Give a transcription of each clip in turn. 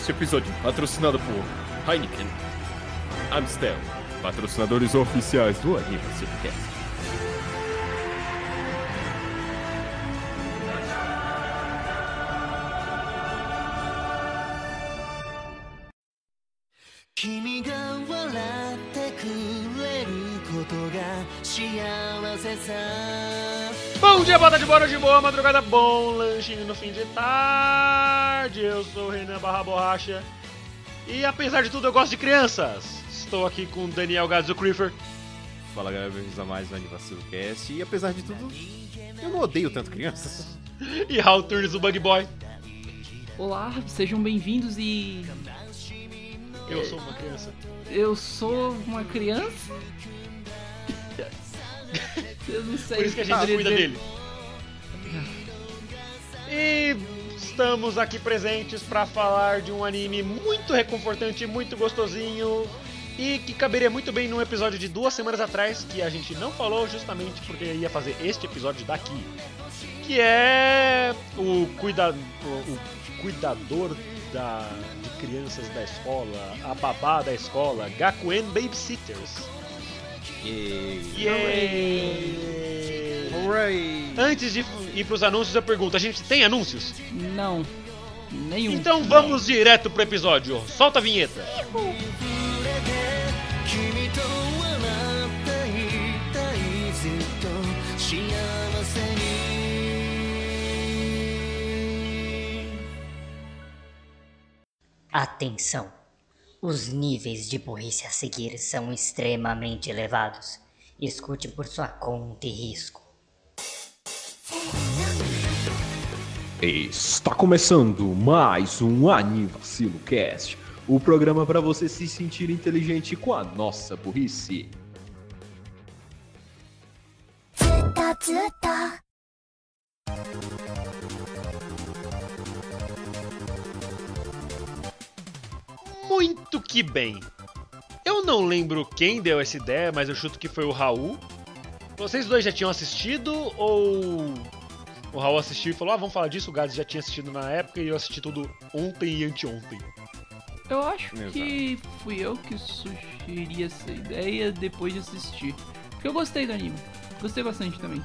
Este episódio patrocinado por Heineken, Amstel, patrocinadores oficiais do Anime Cinecast. Boa tarde, boa noite, boa madrugada, bom lanchinho no fim de tarde. Eu sou o Renan Barra Borracha. E apesar de tudo, eu gosto de crianças. Estou aqui com Daniel Gazzo Creeper. Fala galera, bem-vindos a mais um Anivacilo Cast. E apesar de tudo, eu não odeio tanto crianças. E Raul Turnes, o Bug Boy. Olá, sejam bem-vindos e Eu sou uma criança. eu sou uma criança. Eu não sei. Por isso que a gente cuida dele. E estamos aqui presentes para falar de um anime muito reconfortante, muito gostosinho e que caberia muito bem num episódio de duas semanas atrás que a gente não falou justamente porque ia fazer este episódio daqui, que é o, cuida, o, cuidador da, de crianças da escola, a babá da escola, Gakuen Babysitters. E... Yay! Ray. Antes de ir pros anúncios, eu pergunto: a gente tem anúncios? Não. Nenhum. Então vamos não. direto pro episódio. Solta a vinheta. Atenção! Os níveis de burrice a seguir são extremamente elevados. Escute por sua conta e risco. Está começando mais um Anivacilo Cast, o programa para você se sentir inteligente com a nossa burrice. Zuta, zuta. Muito que bem! Eu não lembro quem deu essa ideia, mas eu chuto que foi o Raul, vocês dois já tinham assistido ou o Raul assistiu e falou: "Ah, vamos falar disso"? O Gades já tinha assistido na época e eu assisti tudo ontem e anteontem. Eu acho Exato. que fui eu que sugeri essa ideia depois de assistir. Porque eu gostei do anime. Gostei bastante também.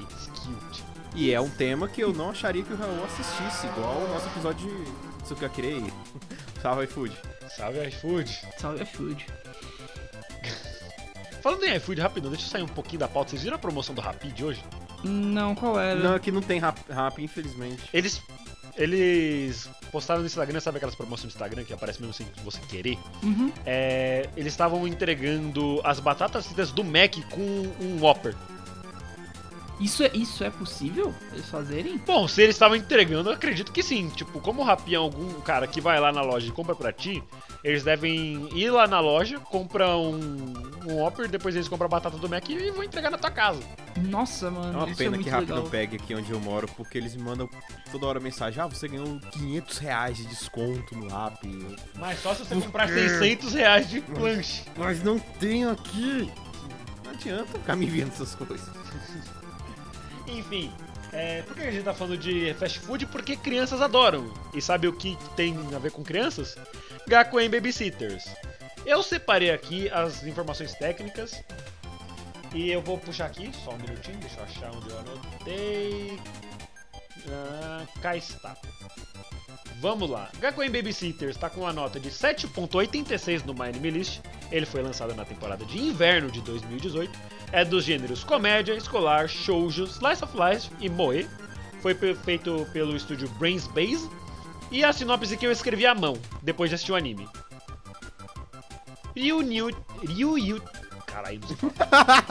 It's cute. E é um tema que eu não acharia que o Raul assistisse, igual o nosso episódio de Tsukakirei. Salve iFood. Salve iFood. Salve a Food. Falando em iFood, rapidão, deixa eu sair um pouquinho da pauta. Vocês viram a promoção do Rapid hoje? Não, qual era? Não, aqui não tem rap, rap, infelizmente. Eles eles postaram no Instagram, sabe aquelas promoções do Instagram que aparece mesmo sem você querer? Uhum. É, eles estavam entregando as batatas fritas do Mac com um Whopper. Isso, é, isso é possível? Eles fazerem? Bom, se eles estavam entregando, eu acredito que sim. Tipo, como o Rappi é algum cara que vai lá na loja e compra pra ti, eles devem ir lá na loja, compram um, um Whopper, depois eles compram a batata do Mac e vão entregar na tua casa. Nossa, É mano. uma isso pena é muito que rápido legal. não pegue aqui onde eu moro, porque eles me mandam toda hora mensagem: ah, você ganhou 500 reais de desconto no rap. Eu, Mas só se você comprar 600 reais de lanche. Mas não tenho aqui. Não adianta ficar me vendo essas coisas. Enfim, é, por que a gente tá falando de fast food? Porque crianças adoram. E sabe o que tem a ver com crianças? Gakuen Babysitters. Eu separei aqui as informações técnicas. E eu vou puxar aqui, só um minutinho, deixa eu achar onde eu anotei. Ah, cá está. Vamos lá. Gakuen Babysitters está com uma nota de 7.86 no My List. Ele foi lançado na temporada de inverno de 2018. É dos gêneros comédia, escolar, shoujo, slice of life e moe. Foi feito pelo estúdio Brains Base. E a sinopse que eu escrevi à mão, depois de assistir o anime. Ryu Ryu Ryu Ryu Caralho, não sei falar.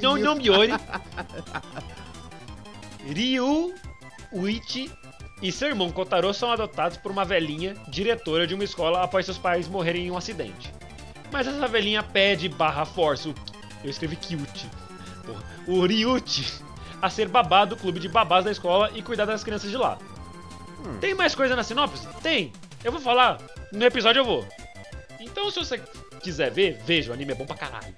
Não, não, Miori. Ryu, Uichi e seu irmão Kotaro são adotados por uma velhinha, diretora de uma escola após seus pais morrerem em um acidente. Mas essa velhinha pede barra força, o, eu escrevi cute, porra, o Ryuchi, a ser babá do clube de babás da escola e cuidar das crianças de lá. Tem mais coisa na sinopse? Tem! Eu vou falar, no episódio eu vou. Então se você quiser ver, veja, o anime é bom pra caralho.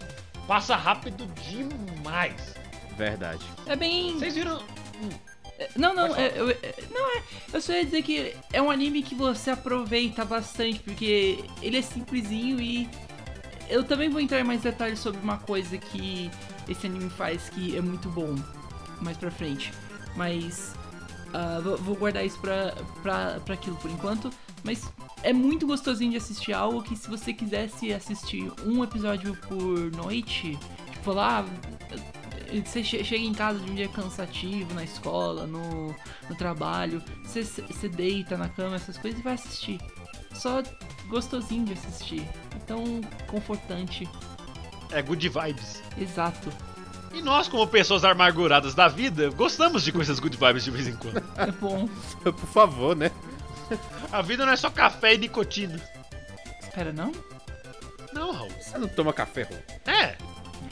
Passa rápido demais. Verdade. É bem. Vocês viram. Não, não, é, eu, é, não é. Eu só ia dizer que é um anime que você aproveita bastante, porque ele é simplesinho e. Eu também vou entrar em mais detalhes sobre uma coisa que esse anime faz que é muito bom mais pra frente. Mas. vou, vou guardar isso pra, pra, pra aquilo por enquanto. Mas é muito gostosinho de assistir algo que se você quisesse assistir um episódio por noite, tipo lá, você che- chega em casa de um dia cansativo, na escola, no, no trabalho, você, você deita na cama, essas coisas e vai assistir. Só gostosinho de assistir. Então, confortante. É good vibes. Exato. E nós, como pessoas amarguradas da vida, gostamos de coisas good vibes de vez em quando. É bom. Por favor, né? A vida não é só café e nicotina. Espera, não? Não, Raul. Você não toma café, Rô? É.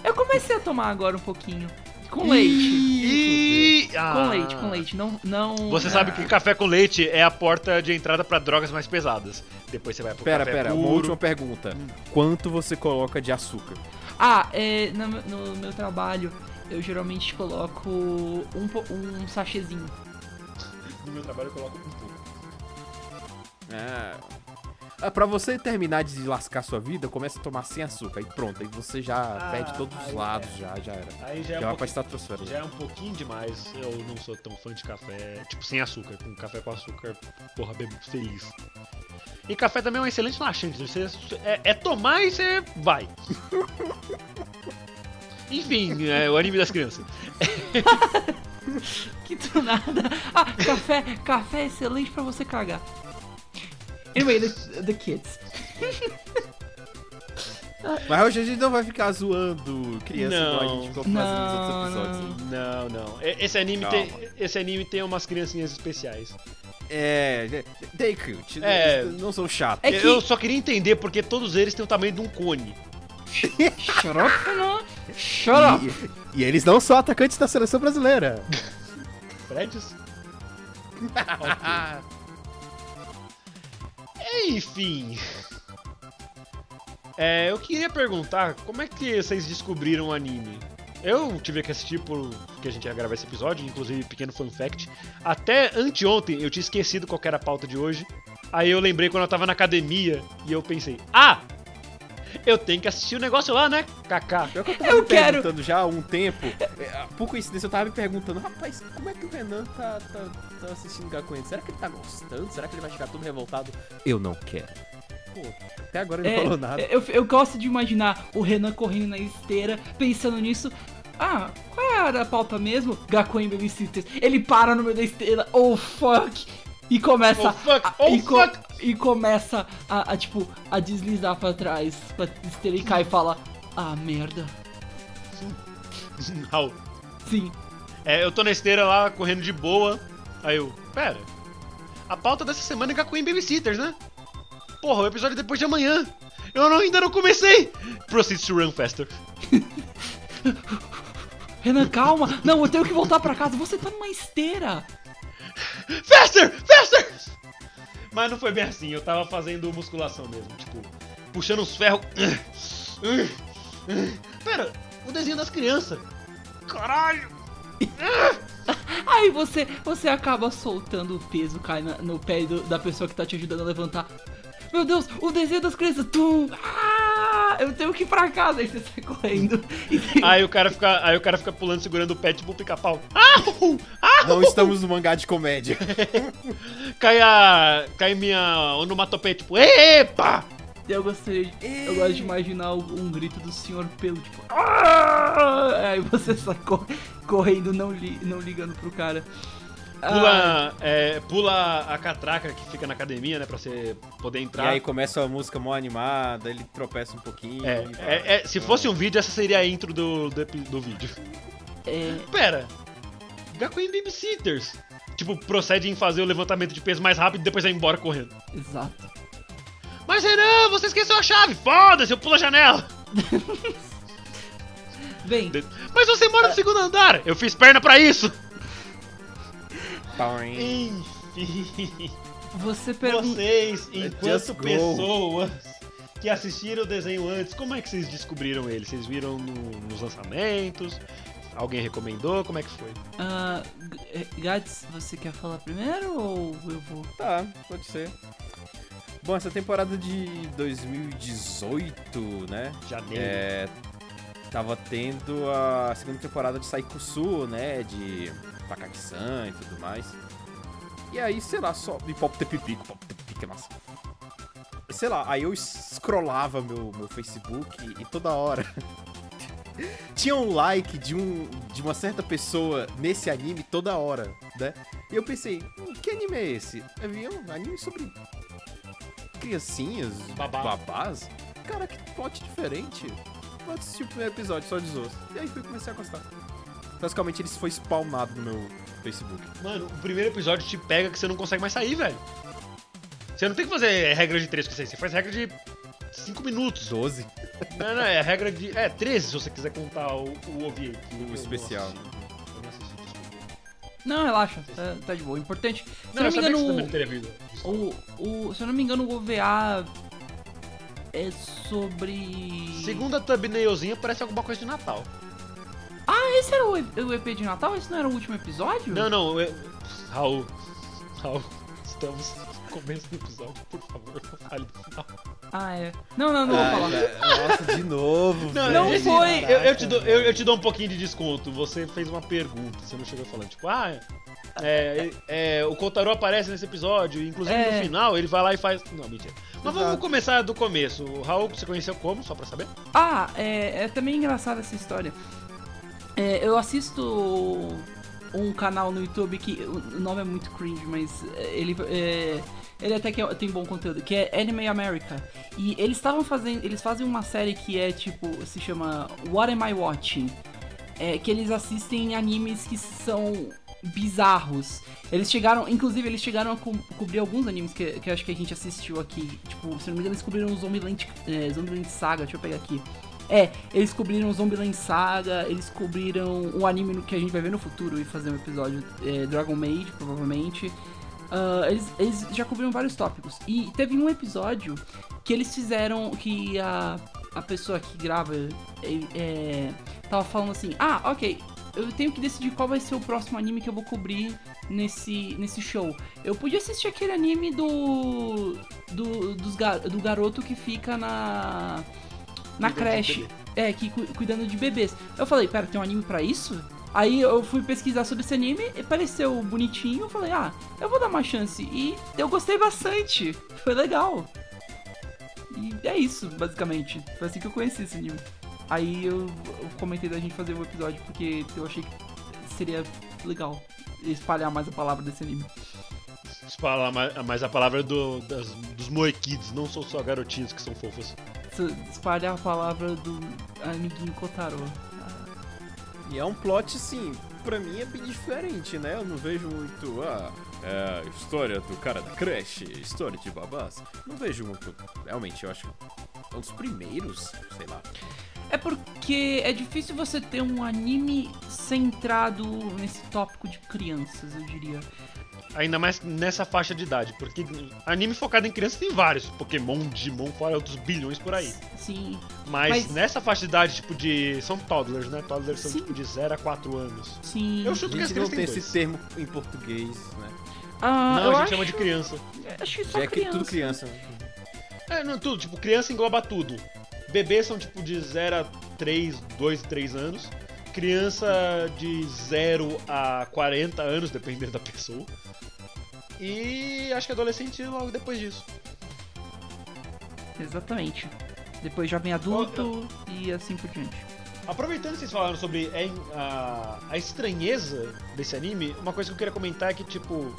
Eu comecei a tomar agora um pouquinho. Com leite. E... Com Ah. leite, com leite. Não. não Você sabe que café com leite é a porta de entrada pra drogas mais pesadas. Depois você vai pro Pera, café pera, puro. uma última pergunta. Quanto você coloca de açúcar? Ah, é, no, no meu trabalho eu geralmente coloco um, um sachêzinho. No meu trabalho eu coloco um pouco. Ah. Ah, pra você terminar de lascar sua vida, começa a tomar sem açúcar. Aí pronto, aí você já Ah, perde todos os lados, é. já, já era. Aí já Já é, um pra pouquinho, estratosfera. já é um pouquinho demais. Eu não sou tão fã de café, tipo, sem açúcar. Com café com açúcar, porra, bebo feliz. E café também é um excelente laxante. Você, é, é tomar e você vai. Enfim, é o anime das crianças. Que do nada. Ah, café, café é excelente pra você cagar. Anyway, the, the kids. Mas hoje a gente não vai ficar zoando criança igual a Não. gente ficou fazendo nos Não, outros episódios. não. Não, não. Esse anime, Calma. tem, esse anime tem umas criancinhas especiais. É, they cute. É. eles não são chatos. É que- Eu só queria entender porque todos eles têm o tamanho de um cone. Shut up, não. Shut up. E, e eles não são atacantes da seleção brasileira. Freds? Enfim. É, eu queria perguntar como é que vocês descobriram o anime? Eu tive que assistir por porque a gente ia gravar esse episódio, inclusive pequeno fun fact. Até anteontem eu tinha esquecido qual que era a pauta de hoje. Aí eu lembrei quando eu tava na academia e eu pensei: "Ah, eu tenho que assistir o negócio lá, né? Kaká". Pior que eu tava Eu me quero- perguntando já há um tempo. é, Por coincidência, eu tava me perguntando, rapaz, como é que o Renan tá, tá, tá assistindo Gakuen? Será que ele tá gostando? Será que ele vai ficar todo revoltado? Eu não quero. Pô, até agora ele É, não falou nada. Eu, eu gosto de imaginar o Renan correndo na esteira, pensando nisso. Ah, qual era a pauta mesmo? Gakuen Babysitters. Ele para no meio da esteira, oh fuck! E começa. Oh, fuck, a- oh, e, fuck. e começa a, a, tipo, a deslizar pra trás. Pra esteira e cai e fala: Ah, merda. Raul. Sim. É, eu tô na esteira lá, correndo de boa. Aí eu, pera. A pauta dessa semana é Gakuen Babysitters, né? Porra, o episódio é depois de amanhã. Eu não- ainda não comecei. Proceed to run faster. Renan, calma! Não, eu tenho que voltar pra casa. Você tá numa esteira. Faster! Faster! Mas não foi bem assim, eu tava fazendo musculação mesmo, tipo, puxando os ferros. Pera, o desenho das crianças. Caralho! Aí você, você acaba soltando o peso, cai na- no pé do- da pessoa que tá te ajudando a levantar. Meu Deus, o desenho das crianças. Tum! Ah, eu tenho que ir pra casa. Aí você sai correndo. Aí o cara fica, aí o cara fica pulando, segurando o pé tipo um pica-pau. Au! Au! Não estamos no mangá de comédia. Cai a. Cai minha onomatopeia, tipo, epa! Eu gostaria de, Eu gosto de imaginar um, um grito do senhor pelo, tipo. "Ah!" Aí você sai cor- correndo, não, li- não ligando pro cara. Ah, Pula, é, pula a catraca que fica na academia, né? Pra você poder E entrar. aí começa a música mó animada, ele tropeça um pouquinho. É, e é, é, se fosse um vídeo, essa seria a intro do, do, do vídeo. é, Pera, Gakuen Babysitters. Tipo, procede em fazer o levantamento de peso mais rápido e depois vai embora correndo. exato. Mas Renan, você esqueceu a chave! Foda-se, eu pulo a janela! Bem, Mas você mora no segundo andar! Eu fiz perna pra isso! Enfim, você pergunta. vocês, enquanto pessoas que assistiram o desenho antes, como é que vocês descobriram ele? Vocês viram no- nos lançamentos? Alguém recomendou? Como é que foi? Eh, Gats, você quer falar primeiro ou eu vou? Tá, pode ser. Bom, essa temporada de 2018, né? Janeiro. É, tava tendo a segunda temporada de Saikusu, né? De Takagi-san e tudo mais. E aí, sei lá, só. E Pop Tepipico, Pop Tepipico é massa. Sei lá, aí eu scrollava meu, meu Facebook e, e toda hora. Tinha um like de, um, de uma certa pessoa nesse anime toda hora, né? E eu pensei, hum, que anime é esse? Eu vi um anime sobre criancinhas, Babá. babás. Cara, que plot diferente. Vou assistir o primeiro episódio só de zoas. E aí fui comecei a gostar. Basicamente, ele foi spawnado no meu Facebook. Mano, o primeiro episódio te pega que você não consegue mais sair, velho. Você não tem que fazer regra de 3 com isso aí, você faz regra de 5 minutos. 12. Não, não, é regra de. É, 13 se você quiser contar o, o OVA. não especial. assisti. Eu não relaxa, tá, tá de boa. Importante. Se Não, eu não me engano, visto. o, o, se eu não me engano, o OVA é sobre. Segunda thumbnailzinha parece alguma coisa de Natal. Ah, esse era o, o EP de Natal? Esse não era o último episódio? Não, não, eu... Raul. Raul, estamos no começo do episódio, por favor, não fale do final. Ah, é. Não, não, não vou falar. Nossa, de novo, Não, Não velho. esse- foi. Eu, eu te dou, eu, eu te dou um pouquinho de desconto. Você fez uma pergunta, você não chegou falando, tipo, ah, é, é, o Kotaro aparece nesse episódio, inclusive É. no final ele vai lá e faz. Não, mentira. Mas vamos Exato. começar do começo. O Raul, você conheceu como, só pra saber? Ah, é, é também engraçada essa história. É, eu assisto um canal no YouTube que o nome é muito cringe, mas é, ele é, ele até que é- tem bom conteúdo, que é Anime America. E eles estavam fazendo, eles fazem uma série que é tipo, se chama What Am I Watching? É, que eles assistem animes que são bizarros. Eles chegaram, inclusive, eles chegaram a co- cobrir alguns animes que, que acho que a gente assistiu aqui. Tipo, se não me engano, eles cobriram Zombieland, é, Zombieland Saga, deixa eu pegar aqui. É, eles cobriram Zombieland Saga, eles cobriram um anime que a gente vai ver no futuro e fazer um episódio, é, Dragon Maid, provavelmente. Ah, eles, eles já cobriram vários tópicos. E teve um episódio que eles fizeram que a, a pessoa que grava é, é, tava falando assim: Ah, ok, eu tenho que decidir qual vai ser o próximo anime que eu vou cobrir nesse, nesse show. Eu podia assistir aquele anime do. do, dos do garoto que fica na. Na Cuidando creche. É, que cu- cuidando de bebês. Eu falei, pera, tem um anime pra isso? Aí eu fui pesquisar sobre esse anime, e pareceu bonitinho, eu falei, ah, eu vou dar uma chance. E eu gostei bastante. Foi legal. E é isso, basicamente. Foi assim que eu conheci esse anime. Aí eu, eu comentei da gente fazer um episódio porque eu achei que seria legal espalhar mais a palavra desse anime. Mais, mais a palavra do, das, dos moekids, não são só garotinhos que são fofos. Espalhar a palavra do amiguinho Kotaro. E é um plot, assim, pra mim é bem diferente, né? Eu não vejo muito, ah, é a história do cara da creche, história de babás. Não vejo muito. Realmente, eu acho que é um dos primeiros, sei lá. É porque é difícil você ter um anime centrado nesse tópico de crianças, eu diria. Ainda mais nessa faixa de idade, porque anime focado em crianças tem vários. Pokémon, Digimon, fora outros bilhões por aí. Sim. Mas, Mas- nessa faixa de idade, tipo de. São toddlers, né? Toddlers são tipo de 0 a 4 anos. Sim. Eu A chuto que as gente não crianças tem esse dois. termo em português, né? Ah, Não, eu a gente acho, chama de criança. Acho que só Já é que criança. tudo criança. É, não, tudo. Tipo, criança engloba tudo. Bebês são tipo de 0 a 3, 2, 3 anos. Criança de 0 a 40 anos, dependendo da pessoa. E acho que adolescente logo depois disso. Exatamente. Depois jovem adulto e assim por diante. Aproveitando que vocês falaram sobre a, a, a estranheza desse anime, uma coisa que eu queria comentar é que, tipo,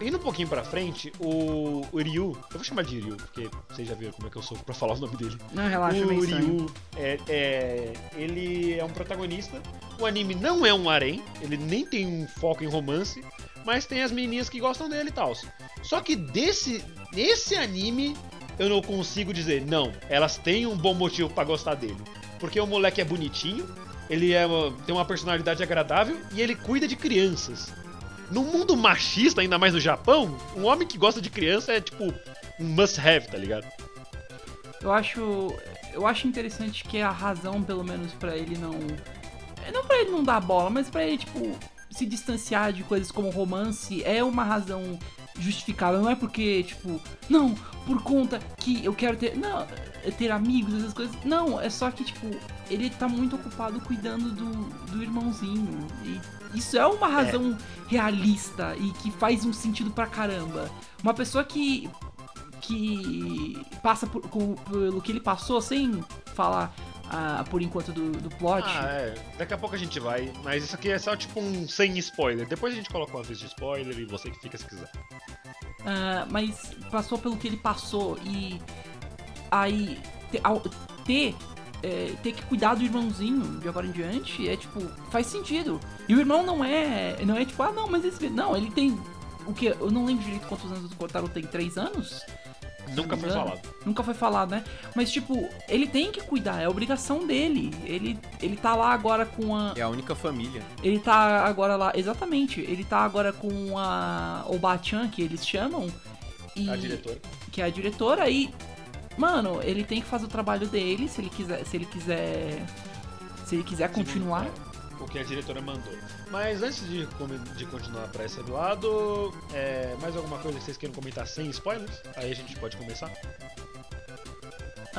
indo um pouquinho pra frente, o, o Ryu, eu vou chamar de Ryu, porque vocês já viram como é que eu sou pra falar o nome dele. Não, relaxa, o. Ryu, é, é, ele é um protagonista. O anime não é um harém, ele nem tem um foco em romance, mas tem as menininhas que gostam dele e tal. Só que desse, desse anime eu não consigo dizer, não, elas têm um bom motivo pra gostar dele. Porque o moleque é bonitinho, ele é tem uma personalidade agradável e ele cuida de crianças. No mundo machista, ainda mais no Japão, um homem que gosta de criança é tipo um must have, tá ligado? Eu acho. Eu acho interessante que a razão, pelo menos, pra ele não. Não pra ele não dar bola, mas pra ele, tipo, se distanciar de coisas como romance é uma razão justificável. Não é porque, tipo, não, por conta que eu quero ter. Não, ter amigos, essas coisas. Não, é só que, tipo, ele tá muito ocupado cuidando do, do irmãozinho. E isso é uma razão realista e que faz um sentido pra caramba. Uma pessoa que. que passa por, com- pelo que ele passou sem falar ah, por enquanto do, do plot. Ah, é. Daqui a pouco a gente vai. Mas isso aqui é só tipo um sem spoiler. Depois a gente coloca um aviso de spoiler e você que fica se quiser. Ah, mas passou pelo que ele passou e aí te- ao- ter é, ter que cuidar do irmãozinho de agora em diante é tipo faz sentido e o irmão não é não é tipo ah não mas esse não ele tem o que eu não lembro direito quantos anos o Kotaro tem três anos Nunca foi engano. falado. Nunca foi falado, né? Mas, tipo, ele tem que cuidar, é obrigação dele. Ele, ele tá lá agora com a. É a única família. Ele tá agora lá. Exatamente. Ele tá agora com a. Obachan, que eles chamam. E, A diretora. Que é a diretora. E. Mano, ele tem que fazer o trabalho dele se ele quiser. Se ele quiser. Se ele quiser continuar. O que a diretora mandou. Mas antes de, de continuar pra esse lado, é, mais alguma coisa que vocês queiram comentar sem spoilers? Aí a gente pode começar.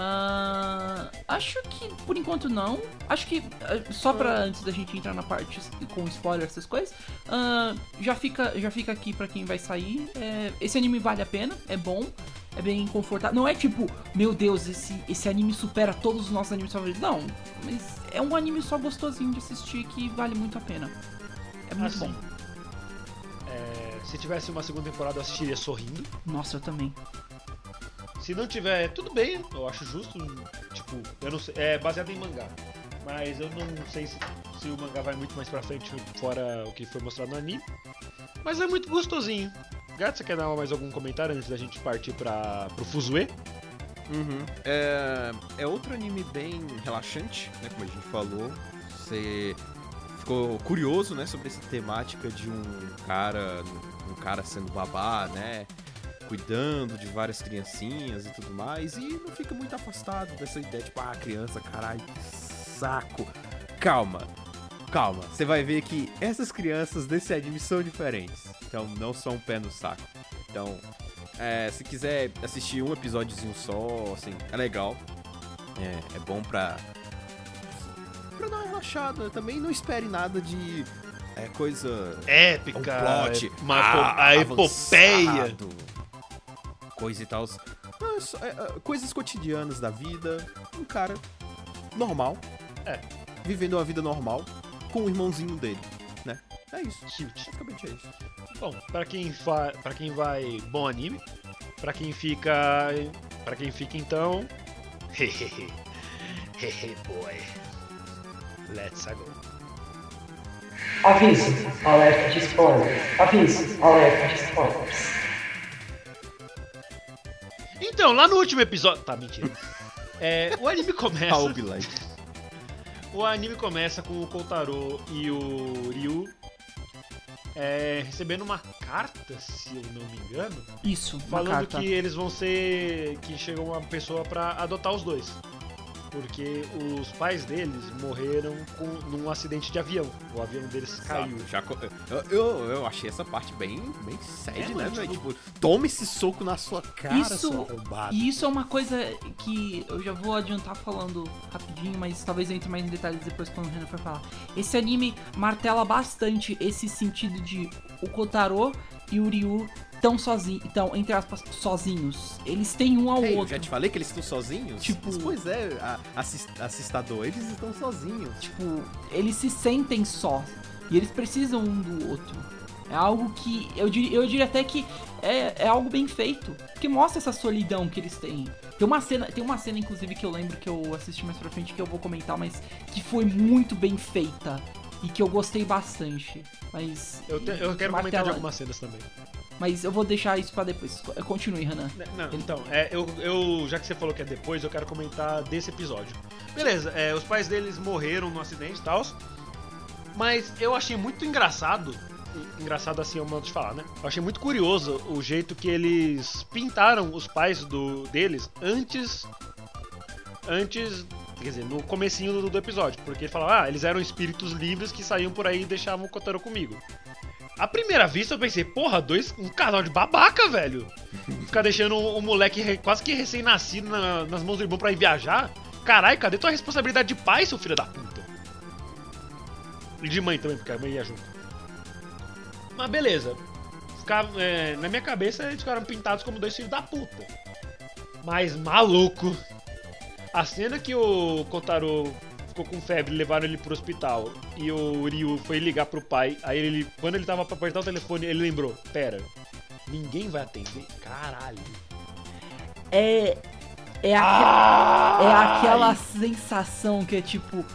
Ah, acho que por enquanto não. Acho que ah, só pra antes da gente entrar na parte com spoiler essas coisas, ah, já fica já fica aqui pra quem vai sair. É, esse anime vale a pena, é bom, é bem confortável. Não é tipo, meu Deus, esse esse anime supera todos os nossos animes favoritos. Não, mas é um anime só gostosinho de assistir que vale muito a pena. É muito Assim, bom. é, se tivesse uma segunda temporada, eu assistiria sorrindo. Nossa, eu também. Se não tiver, tudo bem, eu acho justo. Tipo, eu não sei. É baseado em mangá. Mas eu não sei se, se o mangá vai muito mais pra frente, fora o que foi mostrado no anime. Mas é muito gostosinho. Gato, você quer dar mais algum comentário antes da gente partir pra, pro Fuzue? Uhum. É, é outro anime bem relaxante, né? Como a gente falou. Você ficou curioso, né? Sobre essa temática de um cara, um cara sendo babá, né? Cuidando de várias criancinhas e tudo mais. E não fica muito afastado dessa ideia, tipo, ah, criança, caralho, saco. Calma, calma. Você vai ver que essas crianças desse anime são diferentes. Então não são um pé no saco. Então, é, se quiser assistir um episódiozinho só, assim, é legal. É, é bom pra. pra dar uma relaxada. Também não espere nada de. É, coisa. Épica, um plot. uma ah, epo- a epopeia. Coisa e tal. Não, é é, coisas cotidianas da vida. Um cara normal. É. Vivendo uma vida normal. Com o irmãozinho dele, né? É isso. Cute. Basicamente é isso. Bom, pra quem, fa... pra quem vai, bom anime. Pra quem fica. Pra quem fica então. Hehehe. Hehe, boy. Let's go. Aviso, alerta de spoilers. Aviso, alerta de spoilers. Então, lá no último episódio. Tá, mentira. É, o anime começa. O anime começa com o Kotaro e o Ryu é, recebendo uma carta, se eu não me engano, Isso, uma falando carta. que eles vão ser. que chegou uma pessoa pra adotar os dois. Porque os pais deles morreram com, num acidente de avião. O avião deles caiu. Já eu, eu, eu achei essa parte bem, bem séria, É, né, velho? tipo- Tipo, toma esse soco na sua cara, Isso- seu arrombado. E isso é uma coisa que eu já vou adiantar falando rapidinho, mas talvez eu entre mais em detalhes depois quando o Renan for falar. Esse anime martela bastante esse sentido de o Kotaro e o Ryu tão sozinhos, então, entre aspas, sozinhos. Eles têm um ao eu outro. já te falei que eles estão sozinhos? Tipo- Pois é, a- assis- assistador, eles estão sozinhos. Tipo, eles se sentem só. E eles precisam um do outro. É algo que. Eu diria, eu diria até que é, é algo bem feito. Que mostra essa solidão que eles têm. Tem uma cena, tem uma cena, inclusive, que eu lembro que eu assisti mais pra frente que eu vou comentar, mas que foi muito bem feita. E que eu gostei bastante. Mas. Eu, te- eu quero comentar de algumas cenas também. Mas eu vou deixar isso pra depois. Continue, Renan. Né, Não, então, é, eu, eu- já que você falou que é depois, eu quero comentar desse episódio. Beleza, é, os pais deles morreram no acidente e tal. Mas eu achei muito engraçado. Engraçado assim é o modo de falar, né? Eu achei muito curioso o jeito que eles pintaram os pais do, deles antes. Antes quer dizer, no comecinho do, do episódio, porque ele falava, ah, eles eram espíritos livres que saíam por aí e deixavam o Kotaro comigo. À primeira vista eu pensei, porra, dois, um casal de babaca, velho. Ficar deixando o, o moleque re- quase que recém-nascido na- nas mãos do irmão pra ir viajar. Caralho, cadê tua responsabilidade de pai, seu filho da puta? E de mãe também, porque a mãe ia junto. Mas beleza. Ficava, é, na minha cabeça eles ficaram pintados como dois filhos da puta. Mas maluco. A cena que o Kotaro ficou com febre, levaram ele pro hospital e o Ryu foi ligar pro pai. Aí ele, quando ele tava pra apertar o telefone, ele lembrou: Pera, ninguém vai atender. Caralho. É. É, aque- é aquela sensação que é tipo.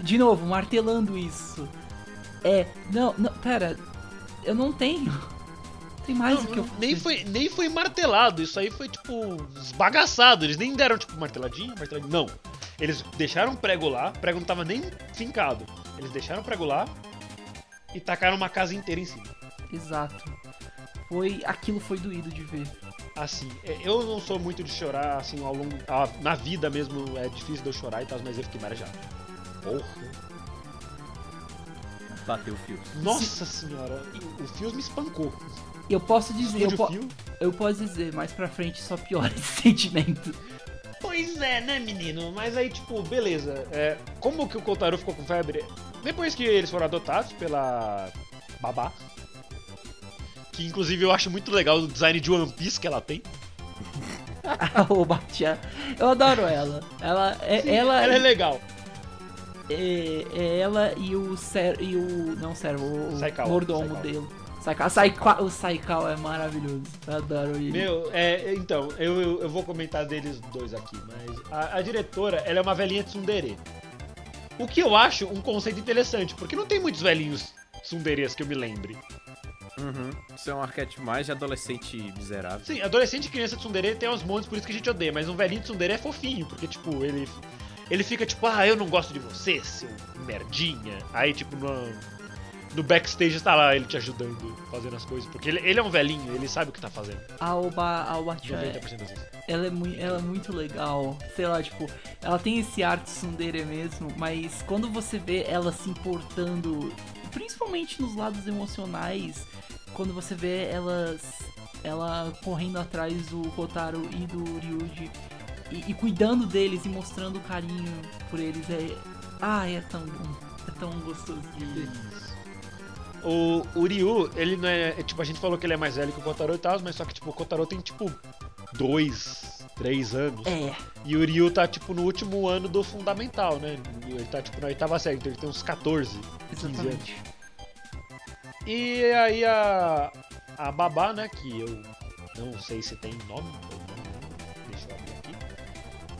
De novo, martelando isso. É. Não, não, pera. Eu não tenho. Tem mais Não, o que eu nem, foi, nem foi martelado, isso aí foi tipo esbagaçado. Eles nem deram tipo marteladinho, marteladinho. Não. Eles deixaram o prego lá, o prego não tava nem fincado. Eles deixaram o prego lá e tacaram uma casa inteira em cima. Exato. Foi. Aquilo foi doído de ver. Assim, é, eu não sou muito de chorar assim ao longo. a- na vida mesmo é difícil de eu chorar e tal, mas eu fiquei marejado. Porra. Bateu o fio. Nossa senhora, o Fios me espancou. Eu posso dizer, eu, po- Fio. eu posso dizer, mais pra frente só piora esse sentimento. Pois é, né, menino? Mas aí, tipo, beleza. É, como que o Kotaro ficou com febre? Depois que eles foram adotados pela Babá. Que inclusive eu acho muito legal o design de One Piece que ela tem. o Batia. Eu adoro ela. Ela é, ela, Ela é legal. é, é ela e o Ser, e o não servo, o Saikawa, mordomo Saikawa. dele. Saikawa, Saikawa, o Saikawa é maravilhoso. Eu adoro ele. Meu, é, então, eu, eu, eu vou comentar deles dois aqui, mas a, a diretora, ela é uma velhinha tsundere. O que eu acho um conceito interessante, porque não tem muitos velhinhos tsunderes que eu me lembre. Uhum. Isso é um arquétipo mais de adolescente miserável. Sim, adolescente e criança tsundere tem uns montes, por isso que a gente odeia, mas um velhinho tsundere é fofinho, porque, tipo, ele. Ele fica tipo, ah, eu não gosto de você, seu merdinha. Aí, tipo, no, no backstage tá lá ele te ajudando, fazendo as coisas. Porque ele, ele é um velhinho, ele sabe o que tá fazendo. A Oba, a Oba-chan, 90% das vezes. ela é, muito, ela é muito legal. Sei lá, tipo, ela tem esse arte tsundere mesmo, mas quando você vê ela se importando, principalmente nos lados emocionais, quando você vê elas ela correndo atrás do Kotaro e do Ryuji e, e cuidando deles e mostrando carinho por eles é ah, é tão bom. É tão gostoso de ver. O, o Ryu, ele não é, é, Tipo, a gente falou que ele é mais velho que o Kotaro e tal, mas só que, tipo, o Kotaro tem, tipo, dois, três anos. É, E o Ryu tá, tipo, no último ano do fundamental, né? Ele tá, tipo, na oitava série, então ele tem uns 14, 15 anos. exatamente. E aí a. A babá, né? Que eu não sei se tem nome. Deixa eu abrir aqui.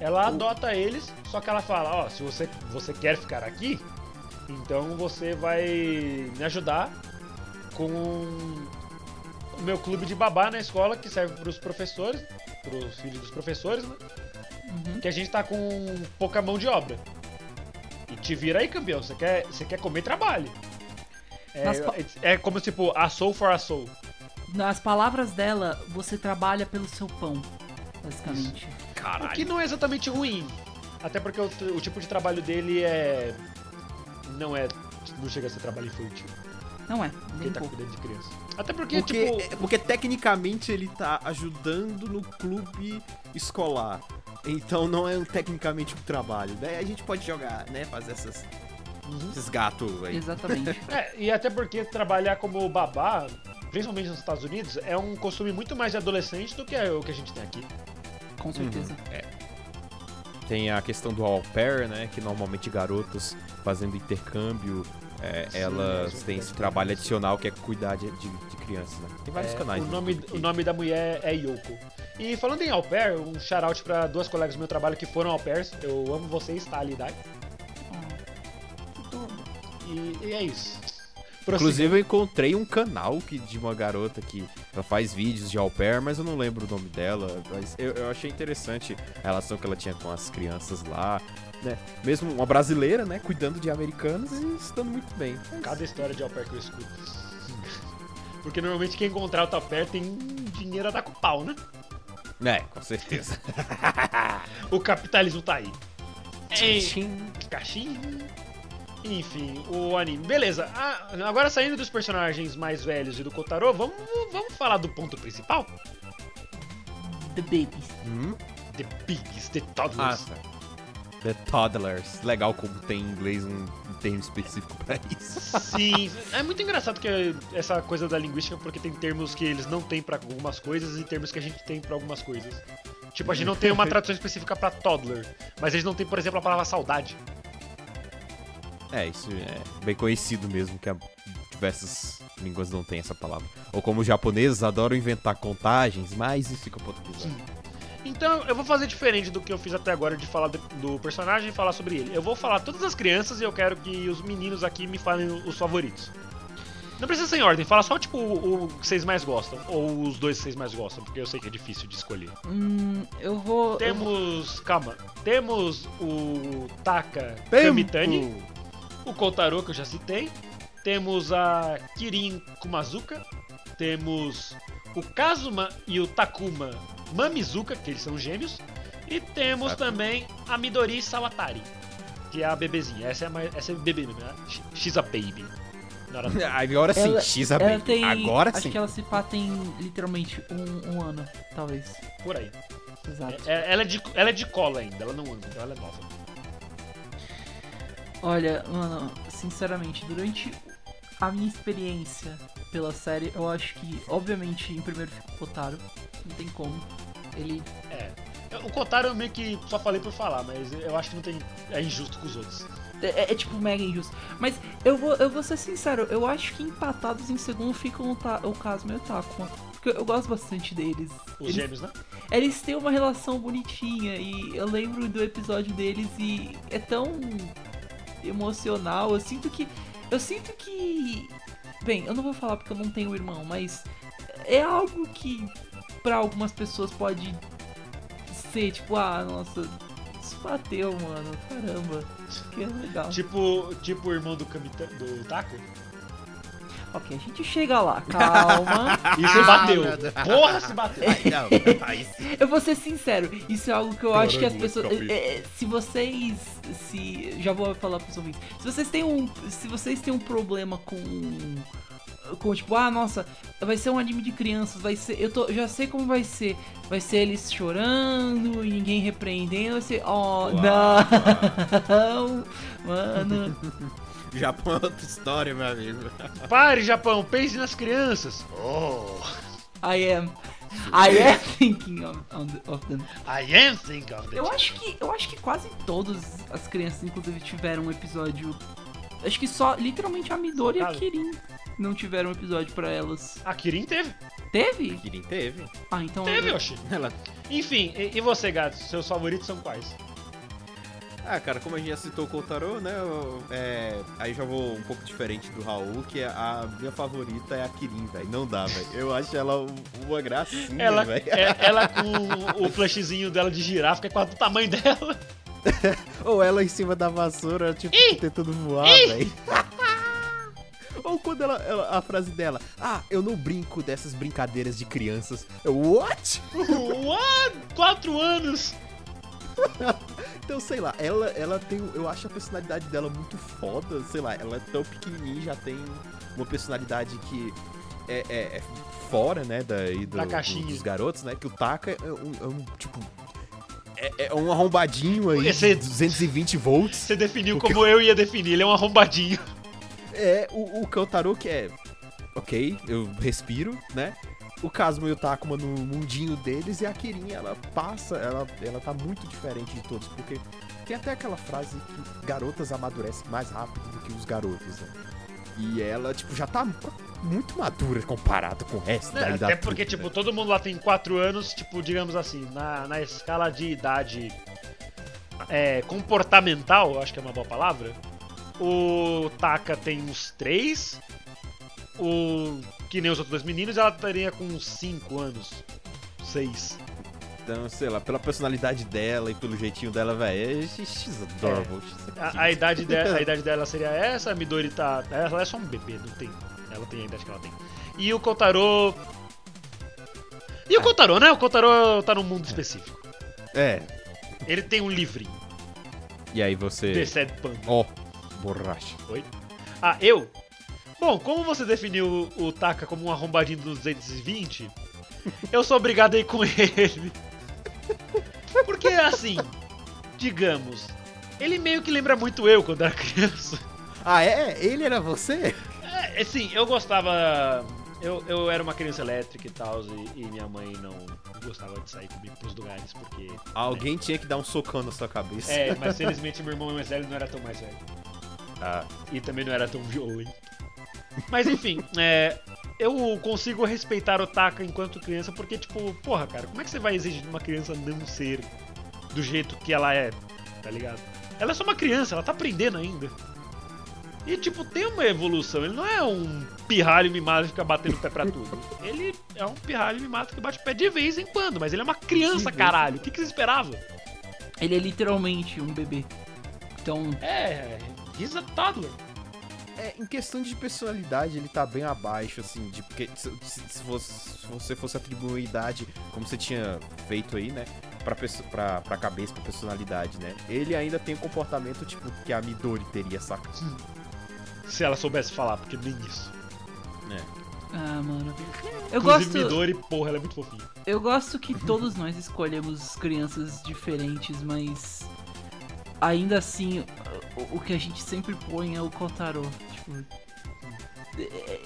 Ela adota eles, só que ela fala, ó, se você, você quer ficar aqui, então você vai me ajudar com o meu clube de babá na escola, que serve pros professores, pros filhos dos professores, né? Uhum. Que a gente tá com pouca mão de obra. E te vira aí, campeão. Você quer, você quer comer, trabalhe. É, pa- é como tipo, a soul for a soul. Nas palavras dela, você trabalha pelo seu pão, basicamente. O Caralho. que não é exatamente ruim. Até porque o, o tipo de trabalho dele é. Não é. Não chega a ser trabalho infantil. Não é, Porque tá pouco. cuidando de criança. Até porque, Porque, tipo. é- porque tecnicamente ele tá ajudando no clube escolar. Então não é um- tecnicamente um trabalho. Daí a gente pode jogar, né? Fazer essas, Uhum. esses gatos aí. Exatamente. É, e até porque trabalhar como babá, principalmente nos Estados Unidos, é um costume muito mais de adolescente do que o que a gente tem aqui. Com certeza. Tem a questão do au pair, né? Que normalmente garotas fazendo intercâmbio, é, Sim, elas as têm esse trabalho adicional que é cuidar de, de, de crianças, né? Tem vários É, canais. O no nome, o nome da mulher é Yoko. E falando em au pair, um shout-out pra duas colegas do meu trabalho que foram au pairs. Eu amo vocês, tá, Lidai? E, e é isso. Prossiga. Inclusive eu encontrei um canal que, de uma garota que ela faz vídeos de au pair, mas eu não lembro o nome dela. Mas eu, eu achei interessante a relação que ela tinha com as crianças lá. Né? Mesmo uma brasileira, né? Cuidando de americanos e estando muito bem. Mas- Cada história de au pair que eu escuto. Porque normalmente quem encontrar o au pair tem dinheiro a dar com o pau, né? É, com certeza. O capitalismo tá aí. Ei, Caixinha. Enfim, o anime. Beleza, ah, agora saindo dos personagens mais velhos e do Kotaro, vamos, vamos falar do ponto principal? The Babies. Hum? The Pigs, The Ah, Toddlers. tá. The Toddlers. Legal como tem em inglês um, termo específico pra isso. Sim, é muito engraçado que essa coisa da linguística, porque tem termos que eles não têm pra algumas coisas e termos que a gente tem pra algumas coisas. Tipo, a gente não tem uma tradução específica pra toddler, mas eles não têm, por exemplo, a palavra saudade. É, isso é bem conhecido mesmo, que a- diversas línguas não têm essa palavra. Ou como os japoneses adoram inventar contagens, mas isso fica português. Então, eu vou fazer diferente do que eu fiz até agora de falar do personagem e falar sobre ele. Eu vou falar todas as crianças e eu quero que os meninos aqui me falem os favoritos. Não precisa ser em ordem, fala só tipo o, o que vocês mais gostam, ou os dois que vocês mais gostam, porque eu sei que é difícil de escolher. Hum, eu vou. eu vou- Temos, calma, temos o Taka Kamitani, o Kotaro que eu já citei, temos a Kirin Kumazuka, temos o Kazuma e o Takuma Mamizuka, que eles são gêmeos, e temos também a Midori Sawatari, que é a bebezinha, essa é a, mais, essa é a bebê né? She's a baby. Agora sim, Ela- X a ela tem. Agora acho sim. que ela se pá tem literalmente um, um ano, talvez. por aí. Exato. É- ela, é de, ela é de cola ainda, ela não anda, então ela é nova. Olha, mano, sinceramente, durante a minha experiência pela série, eu acho que, obviamente, em primeiro fica o Kotaro. Não tem como. Ele. É. O Kotaro eu meio que só falei por falar, mas eu acho que não tem. É injusto com os outros. É, é, tipo mega injusto. Mas eu vou, eu vou ser sincero, eu acho que empatados em segundo ficam o, Ta, o Kazuma e o Takuma. Porque eu gosto bastante deles. Os Eles- gêmeos, né? Eles têm uma relação bonitinha e eu lembro do episódio deles e é tão emocional. Eu sinto que. Eu sinto que. Bem, eu não vou falar porque eu não tenho irmão, mas é algo que pra algumas pessoas pode ser tipo, ah, nossa, isso bateu, mano. Caramba. Que legal. Tipo, tipo o irmão do, do Taco. Ok, a gente chega lá, calma. Isso bateu. Porra, se bateu. não, aí sim. Eu vou ser sincero, isso é algo que eu acho que as pessoas. é, é, se vocês. Se. Já vou falar pros ouvintes. Se vocês têm um. Se vocês têm um problema com. Com tipo, ah, nossa, vai ser um anime de crianças, vai ser. Eu tô, já sei como vai ser. Vai ser eles chorando e ninguém repreendendo, vai ser. Oh, não! Mano. Japão é outra história, meu amigo. Pare, Japão, pense nas crianças. Oh, I am. I am thinking of, on the- of them. I am thinking of Eu it. acho que eu acho que quase todas as crianças, inclusive, tiveram um episódio. Acho que só literalmente a Midori e a. Kirin não tiveram um episódio pra elas. A Kirin teve. Teve? Kirin teve. Ah, então. Teve, eu- Oxi. Ela... Enfim, e, e você, gato? Seus favoritos são quais? Ah, cara, como a gente já citou o Kotaro, né? eu- é, aí já vou um pouco diferente do Raul, que a minha favorita é a Kirin, velho. Não dá, velho. Eu acho ela um- uma gracinha, Ela, velho. é- ela com o plushzinho dela de girafa, que é quase do tamanho dela. Ou ela em cima da vassoura, tipo, tentando voar, velho. Ou quando ela, ela- a frase dela, ah, eu não brinco dessas brincadeiras de crianças. Eu, what? What? Quatro anos. Então, sei lá, ela, ela tem, eu acho a personalidade dela muito foda, sei lá, ela é tão pequenininha já tem uma personalidade que é, é- é fora, né, daí do, Da do- dos garotos, né, que o Taka é um, é um, tipo, é, é um arrombadinho aí Esse- de 220 volts. Você definiu Porque- como eu ia definir, ele é um arrombadinho. É, o, o Kotaro que é, ok, eu respiro, né, o Kazuma e o Takuma no mundinho deles e a Kirin, ela passa, ela, ela tá muito diferente de todos, porque tem até aquela frase que garotas amadurecem mais rápido do que os garotos, né? E ela, tipo, já tá muito madura comparado com o resto daí da Até porque, tipo, né? todo mundo lá tem 4 anos, tipo, digamos assim, na, na escala de idade é, comportamental, acho que é uma boa palavra. O Taka tem uns 3. O. Que nem os outros dois meninos, ela estaria com uns 5 anos. 6. Então, sei lá, pela personalidade dela e pelo jeitinho dela, velho, é she's adorable. she's A, cute. a idade de, a idade dela seria essa, a Midori tá. Ela é só um bebê, não tem. Ela tem a idade que ela tem. E o Kotaro. E o Kotaro, né? O Kotaro tá num mundo específico. É, Ele tem um livrinho. E aí você. The Sad Panda. Ó, borracha. Oi? Ah, eu? Bom, como você definiu o, o Taka como um arrombadinho dos 220, eu sou obrigado a ir com ele. Porque, assim, digamos, ele meio que lembra muito eu quando era criança. Ah, é? Ele era você? É, assim, eu gostava. Eu, eu era uma criança elétrica e tal, e, e minha mãe não gostava de sair comigo pros lugares, porque. Alguém tinha que dar um socão na sua cabeça. É, mas felizmente meu irmão mais velho não era tão mais velho. Ah, E também não era tão violento. Mas enfim, é, eu consigo respeitar o Taka enquanto criança, porque, tipo, porra, cara, como é que você vai exigir de uma criança não ser do jeito que ela é, tá ligado? Ela é só uma criança, ela tá aprendendo ainda. E, tipo, tem uma evolução. Ele não é um pirralho mimado que fica batendo o pé pra tudo. Ele é um pirralho mimado que bate o pé de vez em quando, mas ele é uma criança, caralho. O que, que você esperava? Ele é literalmente um bebê. Então, É, he's a toddler. É, em questão de personalidade, ele tá bem abaixo, assim, de porque se, se- se você, se você fosse atribuir uma idade, como você tinha feito aí, né? Pra, pra, pra cabeça, pra personalidade, né? Ele ainda tem um comportamento, tipo, que a Midori teria, saca? Se ela soubesse falar, porque nem isso. ah, mano. Eu Inclusive, gosto, Midori, porra, ela é muito fofinha. eu gosto que todos nós escolhemos crianças diferentes, mas ainda assim, o, o que a gente sempre põe é o Kotaro. Tipo,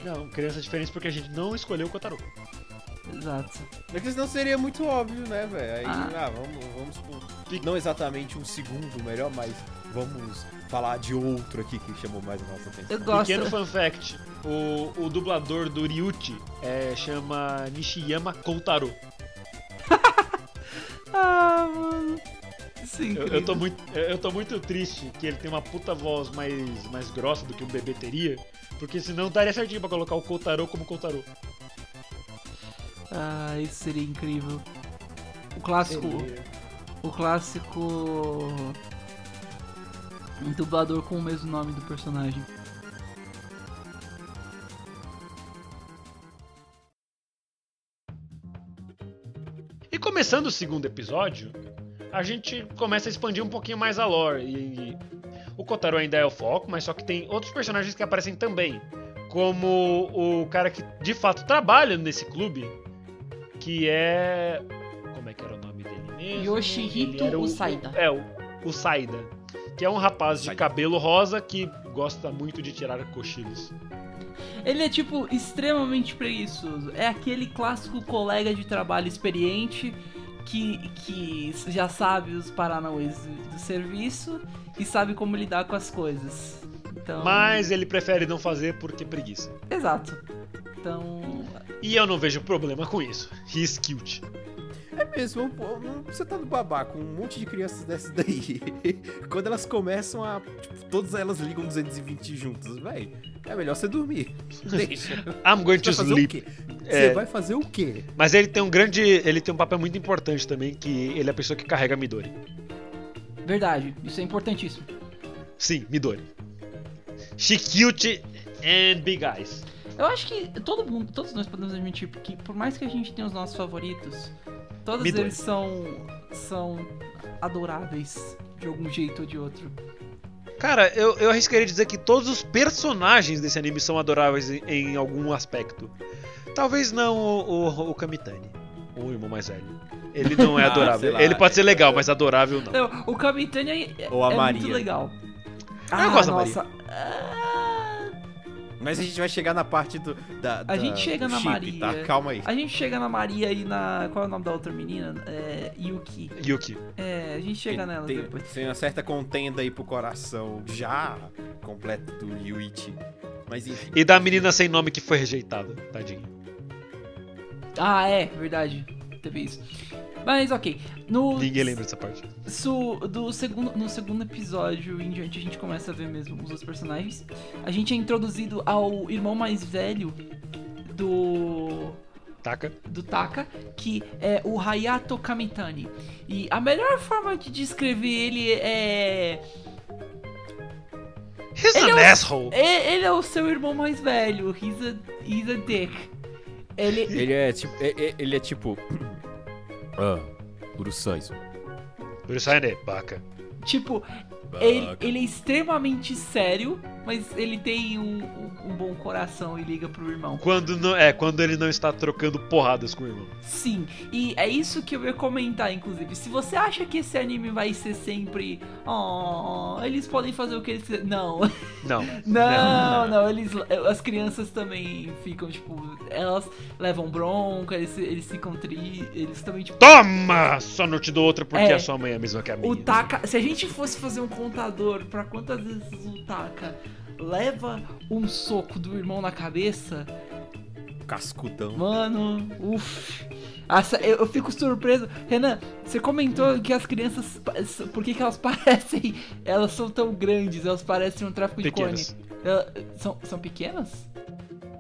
Não, crianças diferentes porque a gente não escolheu o Kotaro. exato. Porque senão seria muito óbvio, né, velho? Aí, Ah. ah, vamos, vamos por- Não exatamente um segundo melhor, mas vamos falar de outro aqui que chamou mais a nossa atenção. Eu gosto. Pequeno fun fact: o, o dublador do Ryuchi é, chama Nishiyama Koutaro. Ah, mano. É Eu, eu, tô muito, eu tô muito triste que ele tem uma puta voz mais, mais grossa do que um bebê teria, porque senão daria certinho pra colocar o Koutaro como Koutaro. Ah, isso seria incrível. O clássico. O clássico. Um dublador com o mesmo nome do personagem. E começando o segundo episódio, a gente começa a expandir um pouquinho mais a lore. E o Kotaro ainda é o foco, mas só que tem outros personagens que aparecem também. Como o cara que de fato trabalha nesse clube, que é. Como é que era o nome dele mesmo? Yoshihito era o- Usaida. É, o, o Saida. Que é um rapaz de cabelo rosa que gosta muito de tirar cochilos. Ele é tipo extremamente preguiçoso. É aquele clássico colega de trabalho experiente que, que já sabe os paranauês do, do serviço e sabe como lidar com as coisas. Então, Mas ele prefere não fazer porque preguiça. Exato. Então. E eu não vejo problema com isso. He's cute. É mesmo, você tá no babá com um monte de crianças dessas daí. Quando elas começam a. Tipo, todas elas ligam 220 juntas, velho. É melhor você dormir. Deixa. I'm going to sleep. É. Você vai fazer o quê? Mas ele tem um grande. Ele tem um papel muito importante também, que ele é a pessoa que carrega a Midori. Verdade, isso é importantíssimo. Sim, Midori. She cute and big eyes. Eu acho que todo mundo, todos nós podemos admitir que por mais que a gente tenha os nossos favoritos, todos Midori. eles são são adoráveis de algum jeito ou de outro. Cara, eu, eu arriscaria dizer que todos os personagens desse anime são adoráveis em, em algum aspecto. Talvez não o, o, o Kamitani, o irmão mais velho. Ele não é Ah, adorável. lá. ele pode ser legal, mas adorável não. Não, o Kamitani é, Ou a é Maria. muito legal. Eu gosto da nossa. Mas a gente vai chegar na parte do. Da, da- gente chega na chip, Maria. Tá? Calma aí. a gente chega na Maria e na. Qual é o nome da outra menina? É, Yuki. Yuki. É, a gente chega nela tem, depois. tem uma certa contenda aí pro coração já completo do Yuichi. Mas enfim. E da menina sem nome que foi rejeitada, tadinho. Ah, é, verdade. Teve isso. Mas ok. No, Ninguém lembra dessa parte. Su- do segundo, no segundo episódio em diante a gente começa a ver mesmo os outros personagens. A gente é introduzido ao irmão mais velho do Taca. do Taka, que é o Hayato Kamitani. E a melhor forma de descrever ele é He's Ele an é o- asshole. é- ele é o seu irmão mais velho. He's a, he's a dick. Ele Ele é tipo. Ele é tipo. Ah, Urusaizo. Bruce Wayne, baca. tipo ele, ele é extremamente sério, mas ele tem um, um- um bom coração e liga pro irmão. Quando, não, é, quando ele não está trocando porradas com o irmão. Sim, e é isso que eu ia comentar, inclusive. Se você acha que esse anime vai ser sempre. Oh, eles podem fazer o que eles quiserem. Não. Não. Não, não, eles. As crianças também ficam, tipo. Elas levam bronca, eles, eles ficam tri. Eles também, tipo. Toma! Só não te dou outra porque É. a sua mãe é a mesma que a minha. O Taka. Se a gente fosse fazer um contador pra quantas vezes o Taka leva um soco do irmão na cabeça, Cascudão. Mano, uff. Eu, eu fico surpreso. Renan, você comentou que as crianças. Por que, que elas parecem. Elas são tão grandes, elas parecem um tráfico de Pequenas. cone. Ela- são, são pequenas?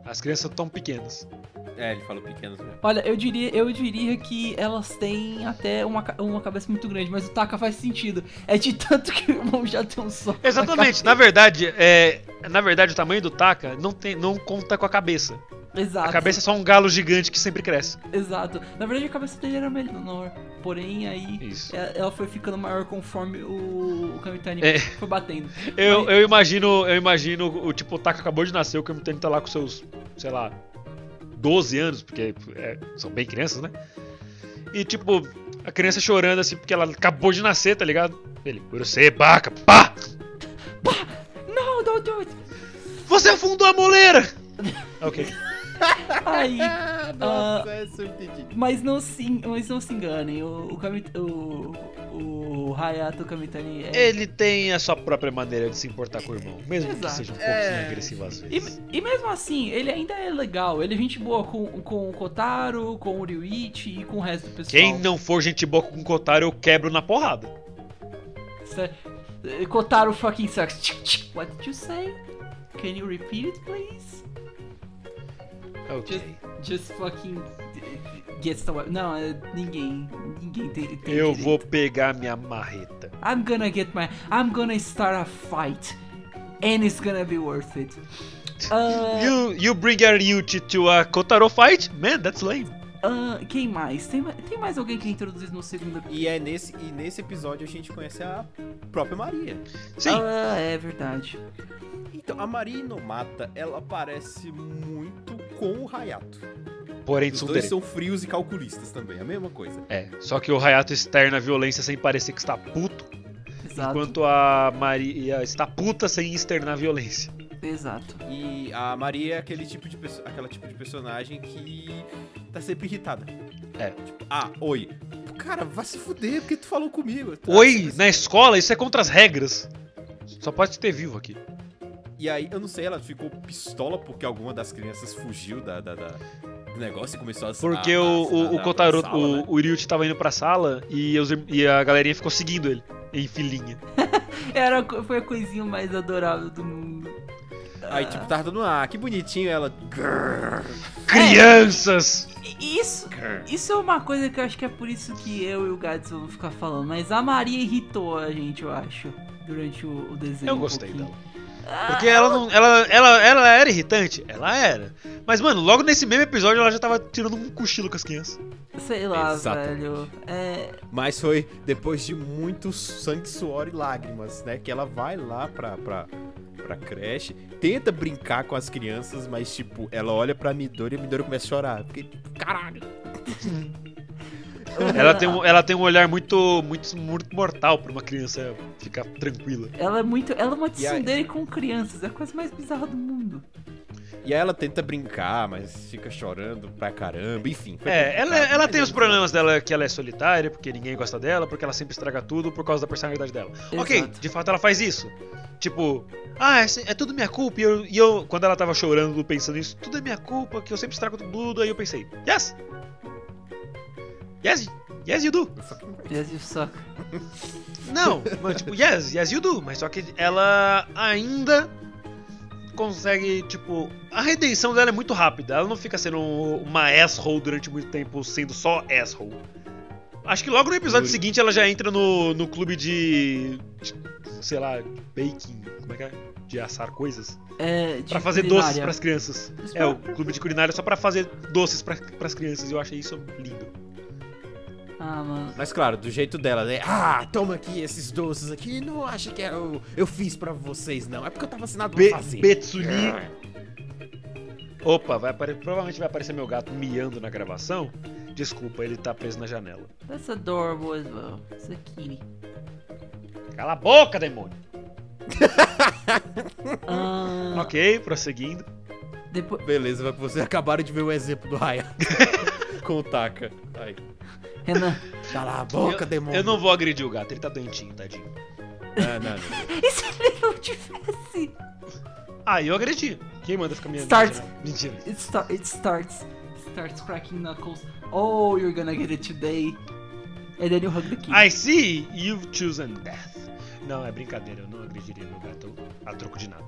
As crianças tão pequenas. É, ele falou pequenos mesmo. Olha, eu diria, eu diria que elas têm até uma, uma cabeça muito grande, mas o Taka faz sentido. É de tanto que o irmão já tem um soco. na Exatamente. Na cabeça. verdade, é, na verdade, o tamanho do Taka não, tem, não conta com a cabeça. Exato. A cabeça é só um galo gigante que sempre cresce. Exato. Na verdade, a cabeça dele era menor. Porém, aí Isso. é- ela foi ficando maior conforme o, o Kamitani É. foi batendo. Eu, Mas- eu imagino, eu imagino o tipo, o Taka acabou de nascer, o Kamitani tá lá com seus, sei lá, 12 anos, porque é, são bem crianças, né? E tipo, a criança chorando assim, porque ela acabou de nascer, tá ligado? Ele, você, baca, pá! No, don't do it! Você afundou a moleira! ok. Aí, Nossa, eu entendi. mas não se, mas não se enganem, o, o, o, o Hayato Kamitani é... Ele tem a sua própria maneira de se importar com o irmão, mesmo que Exato. seja um pouquinho É. agressivo às E, vezes. e mesmo assim, ele ainda é legal. Ele é gente boa com, com o Kotaro, com o Ryuichi e com o resto do pessoal. Quem não for gente boa com o Kotaro, eu quebro na porrada. Kotaro fucking sucks. What did you say? Can you repeat it, please? Ok. Just, just fucking gets the weapon. Não, é, ninguém, ninguém tem, tem Eu direito. vou pegar minha marreta. I'm gonna get my. I'm gonna start a fight. And it's gonna be worth it. Ah, You, you bring your Yuchi to a Kotaro fight? Man, that's lame. ah, quem mais? Tem, tem mais alguém que introduz no segundo episódio? E é nesse, e nesse episódio a gente conhece a própria Maria. Sim. Ah, é verdade. Então, a Maria Inomata, ela parece muito com o Hayato. Porém, Os dois são frios e calculistas também, a mesma coisa. É, só que o Hayato externa a violência sem parecer que está puto, Exato. enquanto a Maria está puta sem externar a violência. Exato. E a Maria é aquele tipo de aquela tipo de personagem que tá sempre irritada. É. Tipo, ah, oi. Cara, vai se fuder, porque tu falou comigo. Oi, Ah, na escola isso é contra as regras. Só pode ter vivo aqui. E aí, eu não sei, ela ficou pistola porque alguma das crianças fugiu da, da- da- do negócio e começou a Porque a- o, a- o, a- o Kotaro, sala, o, né? o Ryuchi tava indo pra sala e, os ir- e a galerinha ficou seguindo ele, em filinha. Era, foi a coisinha mais adorável do mundo. Aí, tipo, tava dando, ah, que bonitinho ela. Crianças! E Isso, isso é uma coisa que eu acho que é por isso que eu e o Gads vamos ficar falando. Mas a Maria irritou a gente, eu acho, durante o, o desenho. Eu um gostei pouquinho. dela. Porque ela não. Ela, ela, ela era irritante? Ela era. Mas, mano, logo nesse mesmo episódio ela já tava tirando um cochilo com as crianças. Sei lá, Exato. velho. É. Mas foi depois de muito sangue, suor e lágrimas, né? Que ela vai lá pra, pra, pra creche, tenta brincar com as crianças, mas, tipo, ela olha pra Midori e a Midori começa a chorar. Porque, caralho. Ela tem um, ela tem um olhar muito, muito, muito mortal pra uma criança ficar tranquila. Ela é muito. Ela é uma aí- tsundere com crianças. É a coisa mais bizarra do mundo. E aí ela tenta brincar, mas fica chorando pra caramba, enfim. É, ela, ela tem os problemas dela que ela é solitária, porque ninguém gosta dela, porque ela sempre estraga tudo por causa da personalidade dela. Ok, Exato. de fato ela faz isso. Tipo, ah, é, é tudo minha culpa. E eu, e eu, quando ela tava chorando, pensando nisso, tudo é minha culpa, que eu sempre estrago tudo, aí eu pensei, yes! Yes, yes you do. Yes, you suck. Não, mas tipo, yes, yes you do. Mas só que ela ainda consegue, tipo. A redenção dela é muito rápida. Ela não fica sendo uma asshole durante muito tempo, sendo só asshole. Acho que logo no episódio Yuri. seguinte ela já entra no, no clube de. sei lá, baking. Como é que é? De assar coisas. É, de Pra fazer culinária. doces pras crianças. Isso É, o clube de culinária só pra fazer doces pra, pras crianças. Eu achei isso lindo. Ah, mano. Mas claro, do jeito dela, né? Ah, toma aqui esses doces aqui. Não acha que eu, eu fiz pra vocês, não. É porque eu tava assinado Be pra fazer. Betsuli. Opa, vai apare- provavelmente vai aparecer meu gato miando na gravação. Desculpa, ele tá preso na janela. That's adorable as well. It's a kitty. Cala a boca, demônio! Ah, Ok, prosseguindo. depois. Beleza, vai que vocês acabaram de ver o exemplo do Raya. Com o Taka. Aí. Renan. Cala a boca, eu, demônio. eu não vou agredir o gato, ele tá doentinho, tadinho. Ah, não, não. E se ele não tivesse? Ah, eu agredi. Quem manda ficar miando? Start. na janela? Mentira. It, start, it starts. Starts cracking knuckles. Oh, you're gonna get it today. And then you hug the kitty. I see you've chosen death. Não, é brincadeira, eu não agrediria meu gato a troco de nada.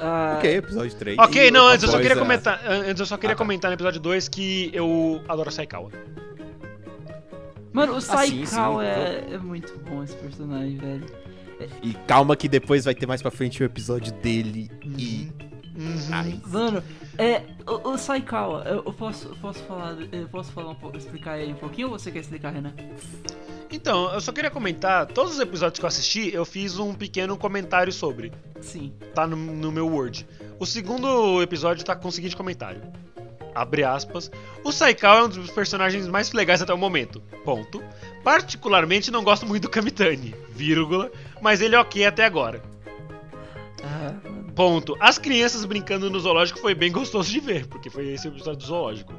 Ah, Ok, episódio 3. Ok, não, antes eu só queria a- comentar. Antes eu só queria Ah, tá. comentar no episódio 2 que eu adoro a Saikawa. Mano, o Ah, sim, Saikawa sim. é, é muito bom esse personagem, velho. E calma que depois vai ter mais pra frente o episódio dele e... Uhum. Ai. Mano, é. O, o Saikawa, eu, eu posso, eu posso falar. Eu posso falar um pouco, explicar ele um pouquinho ou você quer explicar, Renan? Então, eu só queria comentar, todos os episódios que eu assisti, eu fiz um pequeno comentário sobre. Sim. Tá no, no meu Word. O segundo episódio tá com o seguinte comentário. Abre aspas. O Saikawa é um dos personagens mais legais até o momento. Ponto. Particularmente não gosto muito do Kamitani. Vírgula. Mas ele é ok até agora. Mano. Ponto. As crianças brincando no zoológico foi bem gostoso de ver, porque foi esse o episódio do zoológico.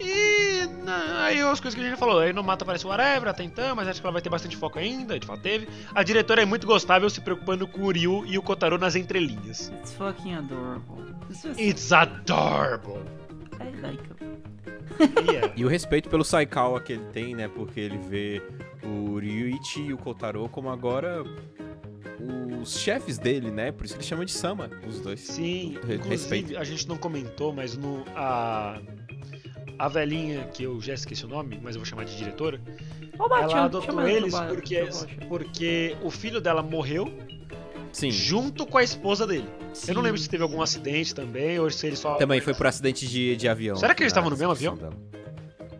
E na- aí as coisas que a gente já falou, aí no Mata aparece o Whatever até então, mas acho que ela vai ter bastante foco ainda, de fato teve. A diretora é muito gostável, se preocupando com o Ryu e o Kotaro nas entrelinhas. It's fucking adorable. It's adorable! I like him. Yeah. E o respeito pelo Saikawa que ele tem, né? Porque ele vê o Ryuichi e o Kotaro como agora os chefes dele, né? Por isso que ele chama de Sama, os dois. Sim, respeito. a gente não comentou, mas no a a velhinha que eu já esqueci o nome, mas eu vou chamar de diretora, Ô, ela Batian, adotou chama ela no eles bar- porque porque o filho dela morreu Sim. junto com a esposa dele. Eu não lembro Sim. se teve algum acidente também, ou se ele só. Também foi por acidente de, de avião. Será que eles estavam no mesmo avião? dela.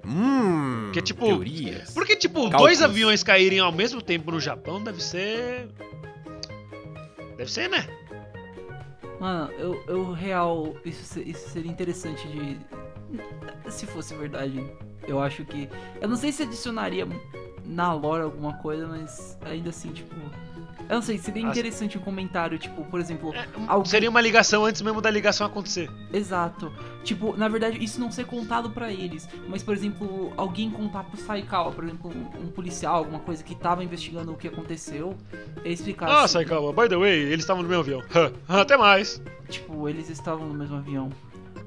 Hum. Porque, tipo, Teorias. Porque, tipo, dois aviões caírem ao mesmo tempo no Japão deve ser. Deve ser, né? Mano, eu, eu real, isso, isso seria interessante de. Se fosse verdade. Eu acho que. Eu não sei se adicionaria na lore alguma coisa, mas ainda assim, tipo. Eu não sei, seria interessante um comentário, tipo, por exemplo. É, Algum- Seria uma ligação antes mesmo da ligação acontecer. Exato. Tipo, na verdade, isso não ser contado pra eles. Mas, por exemplo, alguém contar pro Saikawa, por exemplo, um, policial, alguma coisa que tava investigando o que aconteceu, e explicar Ah, assim, Saikawa, by the way, eles estavam no mesmo avião. Até mais. Tipo, eles estavam no mesmo avião.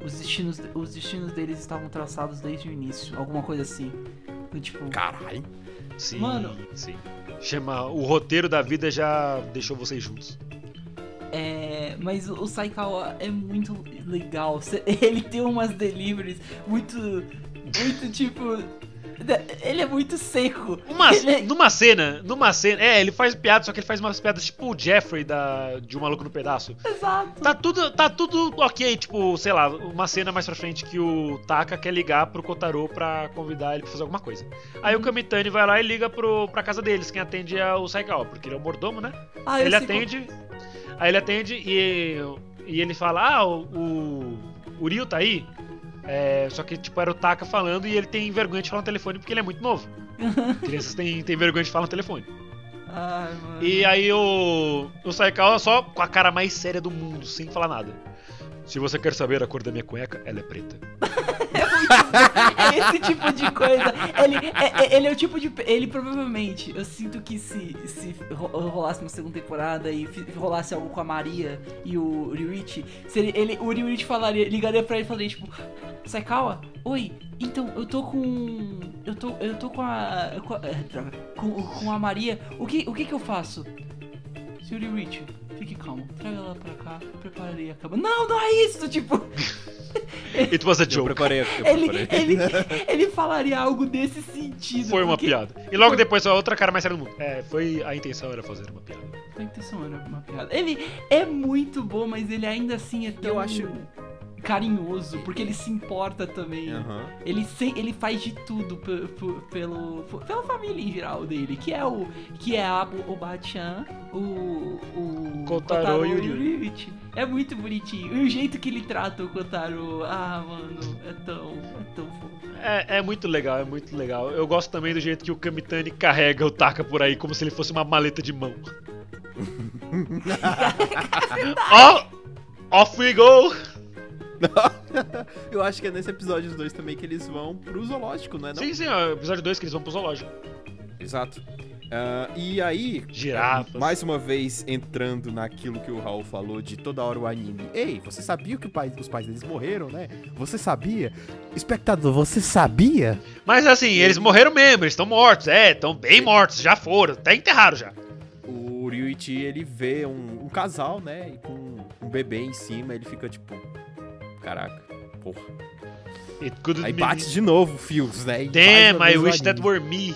Os destinos, os destinos deles estavam traçados desde o início. Alguma coisa assim. Então, tipo, Caralho. Sim, Mano. sim. Chama O Roteiro da Vida já deixou vocês juntos. é. Mas o Saikawa é muito legal. Ele tem umas deliveries muito. Muito tipo. Ele é muito seco. Uma, é- Numa cena, numa cena. É, ele faz piadas, só que ele faz umas piadas tipo o Jeffrey da, de Um Maluco no Pedaço. Exato. Tá tudo, tá tudo ok, tipo, sei lá, uma cena mais pra frente que o Taka quer ligar pro Kotaro pra convidar ele pra fazer alguma coisa. Aí o Kamitani vai lá e liga pro, pra casa deles, quem atende é o Saigawa, porque ele é o mordomo, né? Ah, ele atende, aí ele atende e, e ele fala, ah, o, o, o Ryu tá aí? É, só que, tipo, era o Taka falando e ele tem vergonha de falar no telefone porque ele é muito novo. Crianças têm, têm vergonha de falar no telefone. Ai, mano. E aí o, o Saikawa só com a cara mais séria do mundo, sem falar nada. Se você quer saber a cor da minha cueca, ela é preta. Esse tipo de coisa. Ele é, é- ele é o tipo de. Ele provavelmente. Eu sinto que se, se ro- rolasse uma segunda temporada e rolasse algo com a Maria e o Ryuichi, se ele, o Ryuichi falaria, ligaria pra ele e falaria, tipo, Saikawa, oi, então eu tô com. Eu tô. Eu tô com a. Com a, é, droga, com, com a Maria. O que, o que que eu faço? Senhor Ryuichi, fique calmo. Traga ela pra cá, eu prepararei a cama. Não, não é isso, tipo. It was a Eu joke. preparei. Eu Ele, preparei. ele, ele falaria algo desse sentido. Foi uma porque piada. E logo depois a outra cara mais séria do mundo. É, foi a intenção era fazer uma piada. A intenção era uma piada. Ele é muito bom, mas ele ainda assim é tão. Eu acho- carinhoso, porque ele se importa também. Aham. Ele, se- ele faz de tudo pe- pe- pelo, pela família em geral dele, que é o que é a, o Bachan, o o Kotaro e o Ryu. Ryuichi. É muito bonitinho. E o jeito que ele trata o Kotaro, ah, mano, é tão, é tão fofo. É, é muito legal, é muito legal. Eu gosto também do jeito que o Kamitani carrega o Taka por aí, como se ele fosse uma maleta de mão. Ó! off we go! Eu acho que é nesse episódio 2 também que eles vão pro zoológico, não é? Não? Sim, sim, ó, episódio 2 que eles vão pro zoológico. Exato. Ah, e aí, Girafas. mais uma vez entrando naquilo que o Raul falou de toda hora o anime. Ei, você sabia que o pai- os pais deles morreram, né? Você sabia? Espectador, você sabia? Mas assim, eles morreram mesmo, eles estão mortos, é, estão bem mortos, já foram, até enterraram já. O Ryuichi, ele vê um, um casal, né? E com um bebê em cima, ele fica tipo. Caraca, porra. It could Aí bate me. de novo fios, né? E Damn, I wish that were me.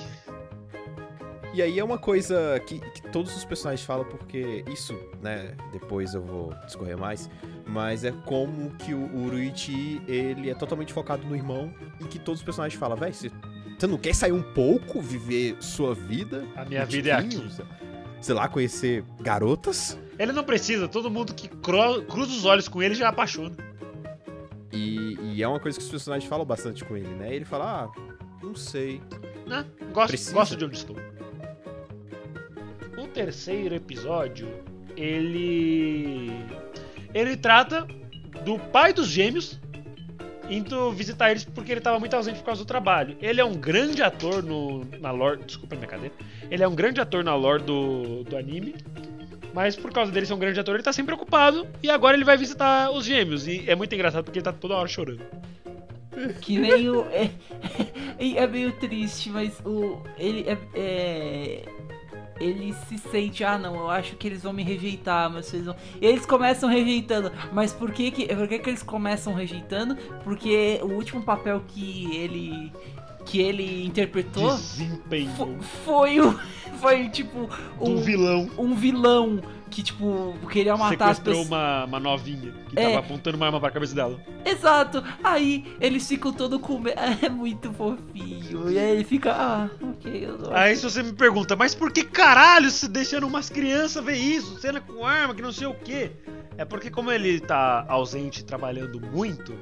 E aí é uma coisa que, que todos os personagens falam, porque isso, né, depois eu vou discorrer mais, mas é como que o, o Ruichi, ele é totalmente focado no irmão, e que todos os personagens falam, velho, você, você não quer sair um pouco, viver sua vida? A minha vida é aqui. sei- lá, conhecer garotas? Ele não precisa, todo mundo que cruza os olhos com ele já apaixona. E, e é uma coisa que os personagens falam bastante com ele, né? Ele fala, ah, não sei. né? Gosto, Precisa. gosto de onde estou. O terceiro episódio, ele. Ele trata do pai dos gêmeos indo visitar eles porque ele estava muito ausente por causa do trabalho. Ele é um grande ator no, na lore. Desculpa a minha cadeira. Ele é um grande ator na lore do, do anime. Mas por causa dele ser um grande ator, ele tá sempre ocupado. E agora ele vai visitar os gêmeos. E é muito engraçado porque ele tá toda hora chorando. Que nem o. É, é meio triste, mas o. Ele é, é- Ele se sente, ah não, eu acho que eles vão me rejeitar, mas vocês vão. E eles começam rejeitando. Mas por que que, por que que eles começam rejeitando? Porque o último papel que ele. Que ele interpretou foi o. Foi tipo. do Um, vilão. um vilão que, tipo, queria matar as sequestrou pessoas. uma, uma novinha que É. tava apontando uma arma pra cabeça dela. Exato! Aí eles ficam todo com. É muito fofinho. E aí ele fica, ah, ok, eu não Aí se você me pergunta, mas por que caralho se deixando umas crianças ver isso? Cena com arma, que não sei o quê. É porque como ele tá ausente trabalhando muito,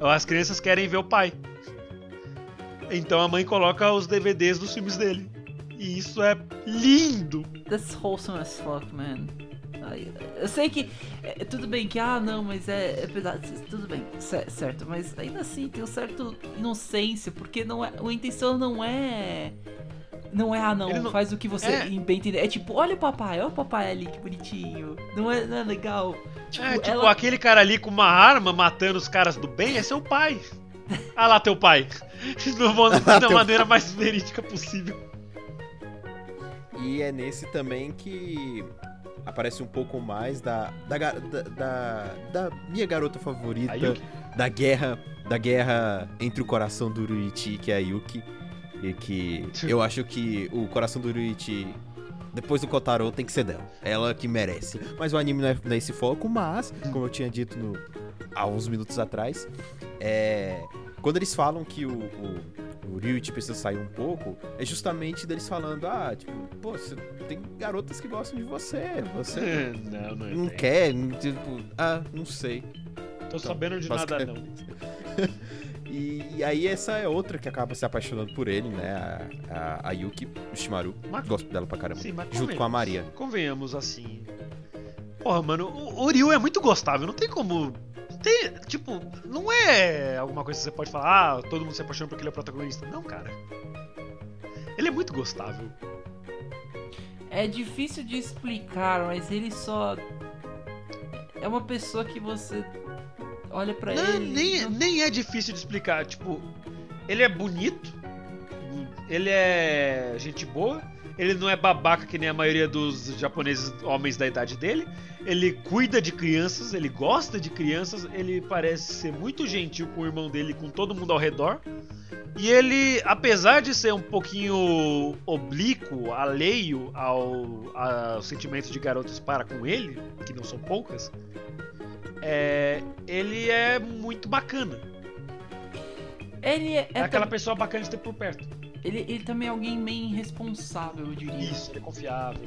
as crianças querem ver o pai. Então a mãe coloca os DVDs dos filmes dele. E isso é lindo. That's wholesome as fuck, man. Eu sei que. é, tudo bem que, ah, não, mas é, é pesado. Tudo bem, cer- certo. Mas ainda assim tem um certo inocência, porque não é, a intenção não é. Não é, ah, não, não- faz o que você É. bem entender. É tipo, olha o papai, olha o papai ali, que bonitinho. Não é, não é legal? Tipo, é, tipo, ela- aquele cara ali com uma arma matando os caras do bem é seu pai. Ah lá, teu pai. Do mo- da teu maneira mais verídica possível. E é nesse também que aparece um pouco mais da da, da, da- da minha garota favorita da guerra da guerra entre o coração do Ruichi que é a Yuki e que eu acho que o coração do Ruichi depois do Kotaro tem que ser dela. Ela que merece. Mas o anime não é nesse foco, mas, como eu tinha dito no- há uns minutos atrás, é, quando eles falam que o, o, o Ryuichi precisa sair um pouco, é justamente deles falando, ah, tipo, pô, você tem garotas que gostam de você, você não, não, não quer, tipo, ah, não sei. Tô sabendo de nada não. E, e aí essa é outra que acaba se apaixonando por ele, né, a, a, a Yuki, o Shimaru, Mas- gosto dela pra caramba, Sim, mas junto com a Maria. Convenhamos assim. Porra, mano, o o Ryu é muito gostável, não tem como. Tem, tipo, não é alguma coisa que você pode falar, ah, todo mundo se apaixona porque ele é o protagonista. Não, cara. Ele é muito gostável. É difícil de explicar, mas ele só. É uma pessoa que você olha Não, ele. nem, não- nem é difícil de explicar. Tipo, ele é bonito, ele é gente boa, ele não é babaca que nem a maioria dos japoneses homens da idade dele. Ele cuida de crianças, ele gosta de crianças, ele parece ser muito gentil com o irmão dele e com todo mundo ao redor. E ele, apesar de ser um pouquinho oblíquo, alheio ao, aos sentimentos de garotas para com ele, que não são poucas, é, ele é muito bacana. Ele é, É, é aquela tam- pessoa bacana de ter por perto. ele, ele também é alguém bem responsável, eu diria. Isso, ele é confiável.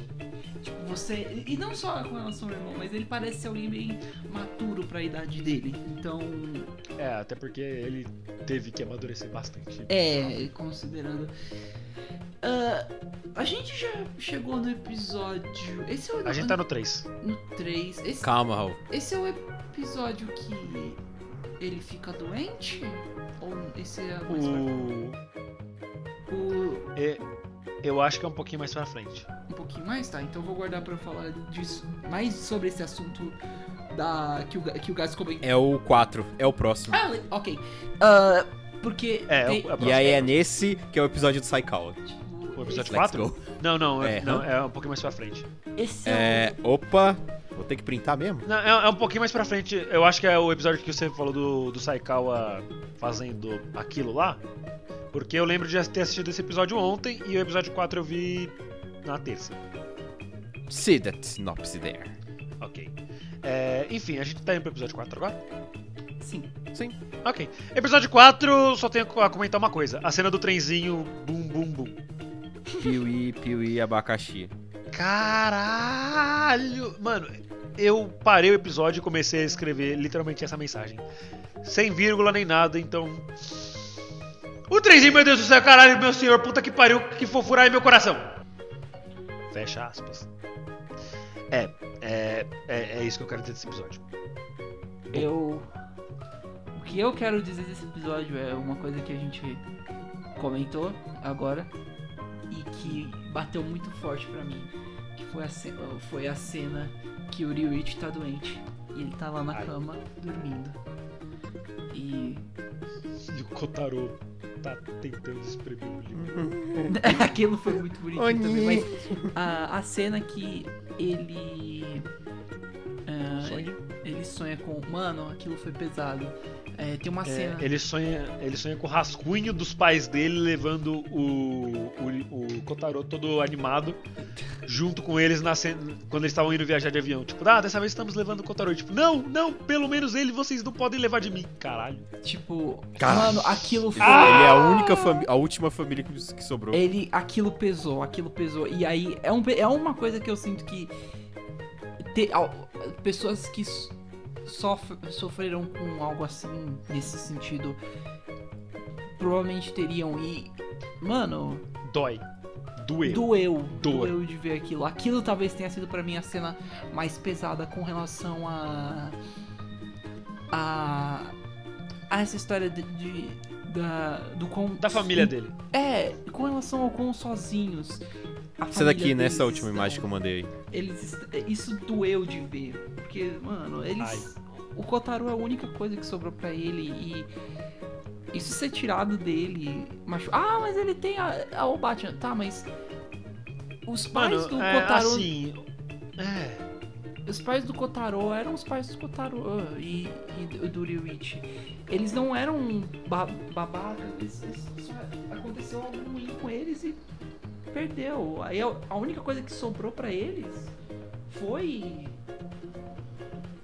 Tipo, você. E não só com relação ao irmão, mas ele parece ser alguém bem maturo pra idade dele. Então. É, até porque ele teve que amadurecer bastante. É, considerando. Ah, a gente já chegou no episódio. Esse é o A gente tá no 3. no 3. Esse, Calma, Raul. esse é o episódio que ele fica doente? Ou esse é mais O... pra... o... é, eu acho que é um pouquinho mais pra frente. Um pouquinho mais? Tá, então eu vou guardar pra falar disso. Mais sobre esse assunto da que o, que o Gás comentou. É o 4, é o próximo. Ah, ok. Ah, porque. É, tem- é o- é o E aí é nesse que é o episódio do Saikawa. O episódio Let's 4? go. Não, não, é, É, não, é um pouquinho mais pra frente. Esse é, É. Opa, vou ter que printar mesmo? Não, é, é um pouquinho mais pra frente. Eu acho que é o episódio que você falou do, do Saikawa fazendo aquilo lá. Porque eu lembro de ter assistido esse episódio ontem e o episódio 4 eu vi na terça. See that synopsis there. Ok. É, enfim, a gente tá indo pro episódio 4 agora? Sim. Sim. Ok. Episódio 4, só tenho a comentar uma coisa. A cena do trenzinho bum bum bum. Piuí, piuí, abacaxi. Caralho! Mano, eu parei o episódio e comecei a escrever literalmente essa mensagem. Sem vírgula nem nada, então. O trenzinho, meu Deus do céu, caralho, meu senhor, puta que pariu, que fofura aí meu coração. Fecha aspas. É, é, é, é isso que eu quero dizer desse episódio. Eu. O que eu quero dizer desse episódio é uma coisa que a gente comentou agora e que bateu muito forte pra mim. Foi a, ce- foi a cena que o Ryuichi tá doente. E ele tá lá na Ai. cama, dormindo. E. E o Kotaro tá tentando espremer o livro. Aquilo foi muito bonitinho Oni. também, mas a, a cena que ele. ah, Sonha? ele sonha com. Mano, aquilo foi pesado. É, tem uma É, cena. ele, sonha, ele sonha com o rascunho dos pais dele levando o, o, o Kotaro todo animado junto com eles na cena, quando eles estavam indo viajar de avião. Tipo, ah, dessa vez estamos levando o Kotaro. Tipo, não, não, pelo menos ele vocês não podem levar de mim. Caralho. Tipo, Cara. mano, aquilo foi. Ele é a única família, a última família que, que sobrou. Ele, aquilo pesou, aquilo pesou. E aí, é, um, é uma coisa que eu sinto que. te- al- pessoas que sof- sofreram com algo assim, nesse sentido, provavelmente teriam. E. Mano, Dói. Doeu. doeu. Doeu. Doeu de ver aquilo. Aquilo talvez tenha sido pra mim a cena mais pesada com relação a. a. a essa história de. de- da, do quão. Da família dele. É, com relação ao quão sozinhos. A Essa daqui, nessa última estão. imagem que eu mandei aí. Eles, est- isso doeu de ver. Porque, mano, eles. O Kotaro é a única coisa que sobrou pra ele e. Isso ser tirado dele. Machu... Ah, mas ele tem a, a o Batman. Tá, mas. Os pais Mano, do é, Kotaro. assim... É... Os pais do Kotaro eram os pais do Kotaro ah, e, e do- Ryuichi. Eles não eram ba babacas, só aconteceu algo ruim com eles e perdeu. Aí a, única coisa que sobrou pra eles foi.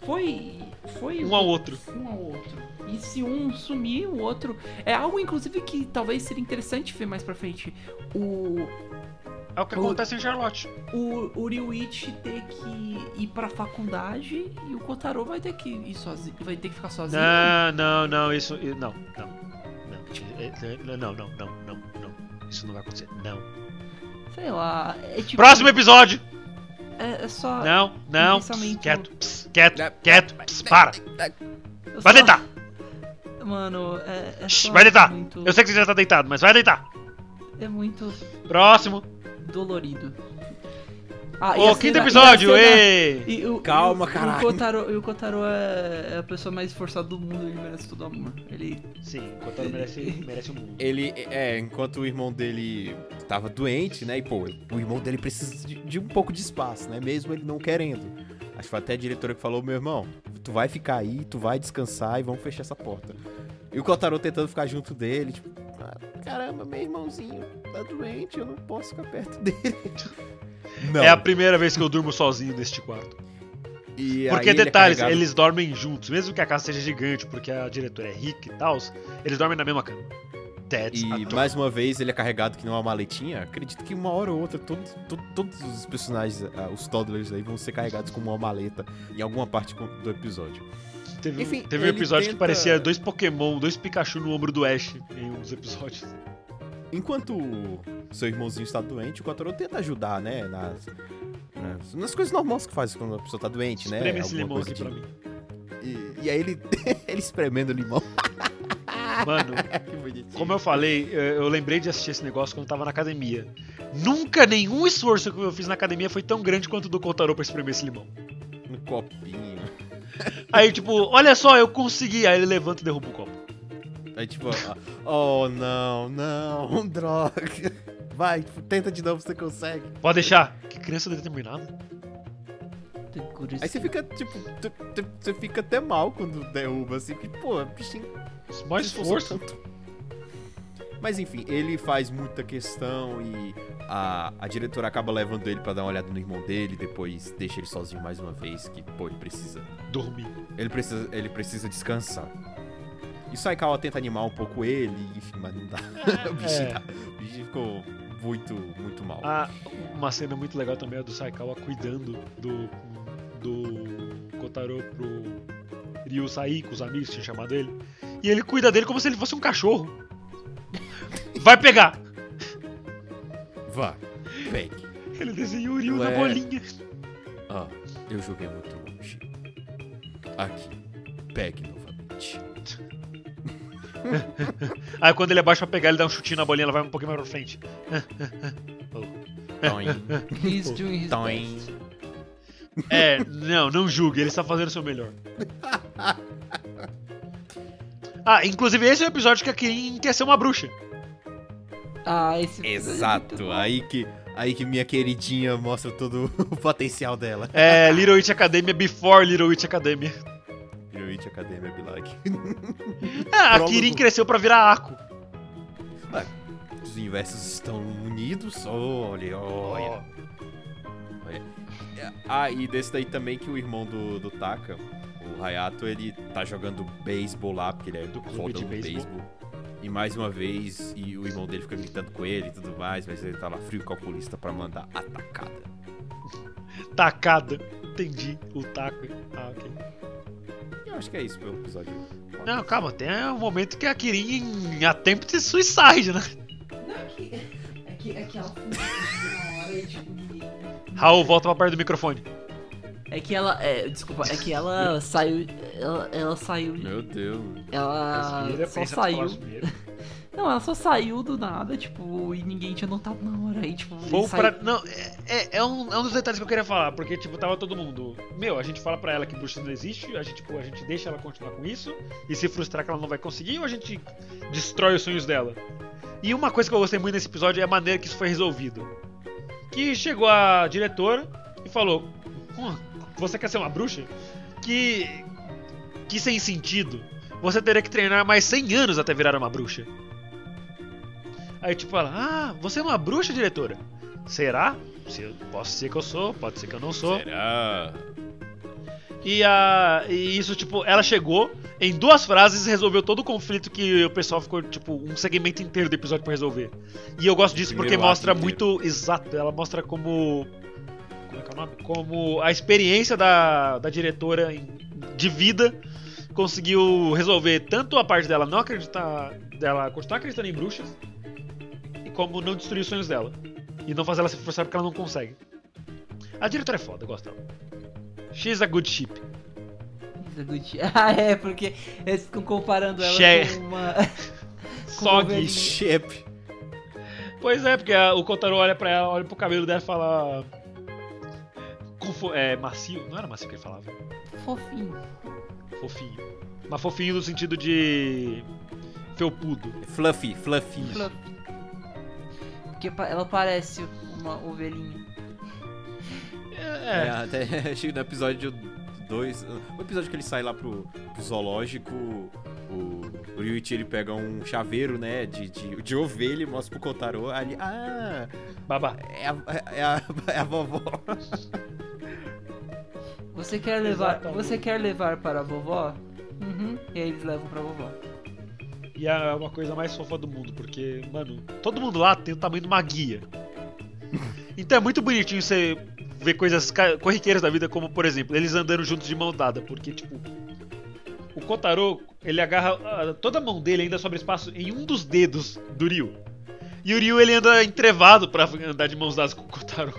Foi. Foi Um ao outro. Um ao outro. E se um sumir, o outro. É algo, inclusive, que talvez seria interessante ver mais pra frente. O, É o que O- acontece em Charlotte. o, o Ryuichi ter que ir pra faculdade e o Kotaro vai ter que ir sozinho. Vai ter que ficar sozinho. Não, não, não, isso... Não, não. É, é, não, não, não, não, não, não. Isso não vai acontecer. Não. Sei lá. É tipo. Próximo episódio! É, é só. Não, não. pensamento- quieto, pss, quieto, quieto. pss, para. eu Vai só- deitar. Mano, é. é vai deitar. Muito, Eu sei que você já tá deitado, mas vai deitar. É muito Próximo. dolorido. Ah, Ô, a quinto episódio, e a cena- ê! E o, Calma, o, caralho. O Kotaro, e o Kotaro é, é a pessoa mais esforçada do mundo, ele merece todo amor. Ele. Sim, o Kotaro merece, merece o mundo. Ele, é, enquanto o irmão dele tava doente, né? E, pô, o irmão dele precisa de, de um pouco de espaço, né? Mesmo ele não querendo. Acho que foi até a diretora que falou, meu irmão, tu vai ficar aí, tu vai descansar e vamos fechar essa porta. E o Kotaro tentando ficar junto dele, tipo, "Ah, caramba, meu irmãozinho tá doente, eu não posso ficar perto dele. Não. É a primeira vez que eu durmo sozinho neste quarto. E Porque é detalhes, carregado- eles dormem juntos, mesmo que a casa seja gigante, porque a diretora é rica e tal, eles dormem na mesma cama. That's E mais uma vez ele é carregado que não é uma maletinha. Acredito que uma hora ou outra todos, to- todos os personagens, ah, os toddlers aí, vão ser carregados como uma maleta em alguma parte do episódio. Teve, um- enfim, teve um episódio que tenta- parecia dois Pokémon, dois Pikachu no ombro do Ash em um dos episódios. Enquanto seu irmãozinho está doente, o Kotaro tenta ajudar, né? Nas, nas, nas coisas normais que faz quando a pessoa tá doente, né? Espreme esse limão aqui pra de- mim. E, e aí ele, ele espremendo o limão. Mano, que como eu falei, eu eu lembrei de assistir esse negócio quando eu tava na academia. Nunca nenhum esforço que eu fiz na academia foi tão grande quanto o do Kotaro pra espremer esse limão. No copinho. Aí, tipo, olha só, eu consegui. Aí ele levanta e derruba o copo. Aí tipo, oh não, não, droga. Vai, tenta de novo, você consegue. Pode deixar. Que criança determinada. Aí você fica, tipo, você fica até mal quando derruba, assim, porque, pô, bichinho Mais tanto. Mas enfim, ele faz muita questão e a, a diretora acaba levando ele pra dar uma olhada no irmão dele, depois deixa ele sozinho mais uma vez, que, pô, ele precisa. Dormir. Ele precisa, ele precisa descansar. E Saikawa tenta animar um pouco ele, enfim, mas não dá. o, bichinho É. tá- o bichinho ficou muito, muito mal. Ah, uma cena muito legal também é do Saikawa cuidando do, do Kotaro pro Ryu sair com os amigos que tinham chamado ele. E ele cuida dele como se ele fosse um cachorro. Vai pegar! Vá, pegue. Ele desenhou o Ryu na Ué. bolinha. Ah, eu joguei muito longe. Aqui, pegue novamente. Aí quando ele abaixa pra pegar, ele dá um chutinho na bolinha, ela vai um pouquinho mais pra frente. Toin, He's doing his toin. best. É, não, não julgue, ele está fazendo o seu melhor. Ah, inclusive esse é o episódio que a Kirin quer ser uma bruxa. Ah, esse é Exato, bom. aí que, aí que minha queridinha mostra todo o potencial dela. É Little Witch Academia before Little Witch Academia. Yoichi Academia like. Ah, a Prólogo. Kirin cresceu pra virar Ako. Os universos estão unidos. Olha, olha. olha. Ah, e desse daí também que o irmão do, do Taka, o Hayato, ele tá jogando beisebol lá, porque ele é Do clube de beisebol. E mais uma vez, e o irmão dele fica gritando com ele e tudo mais, mas ele tá lá frio calculista pra mandar atacada. Tacada. Entendi. O taco. Ah, ok. Eu acho que é isso pelo episódio. Não, calma, tem um momento que a Kirin attempt suicide, né? Não, é que, é que, é que ela fugiu na hora e tipo. Raul, volta pra perto do microfone. É que ela, é, desculpa, é que ela saiu, ela, ela saiu, Meu Deus. ela Respira, só saiu. Não, ela só saiu do nada, tipo, e ninguém tinha notado na hora, aí, tipo, saiu- pra. Não, é, é- é um, é um dos detalhes que eu queria falar, porque, tipo, tava todo mundo. Meu, a gente fala pra ela que bruxa não existe, a gente, tipo, a gente deixa ela continuar com isso, e se frustrar que ela não vai conseguir, ou a gente destrói os sonhos dela. E uma coisa que eu gostei muito nesse episódio é a maneira que isso foi resolvido. Que chegou a diretora e falou: "Hum, Você quer ser uma bruxa? Que. Que sem sentido. Você teria que treinar mais 100 anos até virar uma bruxa. Aí tipo ela, ah, você é uma bruxa, diretora? Será? Se, posso ser que eu sou, pode ser que eu não sou. Será? E, a, e isso, tipo, ela chegou em duas frases e resolveu todo o conflito que o pessoal ficou, tipo, um segmento inteiro do episódio pra resolver. E eu gosto disso porque Primeiro mostra inteiro. muito. Exato, ela mostra como. Como é que é o nome? Como a experiência da, da diretora em- de vida conseguiu resolver tanto a parte dela não acreditar. dela continuar acreditando em bruxas, como não destruir os sonhos dela. E não fazer ela se frustrar porque ela não consegue. A diretora é foda, eu gosto dela. She's a good ship. É Ah, é, porque eles ficam comparando ela Che- com uma... Sog. Shep. Pois é, porque a- o Kotaro olha pra ela, olha pro cabelo dela e fala. Confo- é, macio? Não era macio que ele falava. fofinho. Fofinho. Mas fofinho no sentido de. felpudo. Fluffy, fluffy. Fluffy. Porque ela parece uma ovelhinha. É, É, até chega no episódio 2. O episódio que ele sai lá pro, pro zoológico, o, o Ryuichi ele pega um chaveiro, né, de, de, de ovelha e mostra pro Kotaro ali. Ah, babá. é a, é a, é a vovó. Você quer levar, Exatamente. você quer levar para a vovó? Uhum. E aí eles levam pra vovó. E é uma coisa mais fofa do mundo, porque, mano, todo mundo lá tem o tamanho de uma guia. Então é muito bonitinho você ver coisas corriqueiras da vida, como, por exemplo, eles andando juntos de mão dada, porque, tipo, o Kotaro, ele agarra ah, toda a mão dele ainda sobra espaço em um dos dedos do Ryu. E o Ryu, ele anda entrevado pra andar de mãos dadas com o Kotaro.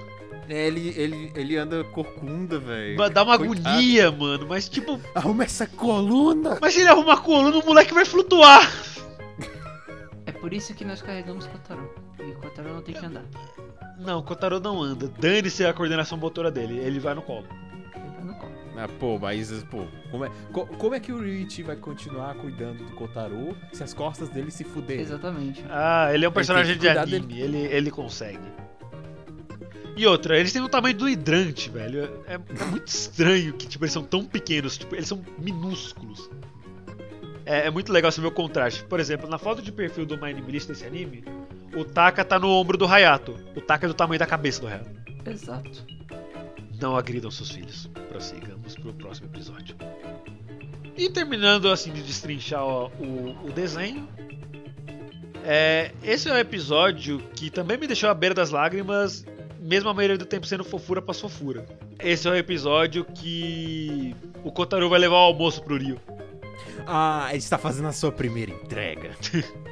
É, ele, ele, ele anda corcunda, velho. Dá uma Coitado. agonia, mano, mas, tipo, Arruma essa coluna! mas se ele arruma a coluna, o moleque vai flutuar. É por isso que nós carregamos o Kotaro. E o Kotaro não tem que andar. Não, o Kotaro não anda. Dane-se a coordenação motora dele, ele vai no colo. Ele vai no colo. Ah, pô, mas, pô, como é, co- como é que o Ryuichi vai continuar cuidando do Kotaro se as costas dele se fuderem? Exatamente. Ah, ele é um personagem de anime, ele, ele consegue. E outra, eles têm o tamanho do hidrante, velho. É, é muito estranho que tipo, eles são tão pequenos, tipo, eles são minúsculos. É, é muito legal você ver o contraste. Por exemplo, na foto de perfil do Anime List desse anime, o Taka tá no ombro do Hayato. O Taka é do tamanho da cabeça do Hayato. Exato. Não agridam seus filhos. Prossigamos pro próximo episódio. E terminando assim de destrinchar ó, o, o desenho. É, esse é um episódio que também me deixou à beira das lágrimas, mesmo a maioria do tempo sendo fofura pra fofura. Esse é um episódio que o Kotaro vai levar o almoço pro Rio. Ah, ele está fazendo a sua primeira entrega.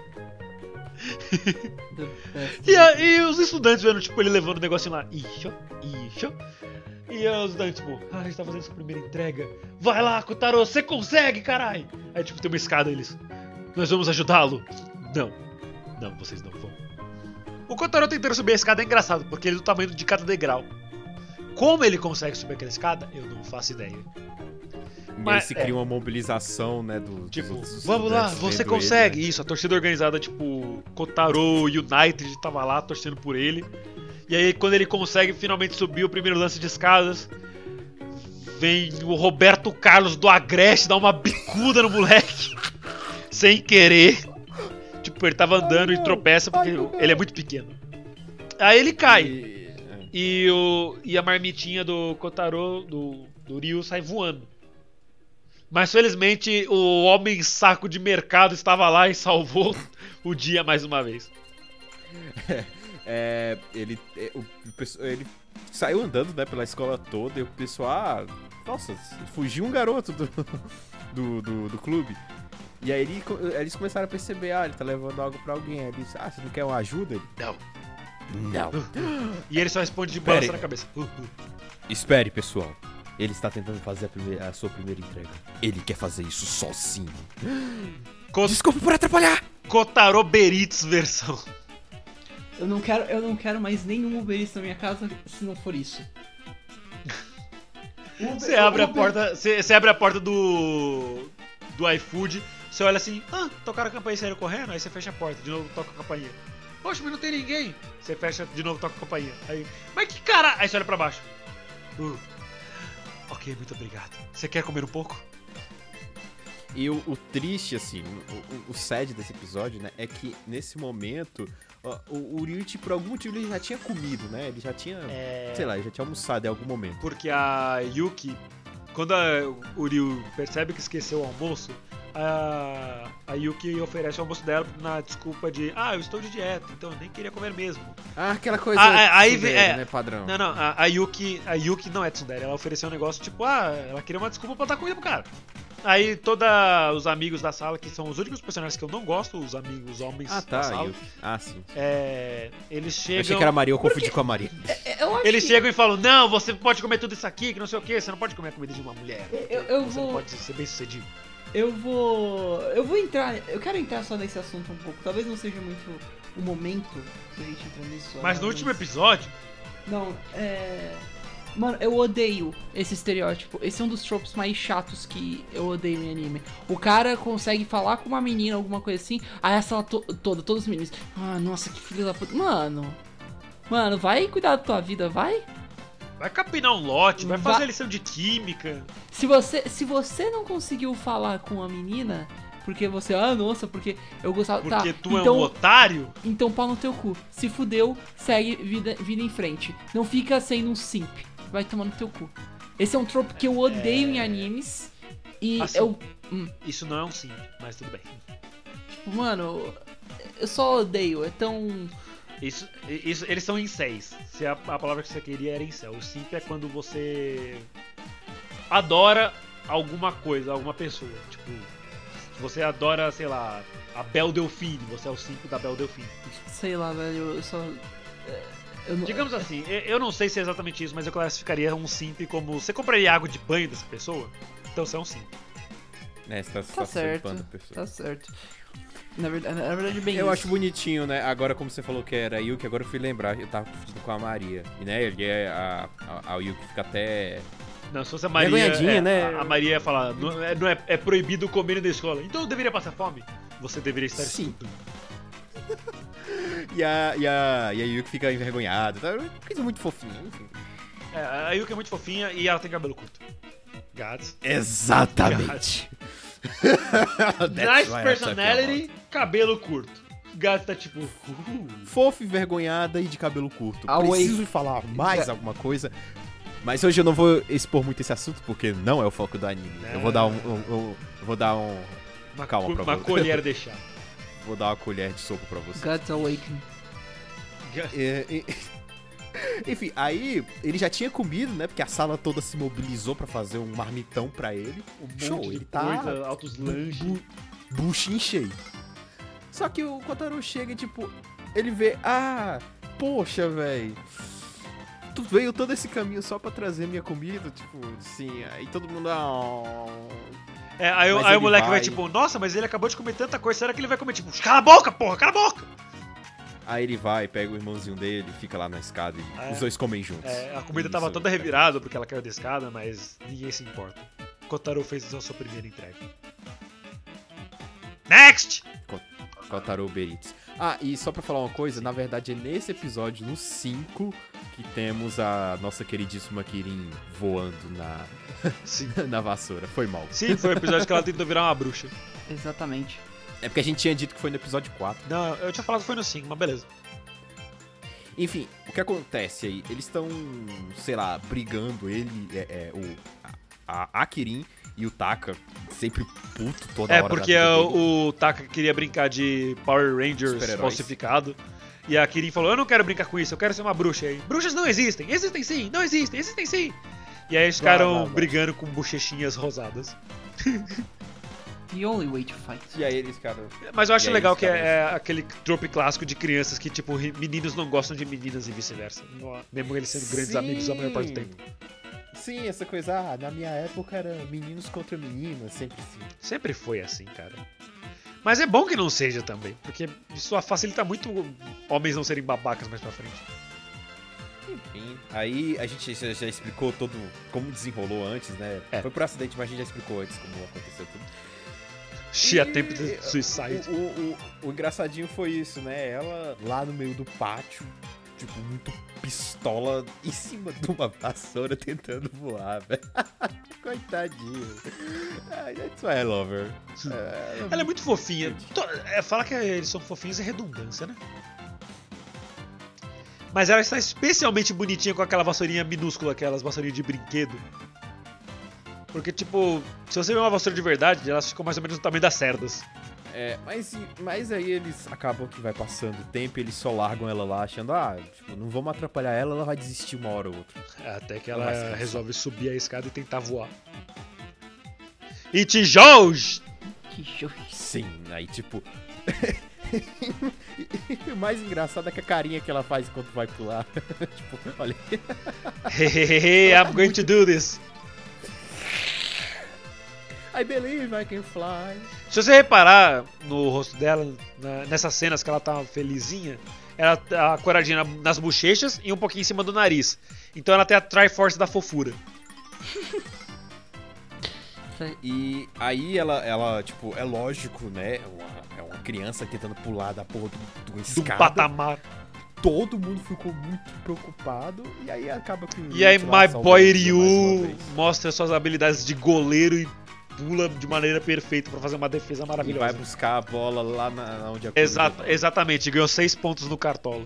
E, a- e os estudantes vendo, tipo, ele levando o negocinho lá. Ixo, ixo. E os estudantes, tipo, ah, a gente tá fazendo sua primeira entrega. Vai lá, Kotaro, você consegue, carai! Aí, tipo, tem uma escada eles. Nós vamos ajudá-lo. Não. Não, vocês não vão. O Kotaro tentando subir a escada é engraçado, porque ele é do tamanho de cada degrau. Como ele consegue subir aquela escada, eu não faço ideia. E Mas, se é. cria uma mobilização, né, do, dos Tipo, outros vamos lá, você vendo ele, consegue. né? Isso, a torcida organizada, tipo, Kotaro United tava lá torcendo por ele. E aí, quando ele consegue finalmente subir o primeiro lance de escadas, vem o Roberto Carlos do Agreste dar uma bicuda no moleque. sem querer. Tipo, ele tava andando e tropeça porque ele é muito pequeno. Aí ele cai. E- é. E, o, e a marmitinha do Kotaro, do, do Ryu, sai voando. Mas felizmente o homem saco de mercado estava lá e salvou o dia mais uma vez. É, ele, é, o, ele saiu andando, né, pela escola toda e o pessoal, ah, nossa, fugiu um garoto do, do, do, do clube. E aí ele co- eles começaram a perceber, ah, ele tá levando algo pra alguém. Aí ele disse, ah, você não quer uma ajuda? Ele, Não. não. E ele só responde de balança na cabeça. Uh, uh. Espere, pessoal. Ele está tentando fazer a, primeira- a sua primeira entrega. Ele quer fazer isso sozinho. Ko- Desculpa por atrapalhar! Kotaro Beritz versão. Eu não quero, eu não quero mais nenhum Uber Eats na minha casa se não for isso. Você abre a porta, você, você abre a porta do do iFood, você olha assim, ah, tocaram a campainha e saíram correndo, aí você fecha a porta, de novo toca a campainha. Poxa, mas não tem ninguém. Você fecha, de novo toca a campainha. Aí, mas que cara? Aí você olha pra baixo. Uh. Ok, muito obrigado. Você quer comer um pouco? E o, o triste, assim, o, o, o sad desse episódio, né, é que nesse momento, ó, o, o Ryuichi, por algum motivo, ele já tinha comido, né? Ele já tinha, É. sei lá, ele já tinha almoçado em algum momento. Porque a Yuki, quando a, o Ryu percebe que esqueceu o almoço, a, a Yuki oferece o almoço dela na desculpa de Ah, eu estou de dieta, então eu nem queria comer mesmo. Ah, aquela coisa Ah, é, tsundere, vem- é. né, padrão. Não, não, a, a Yuki, a Yuki não é tsundere, ela ofereceu um negócio tipo, ah, ela queria uma desculpa pra dar comida pro cara. Aí todos os amigos da sala, que são os únicos personagens que eu não gosto, os amigos, os homens Ah, da tá. sala, eu- Ah, sim. é, eles Eu chegam... achei que era a Maria, eu confundi com a Maria. Eu acho Eles que- chegam e falam, não, você pode comer tudo isso aqui, que não sei o que, você não pode comer a comida de uma mulher. Eu- eu você vou- não pode ser bem sucedido. Eu vou. Eu vou entrar. Eu quero entrar só nesse assunto um pouco. Talvez não seja muito o momento da gente entrar nisso. Mas no último episódio, Não, é. Mano, eu odeio esse estereótipo. Esse é um dos tropes mais chatos que eu odeio em anime. O cara consegue falar com uma menina, alguma coisa assim, aí a sala to toda, todos os meninos. Ah, nossa, que filho da puta. Mano. Mano, vai cuidar da tua vida, vai. Vai capinar um lote, vai Vai- fazer lição de química. Se você, se você não conseguiu falar com a menina, porque você, ah, nossa, porque eu gostava. Porque tá, tu é então, um otário. Então pau no teu cu. Se fudeu, segue vida, vida em frente. Não fica sendo um simp. Vai tomar no teu cu. Esse é um tropo que eu odeio em animes. E Assim. eu. Isso não é um sim, mas tudo bem. Mano, eu só odeio. É tão. Isso, isso, eles são incéis. Se a, a palavra que você queria era incel. O simp é quando você adora alguma coisa, alguma pessoa. Tipo, você adora, sei lá, a Bel Delfine, você é o simp da Bel Delfine. Sei lá, velho. Eu só. é, Eu não, Digamos assim, eu- não sei se é exatamente isso, mas eu classificaria um simp como. Você compraria água de banho dessa pessoa? Então você é um simp. Né, você tá, Tá tá certo. surfando a pessoa. Tá certo. Na verdade, na verdade bem Eu isso. acho bonitinho, né? Agora, como você falou que era Yuki, agora eu fui lembrar, eu tava confundindo com a Maria. E, né, ele é a, a, a Yuki fica até. Não, se fosse a Maria. É, né? A, a Maria ia falar, não, é, não é, é proibido comer na escola. Então eu deveria passar fome? Você deveria estar Sim. E a, e a, e a Yuki fica envergonhada. Tá? Coisa muito fofinha, enfim. É, a Yuki é muito fofinha e ela tem cabelo curto. Gads. Exatamente. Nice personality, cabelo curto. Gads tá tipo. Uh, Fofa, envergonhada e de cabelo curto. Away. Preciso falar mais alguma coisa. Mas hoje eu não vou expor muito esse assunto porque não é o foco do anime. Eu vou dar um. um- um- eu vou dar um. uma Calma, pra uma você. colher de chá. Vou dar uma colher de soco pra você. God's Awakening. É, e- Enfim, aí ele já tinha comido, né? Porque a sala toda se mobilizou pra fazer um marmitão pra ele. Um Show, ele tá coisa, altos lanches. bu buchinho cheio. Só que o Kotaro chega e, tipo, ele vê, ah, poxa, velho. Tu veio todo esse caminho só pra trazer minha comida, tipo, sim. Aí todo mundo, ah, É, aí, aí o moleque vai... vai- tipo, nossa, mas ele acabou de comer tanta coisa, será que ele vai comer tipo, cala a boca, porra, cala a boca! Aí ele vai, pega o irmãozinho dele, fica lá na escada e É. os dois comem juntos. É, a comida Isso. tava toda revirada porque ela caiu da escada, mas ninguém se importa. Kotaro fez a sua primeira entrega. Next! Kotaro Beritz. Ah, e só pra falar uma coisa, na verdade é nesse episódio, no 5, que temos a nossa queridíssima Kirin voando na, Sim. na vassoura. Foi mal. Sim, foi o episódio que ela tentou virar uma bruxa. Exatamente. É porque a gente tinha dito que foi no episódio 4. Não, eu tinha falado que foi no 5, mas beleza. Enfim, o que acontece aí? Eles estão, sei lá, brigando, ele, é, é, o, a, a Kirin e o Taka, sempre puto toda É, hora. da porque o, o Taka queria brincar de Power Rangers falsificado. E a Kirin falou: Eu não quero brincar com isso, eu quero ser uma bruxa aí. Bruxas não existem, existem sim, não existem, existem sim. E aí eles ficaram blá. brigando com bochechinhas rosadas. The only way to fight. E aí eles, cara... Mas eu acho legal eles que ficaram- é, é aquele trope clássico de crianças que, tipo, meninos não gostam de meninas e vice-versa. Mesmo eles sendo grandes Sim. amigos a maior parte do tempo. Sim, essa coisa, ah, na minha época era meninos contra meninas, sempre assim. Sempre foi assim, cara. Mas é bom que não seja também, porque isso facilita muito homens não serem babacas mais pra frente. Enfim, aí a gente já, já explicou todo como desenrolou antes, né? É. Foi por acidente, mas a gente já explicou antes como aconteceu tudo. She E attempted suicide. O, o, o, o engraçadinho foi isso, né? Ela lá no meio do pátio, tipo, muito pistola em cima de uma vassoura tentando voar, velho. Coitadinho. That's why I love her. É, Ela é muito fofinha. É, Falar que eles são fofinhos é redundância, né? Mas ela está especialmente bonitinha com aquela vassourinha minúscula, aquelas vassourinhas de brinquedo. Porque, tipo, se você vê uma vassoura de verdade, elas ficam mais ou menos do tamanho das cerdas. É, mas, mas aí eles acabam que vai passando o tempo e eles só largam ela lá, achando, ah, tipo, não vamos atrapalhar ela, ela vai desistir uma hora ou outra. Até que ela cansar. resolve subir a escada e tentar voar. E tijolos! Sim, aí tipo. o mais engraçado é que a carinha que ela faz enquanto vai pular. tipo, olha. Hehehe, I'm going to do this. I believe I can fly. Se você reparar no rosto dela, na- nessas cenas que ela tá felizinha, ela tá coradinha na- nas bochechas e um pouquinho em cima do nariz. Então ela tem a Triforce da fofura. E aí ela, ela, tipo, é lógico, né? É uma, é uma criança tentando pular da porra do, do Do escada. patamar. Todo mundo ficou muito preocupado. E aí acaba que. o E aí lá My Boy Ryu mostra suas habilidades de goleiro e pula de maneira perfeita pra fazer uma defesa E vai maravilhosa. buscar a bola lá na, onde a Exato, exatamente, ganhou 6 pontos no cartola.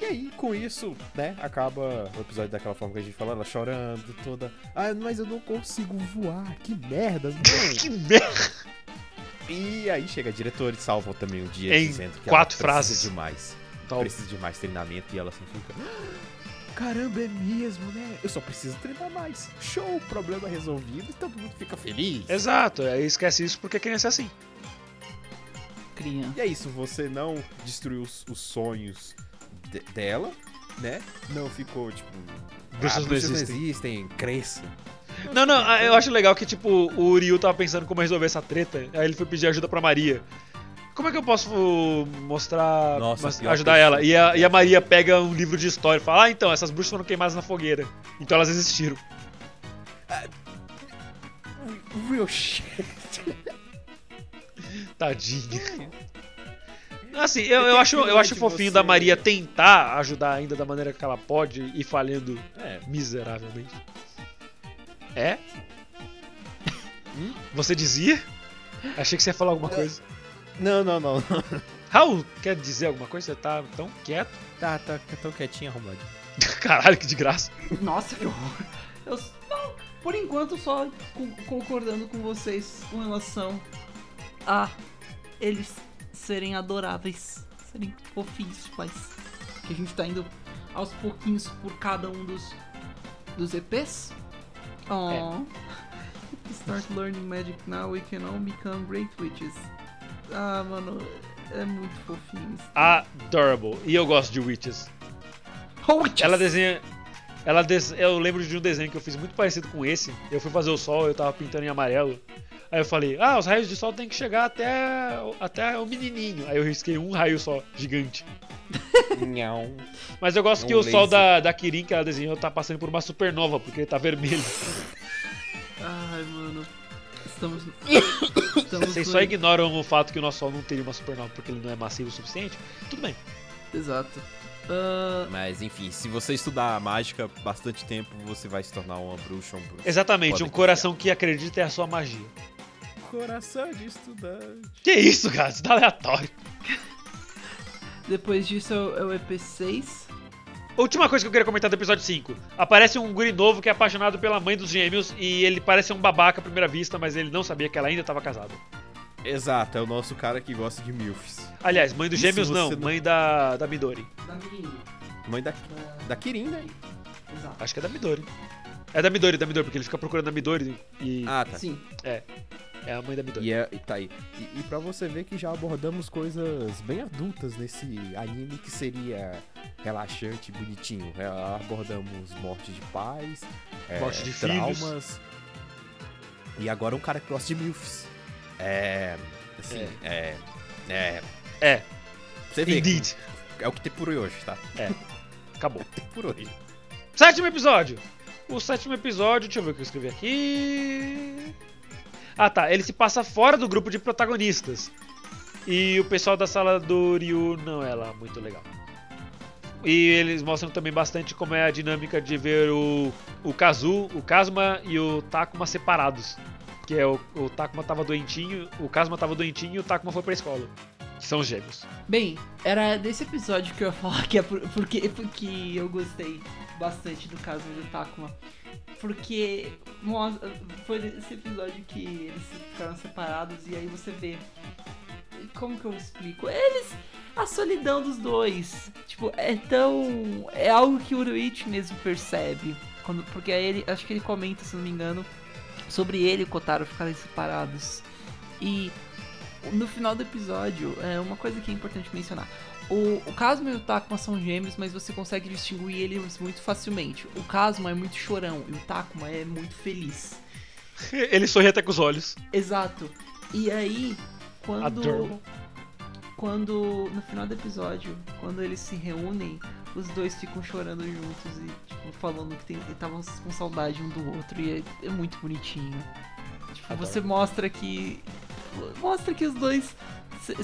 E aí, com isso, né, acaba o episódio daquela forma que a gente falou, ela chorando, toda. Ah, mas eu não consigo voar, que merda, não. Que merda! e aí chega a diretora e salva também o dia Em dizendo que quatro ela frases. precisa de mais. Tal- Precisa de mais treinamento e ela assim fica. Caramba, é mesmo, né? Eu só preciso treinar mais. Show, problema resolvido e todo mundo fica feliz. Exato, aí esquece isso porque criança é assim. Criança. E é isso, você não destruiu os, os sonhos de- dela, né? Não ficou tipo. Bruxas ah, não bruxas existem." não existem, cresça. Não, não, ah, eu acho legal que, tipo, o Ryu tava pensando como resolver essa treta, aí ele foi pedir ajuda pra Maria. Como é que eu posso uh, mostrar, Nossa, mas- ajudar ela? E a, e a Maria pega um livro de história e fala, ah, então, essas bruxas foram queimadas na fogueira. Então elas existiram. Real shit. Tadinha. Assim, eu, eu acho, eu acho fofinho você- da Maria tentar ajudar ainda da maneira que ela pode e falhando É. miseravelmente. É? Você dizia? Achei que você ia falar alguma coisa. Não, não, não. Raul, quer dizer alguma coisa? Você tá tão quieto? Tá, tá, tão quietinho, arrumadinho. Caralho, que de graça. Nossa, que horror. Eu, não, por enquanto, só co- concordando com vocês com relação a eles serem adoráveis, serem fofinhos, mas que a gente tá indo aos pouquinhos por cada um dos, dos EPs. Oh. If we start learning magic now, we can all become great witches. Ah, mano, é muito fofinho. isso. Adorable. E eu gosto de Witches. Oh, witches! Ela desenha. Ela des... Eu lembro de um desenho que eu fiz muito parecido com esse. Eu fui fazer o sol, eu tava pintando em amarelo. Aí eu falei, ah, os raios de sol tem que chegar até, até o menininho. Aí eu risquei um raio só, gigante. Não. Mas eu gosto Um que o sol laser. da, da Kirin que ela desenhou tá passando por uma supernova, porque ele tá vermelho. Ai, mano. Estamos. Estamos Vocês só ignoram o fato que o nosso sol não teria uma supernova porque ele não é massivo o suficiente. Tudo bem. Exato. Ah, Mas enfim, se você estudar mágica bastante tempo, você vai se tornar uma bruxa, um bruxo. Exatamente, Pode um coração que acredita é a sua magia. Coração de estudante. Que isso, cara? Isso tá aleatório. depois disso é o, é o EP6. Última coisa que eu queria comentar do episódio 5. Aparece um guri novo que é apaixonado pela mãe dos gêmeos e ele parece um babaca à primeira vista, mas ele não sabia que ela ainda estava casada. Exato, é o nosso cara que gosta de MILFs. Aliás, mãe dos Isso gêmeos não, não- mãe da, da Midori. Da menina. Mãe da, da Kirin, né? Exato. Acho que é da Midori. É da Midori, da Midori, porque ele fica procurando a Midori e Ah, tá. Sim. é a mãe da Midori. E, é, e tá aí. E, e pra você ver que já abordamos coisas bem adultas nesse anime que seria relaxante e bonitinho. É, abordamos morte de pais, é, Morte de traumas. E agora um cara que gosta de MILFs. É. Assim, é. É. É, Você vê. indeed. que É o que tem por hoje, tá? Acabou. Tem por hoje. Sétimo episódio. O sétimo episódio, deixa eu ver o que eu escrevi aqui. Ah tá, ele se passa fora do grupo de protagonistas. E o pessoal da sala do Ryu não é lá muito legal. E eles mostram também bastante como é a dinâmica de ver o, o Kazu, o Kazuma e o Takuma separados. Que é o, o Takuma tava doentinho, o Kazuma tava doentinho e o Takuma foi pra escola. Que são os gêmeos. Bem, era desse episódio que eu ia falar que é por- porque, porque eu gostei bastante do caso do Takuma. Porque foi nesse episódio que eles ficaram separados e aí você vê. Como que eu explico? Eles. A solidão dos dois. Tipo, é tão. É algo que o Uruichi mesmo percebe. Quando, porque aí ele. Acho que ele comenta, se não me engano, sobre ele e o Kotaro ficarem separados. E no final do episódio, é uma coisa que é importante mencionar. O, o Kazuma e o Takuma são gêmeos, mas você consegue distinguir eles muito facilmente. O Kazuma é muito chorão e o Takuma é muito feliz. Ele sorri até com os olhos. Exato. E aí, quando. Adorable. Quando. No final do episódio, quando eles se reúnem, os dois ficam chorando juntos e, tipo, falando que estavam com saudade um do outro. E é, é muito bonitinho. Tipo, Adoro. você mostra que. Mostra que os dois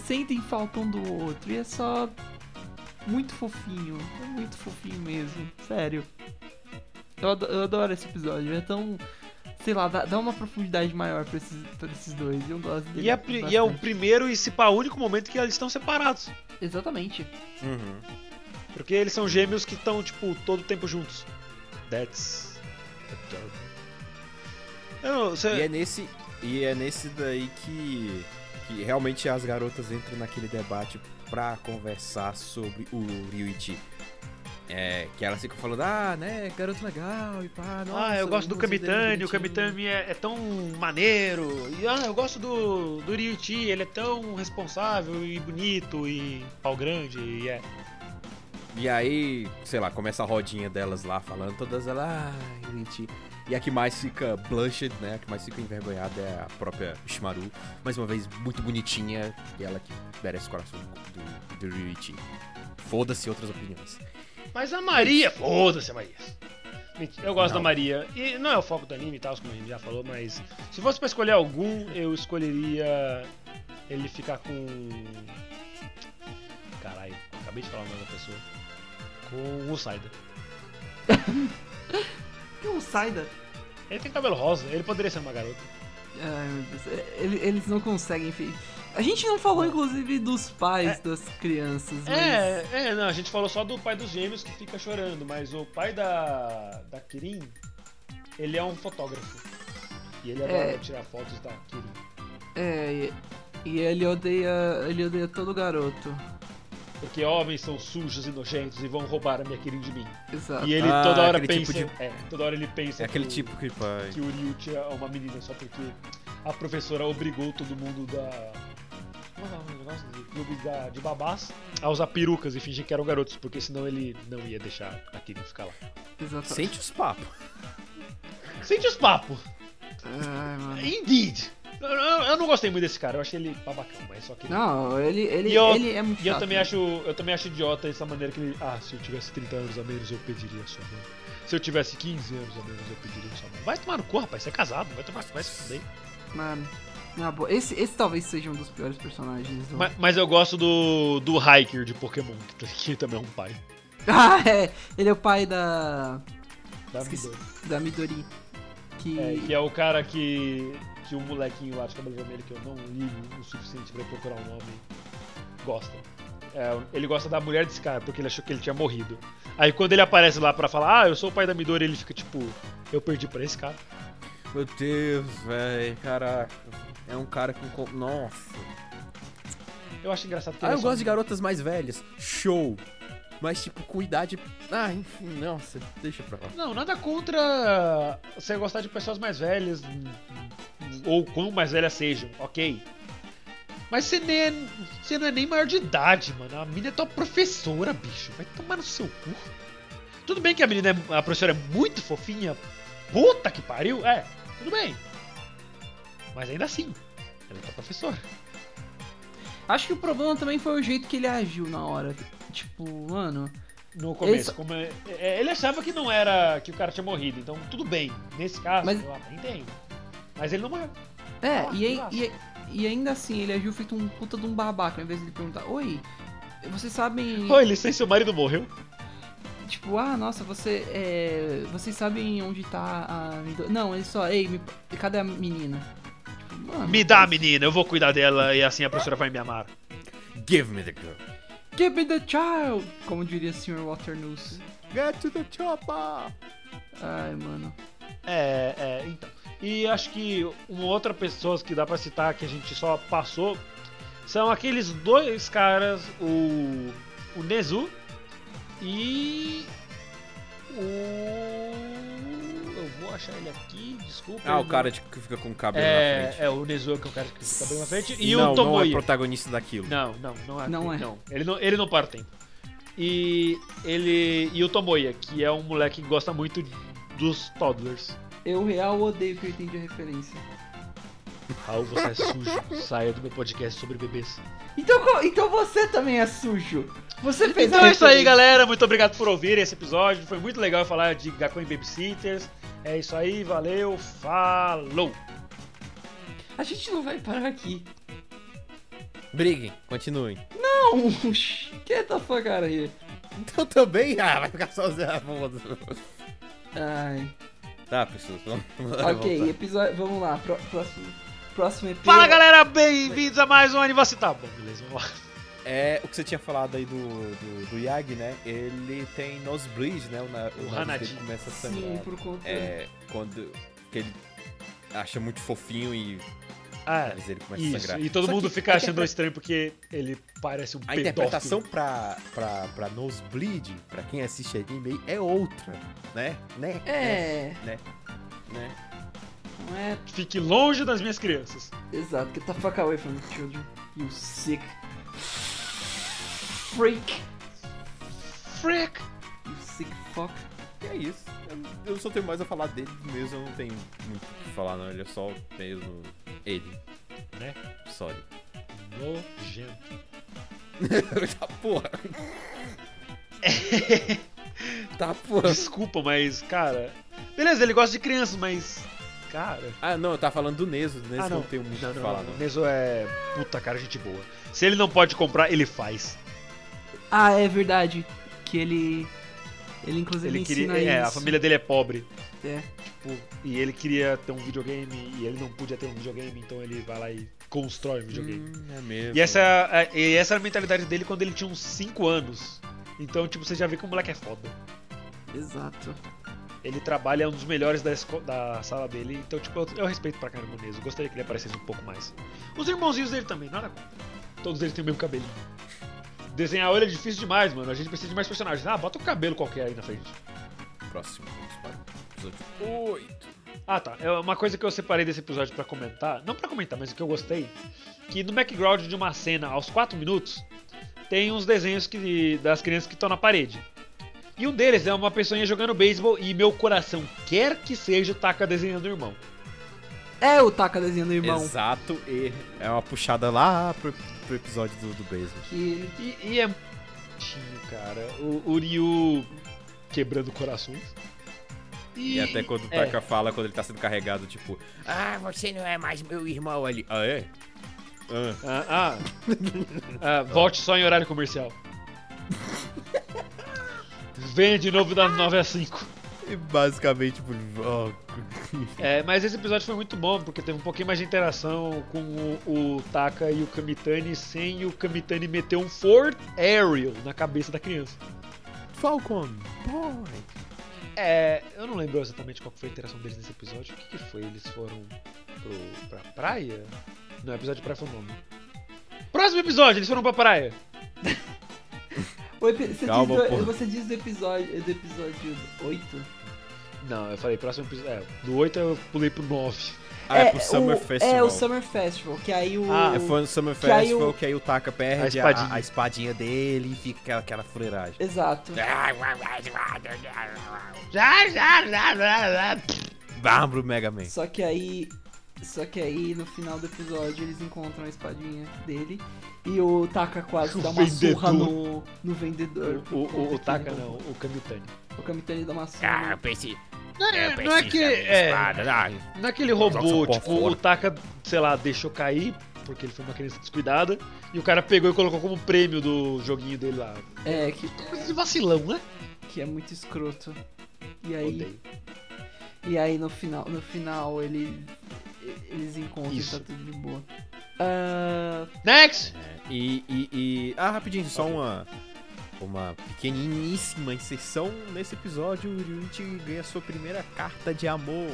sentem falta um do outro. E é só. Muito fofinho. É muito fofinho mesmo. Sério. Eu ado- eu adoro esse episódio. É tão. Sei lá, dá, dá uma profundidade maior pra esses, pra esses dois. Eu gosto dele. E é, e é o primeiro e se pá, o único momento que eles estão separados. Exatamente. Uhum. Porque eles são gêmeos que estão, tipo, todo o tempo juntos. That's adorable. Eu não, você- E é nesse, e é nesse daí que, que realmente as garotas entram naquele debate pra conversar sobre o Ryuichi. É, que elas ficam falando, ah, né, garoto legal e pá, nossa, ah, eu gosto do dele é Kamitani, o bonitinho." Kamitani é, é tão maneiro. E ah, eu gosto do, do Ryuichi, ele é tão responsável e bonito e pau grande e é. E aí, sei lá, começa a rodinha delas lá falando, todas elas, ah, Ryuichi. E a que mais fica blushed, né, a que mais fica envergonhada é a própria Shimaru. Mais uma vez, muito bonitinha, e ela que merece o coração do, do Ryuichi. Foda-se outras opiniões. Mas a Maria, foda-se a Maria. Eu gosto Não. da Maria. E não é o foco do anime e tal, como a gente já falou, mas se fosse pra escolher algum, eu escolheria ele ficar com. Caralho, acabei de falar o nome da pessoa. Com o Saida. Que um Saida. Ele tem cabelo rosa, ele poderia ser uma garota. Ai, meu Deus. é, ele- Eles não conseguem. A gente não falou, inclusive, dos pais das crianças, mas... É, é, não, a gente falou só do pai dos gêmeos que fica chorando, mas o pai da, da Kirin, ele é um fotógrafo. E ele adora É. tirar fotos da Kirin. É, e, e ele odeia. Ele odeia todo garoto. Porque homens são sujos e nojentos e vão roubar a minha Kirin de mim. Exato. E ele Ah, toda hora aquele pensa. tipo de- É, toda hora ele pensa É aquele que, o- tipo que pai. que o Ryuchi é uma menina só porque a professora obrigou todo mundo da. Como é o negócio? Do clube da- de babás a usar perucas e fingir que eram garotos, porque senão ele não ia deixar a Kirin ficar lá. Exato. Sente os papos. Sente os papos! Ai, mano. Indeed! Eu, eu- eu não gostei muito desse cara, eu achei ele babacão, mas só que. Não, ele, ele, eu- ele é muito E eu chato. também acho, eu também acho idiota essa maneira que ele. Ah, se eu tivesse 30 anos a menos, eu pediria sua mão. Se eu tivesse 15 anos a menos, eu pediria sua mão. Vai tomar no cu, rapaz, você é casado, vai tomar, vai se fuder. Mano, na boa. Esse, esse talvez seja um dos piores personagens do. Mas, mas eu gosto do, do Hiker de Pokémon, que, que também é um pai. Ah, é! Ele é o pai da. Da Esqueci. Midori. da Midori. Que. É, que é o cara que. Que o molequinho lá de cabelo vermelho, que eu não ligo o suficiente pra procurar um nome, gosta. É, ele gosta da mulher desse cara, porque ele achou que ele tinha morrido. Aí quando ele aparece lá pra falar, ah, eu sou o pai da Midori, ele fica tipo, eu perdi pra esse cara. Meu Deus, velho, caraca. É um cara com. co- Nossa. Eu acho engraçado que Ah, ele é eu só- gosto de garotas mais velhas. Show. Mas, tipo, com idade. Ah, enfim, nossa, deixa pra lá. Não, nada contra você gostar de pessoas mais velhas, ou quão mais velhas sejam, ok. Mas você, nem é, você não é nem maior de idade, mano. A menina é tua professora, bicho. Vai tomar no seu cu. Tudo bem que a menina, é, a professora é muito fofinha. Puta que pariu. É, tudo bem. Mas ainda assim, ela é tua professora. Acho que o problema também foi o jeito que ele agiu na hora. Tipo, mano. No começo, como é- é, ele achava que não era que o cara tinha morrido, então tudo bem. Nesse caso, Mas- eu até entendo. Mas ele não morreu. É, Ah, e, e, e ainda assim, ele agiu feito um puta de um babaca, ao invés de ele perguntar: Oi, vocês sabem. Oi, licença, seu marido morreu? Tipo, ah, nossa, você. É, vocês sabem onde tá a. Midori?" Não, ele só, ei, me, cadê a menina? Tipo, mano, Me dá a menina, eu vou cuidar dela e assim a professora vai me amar. Give me the girl. Give me the child! Como diria o Sr. Waternoose. Get to the chopper. Ai, mano. É, é, então. E acho que uma outra pessoa que dá pra citar que a gente só passou são aqueles dois caras, o, o Nezu e o. Eu vou achar ele aqui, desculpa. Ah, o cara não- de- que fica com o cabelo na É, frente. é, o Nezu que é o cara que fica bem na frente. E não, o não é protagonista daquilo. Não, não, não é. Não é. Ele não, ele não para o tempo. E ele e o Tomoya, que é um moleque que gosta muito dos toddlers. Eu real odeio que eu entendi a referência. Raul, você é sujo. Saia do meu podcast sobre bebês. Então, então você também é sujo. Você fez Então é isso aí, galera. Muito obrigado por ouvir esse episódio. Foi muito legal falar de Gakuen Babysitters. É isso aí, valeu, falou! A gente não vai parar aqui. Briguem, continuem. Não! Get the fuck out of here. Então também, ah, vai ficar sozinho. Ai. Tá, pessoas, vamos Ok, voltar. episódio. Vamos lá, pró- próximo, próximo episódio. Fala galera, bem-vindos a mais um Anivacita. Tá bom, beleza, vamos lá. É, o que você tinha falado aí do, do, do Yagi, né? Ele tem nosebleed, né? O, na, O o nariz começa a Sim, sangrar. por conta. É, quando que ele acha muito fofinho e Ah, nariz dele começa a isso. sangrar. E todo Só mundo que fica a achando interpre- estranho porque ele parece um A pedófilo. interpretação pra, pra, pra nosebleed, pra quem assiste anime, é outra, né? Né? É, Né? Né? não é Fique longe das minhas crianças. exato. Get the fuck away from the children. You sick freak. Frick! You sick fuck. E é isso. Eu, só tenho mais a falar dele mesmo, eu não tenho muito o que falar, não. Ele é só mesmo ele. Né? Sorry. Nojento. tá porra. tá porra. Desculpa, mas, cara. Beleza, ele gosta de crianças, mas. Cara. Ah, não, eu tava falando do Neso. Do Neso Ah, não. não. tenho muito o que falar, não. não. Neso é. Puta cara, gente boa. Se ele não pode comprar, ele faz. Ah, é verdade. Que ele. Ele inclusive Ele queria. É, a família dele é pobre. É. Tipo, e ele queria ter um videogame e ele não podia ter um videogame, então ele vai lá e constrói um videogame. Hum, é mesmo. E essa, é- e essa era a mentalidade dele quando ele tinha uns 5 anos. Então, tipo, você já vê que o moleque é foda. Exato. Ele trabalha, é um dos melhores da, da sala dele. Então, tipo, eu, eu respeito pra caramba o Neso. Eu gostaria que ele aparecesse um pouco mais. Os irmãozinhos dele também, nada contra. Todos eles têm o mesmo cabelinho. Desenhar ele é difícil demais, mano. A gente precisa de mais personagens. Ah, bota um cabelo qualquer aí na frente. Próximo. Vamos para o episódio 8. Ah, tá. É uma coisa que eu separei desse episódio pra comentar. Não pra comentar, mas o que eu gostei. Que no background de uma cena, aos 4 minutos, tem uns desenhos que, das crianças que estão na parede. E um deles é uma pessoinha jogando beisebol e meu coração quer que seja o Taka desenhando o irmão. É o Taka desenhando o irmão. Exato, e é uma puxada lá pro, pro episódio do, do. Que ele E, e é bonitinho, cara. O, o Ryu quebrando corações. E, até quando o é. Taka fala, quando ele tá sendo carregado, tipo, ah, você não é mais meu irmão ali. Ah, é? Ah. Ah, ah. Ah, volte só em horário comercial. Venha de novo das 9 às 5. E basicamente, tipo, ó, É, mas esse episódio foi muito bom, porque teve um pouquinho mais de interação com o, o Taka e o Kamitani, sem o Kamitani meter um Ford Aerial na cabeça da criança. Falcon, boy. É, eu não lembro exatamente qual foi a interação deles nesse episódio. O que, que foi? Eles foram pro, pra praia? Não, episódio de praia foi o nome. Próximo episódio, eles foram pra praia. Epi- Você, Calma, diz do, você diz do episódio, do episódio 8? Não, eu falei próximo episódio. É, do 8 eu pulei pro 9. Ah, é, pro Summer o, Festival. É, o Summer Festival, que aí o... Ah, É, foi no Summer Que aí Festival o- que aí o Taka perde A a, espadinha. a espadinha dele e fica aquela, aquela fuleiragem. Exato. Bárbaro Mega Man. Só que aí... Só que aí, no final do episódio, eles encontram a espadinha dele e o Taka quase O dá uma surra vendedor. no, no vendedor. O, o, o, o Taka ele- não, o Kamitani. O Kamitani dá uma surra. Ah, no- pensei. Não é, não é que. É, naquele robô, Joga essa tipo, porra o Taka, sei lá, deixou cair, porque ele foi uma criança descuidada, e o cara pegou e colocou como prêmio do joguinho dele lá. É, que, Coisa de vacilão, né? que é muito escroto. E aí, Odeio. e aí no final, no final ele eles encontram Isso. e tá tudo de boa. Ah, Next! E, e, e- Ah, rapidinho, só uma. Uma pequeniníssima inserção nesse episódio. O Ryuichi ganha sua primeira carta de amor.